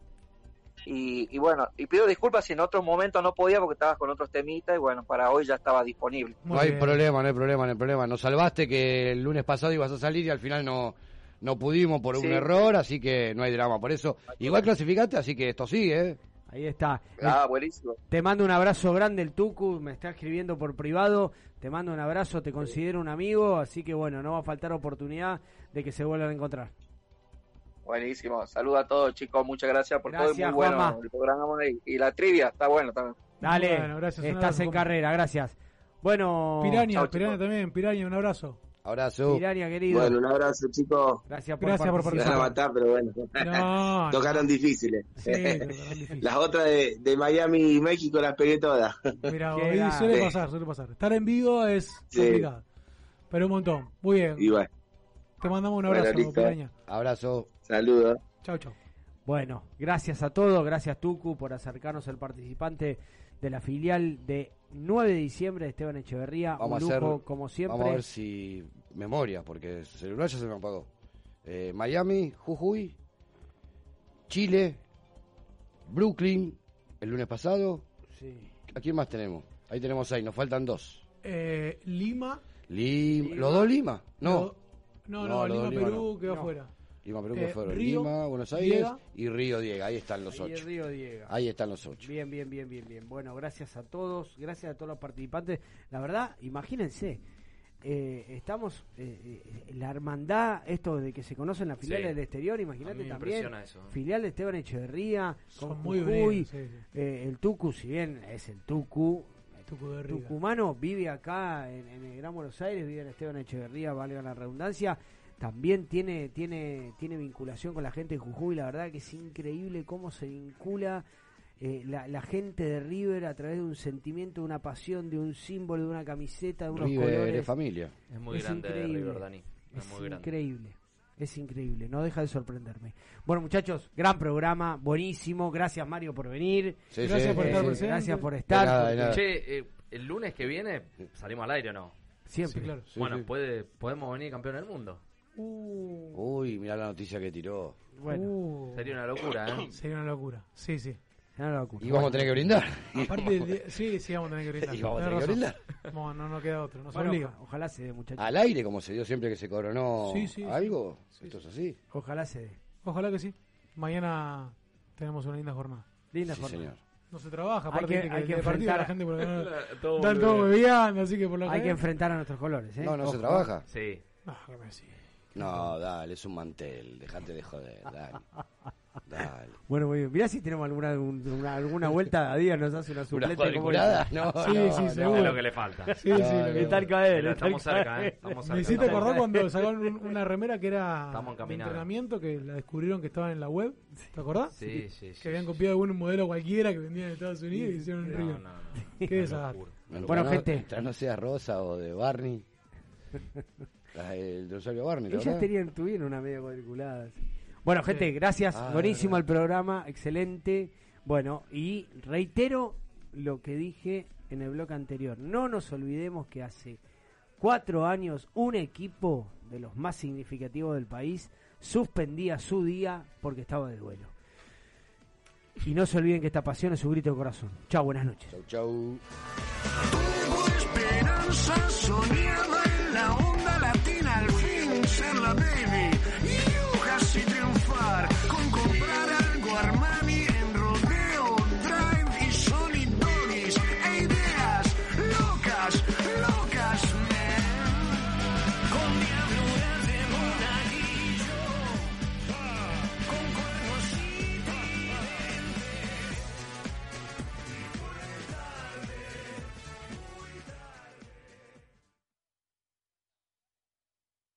Y, y bueno, y pido disculpas si en otros momentos no podía porque estabas con otros temitas y bueno, para hoy ya estaba disponible. Muy no hay bien. problema, no hay problema, no hay problema. Nos salvaste que el lunes pasado ibas a salir y al final no, no pudimos por Sí. un error, así que no hay drama. Por eso, igual clasificaste, así que esto sigue, ¿eh? Ahí está. Ah, buenísimo. Te mando un abrazo grande el Tucu, me está escribiendo por privado, te mando un abrazo, te considero un amigo, así que bueno, no va a faltar oportunidad de que se vuelvan a encontrar. Buenísimo. Saludos a todos, chicos. Muchas gracias por todo. Gracias, Muy bueno Juanma. el programa y, y la trivia está bueno también. Dale, Bueno, gracias, estás abrazo, en carrera, gracias. Bueno, Piraña, chicos. también. Piraña, un abrazo. Abrazo. Piraña querido, Bueno, un abrazo, chicos. gracias por Gracias por participar. van a matar, pero bueno. No, no. Tocaron difíciles. Sí, tocaron difícil. Las otras de, de Miami y México las pegué todas. Mira, suele pasar, suele pasar. Estar en vivo es Sí. complicado. Pero un montón. Muy bien. Y bueno, Te mandamos un Bueno, abrazo. Piraña. Abrazo. saludos. Chau, chau. Bueno, gracias a todos, gracias Tucu por acercarnos al participante de la filial de 9 de diciembre de Esteban Echeverría. Vamos un a lujo, hacer, como siempre. Vamos a ver si memoria, porque el celular ya se me apagó. Eh, Miami, Jujuy, Chile, Brooklyn, el lunes pasado. Sí. ¿A quién más tenemos? Ahí tenemos seis, nos faltan dos. Eh, Lima. Lim- Lima. ¿Los dos Lima? No. No, no, Lima, Perú no. quedó No. fuera. Lima, Perú, Eh, Río, Lima, Buenos Aires Diega. y Río Diega.Í están los Ahí ocho. Río Diego. Ahí están los ocho. Bien, bien, bien, bien, bien. Bueno, gracias a todos, gracias a todos los participantes. La verdad, imagínense, eh, estamos, eh, eh, la hermandad, esto de que se conocen las filiales Sí. del exterior, imagínate también. eso. Filial de Esteban Echeverría, con Son muy Jujuy, bien. Sí, sí. eh, el Tucu, si bien es el Tucu. Tucumano vive acá en, en el Gran Buenos Aires, vive en Esteban Echeverría, valga la redundancia, también tiene, tiene, tiene vinculación con la gente de Jujuy, la verdad que es increíble cómo se vincula eh, la, la gente de River a través de un sentimiento, de una pasión, de un símbolo, de una camiseta, de unos River colores. de familia. Es muy Es grande increíble. River, Dani. Es, Es muy grande. increíble. Es increíble, no deja de sorprenderme. Bueno, muchachos, gran programa, buenísimo. Gracias, Mario, por venir. Sí, Gracias sí. por estar presente. gracias por De estar. nada, de porque nada. Che, eh, el lunes que viene salimos al aire o no. Siempre. Sí, claro. Sí, bueno, sí. Puede, podemos venir campeón del mundo. Uh, Uy, mirá la noticia que tiró. bueno, Uh, Sería una locura, ¿eh? sería una locura. Sí, sí. Y vamos a tener que brindar. Aparte, sí, sí, vamos a tener que brindar. Y vamos a tener que brindar. No, no, no queda otro, nos Bueno, obliga. oja- Ojalá se dé, muchachos. Al aire, como se dio siempre que se coronó Sí, sí, sí. algo. Esto es así. Ojalá se dé. Ojalá que sí. Mañana tenemos una linda jornada. Linda Sí, jornada. señor. No se trabaja, Hay aparte que- viste hay que enfrentar la a- gente por general Todo están todos boludo. bebiando, así que por lo Hay que enfrentar a nuestros colores, ¿eh? No, no se Ojo. trabaja. Sí. No, que. No, dale, es un mantel. Dejate de joder, dale. Dale. Bueno, muy bien. Mirá si tenemos alguna, un- una- alguna vuelta a día, nos hace una suplente. esta. No, Sí, no, sí, no. seguro. Es lo que le falta. Sí, sí, que- caer, al estamos cerca, caer. ¿eh? Estamos Me cerca. hiciste acordar cuando sacaron un- una remera que era de entrenamiento, que la descubrieron que estaba en la web. ¿Te acordás? Sí, sí, sí. Que habían copiado un modelo cualquiera que vendían en Estados Unidos y hicieron un No, río. no, no. Qué Una desastre. Bueno, Bueno, no- gente. Mientras no sea Rosa o de Barney. El Rosario Barney, ¿te Ellas tenían, tuvieron una media cuadriculada. Bueno, gente, gracias. Ah, Buenísimo verdad. el programa, excelente. Bueno, y reitero lo que dije en el bloque anterior. No nos olvidemos que hace cuatro años un equipo de los más significativos del país suspendía su día porque estaba de duelo. Y no se olviden que esta pasión es su grito de corazón. Chao, buenas noches. Chau, chau. esperanza soñaba en la onda latina al fin ser la baby.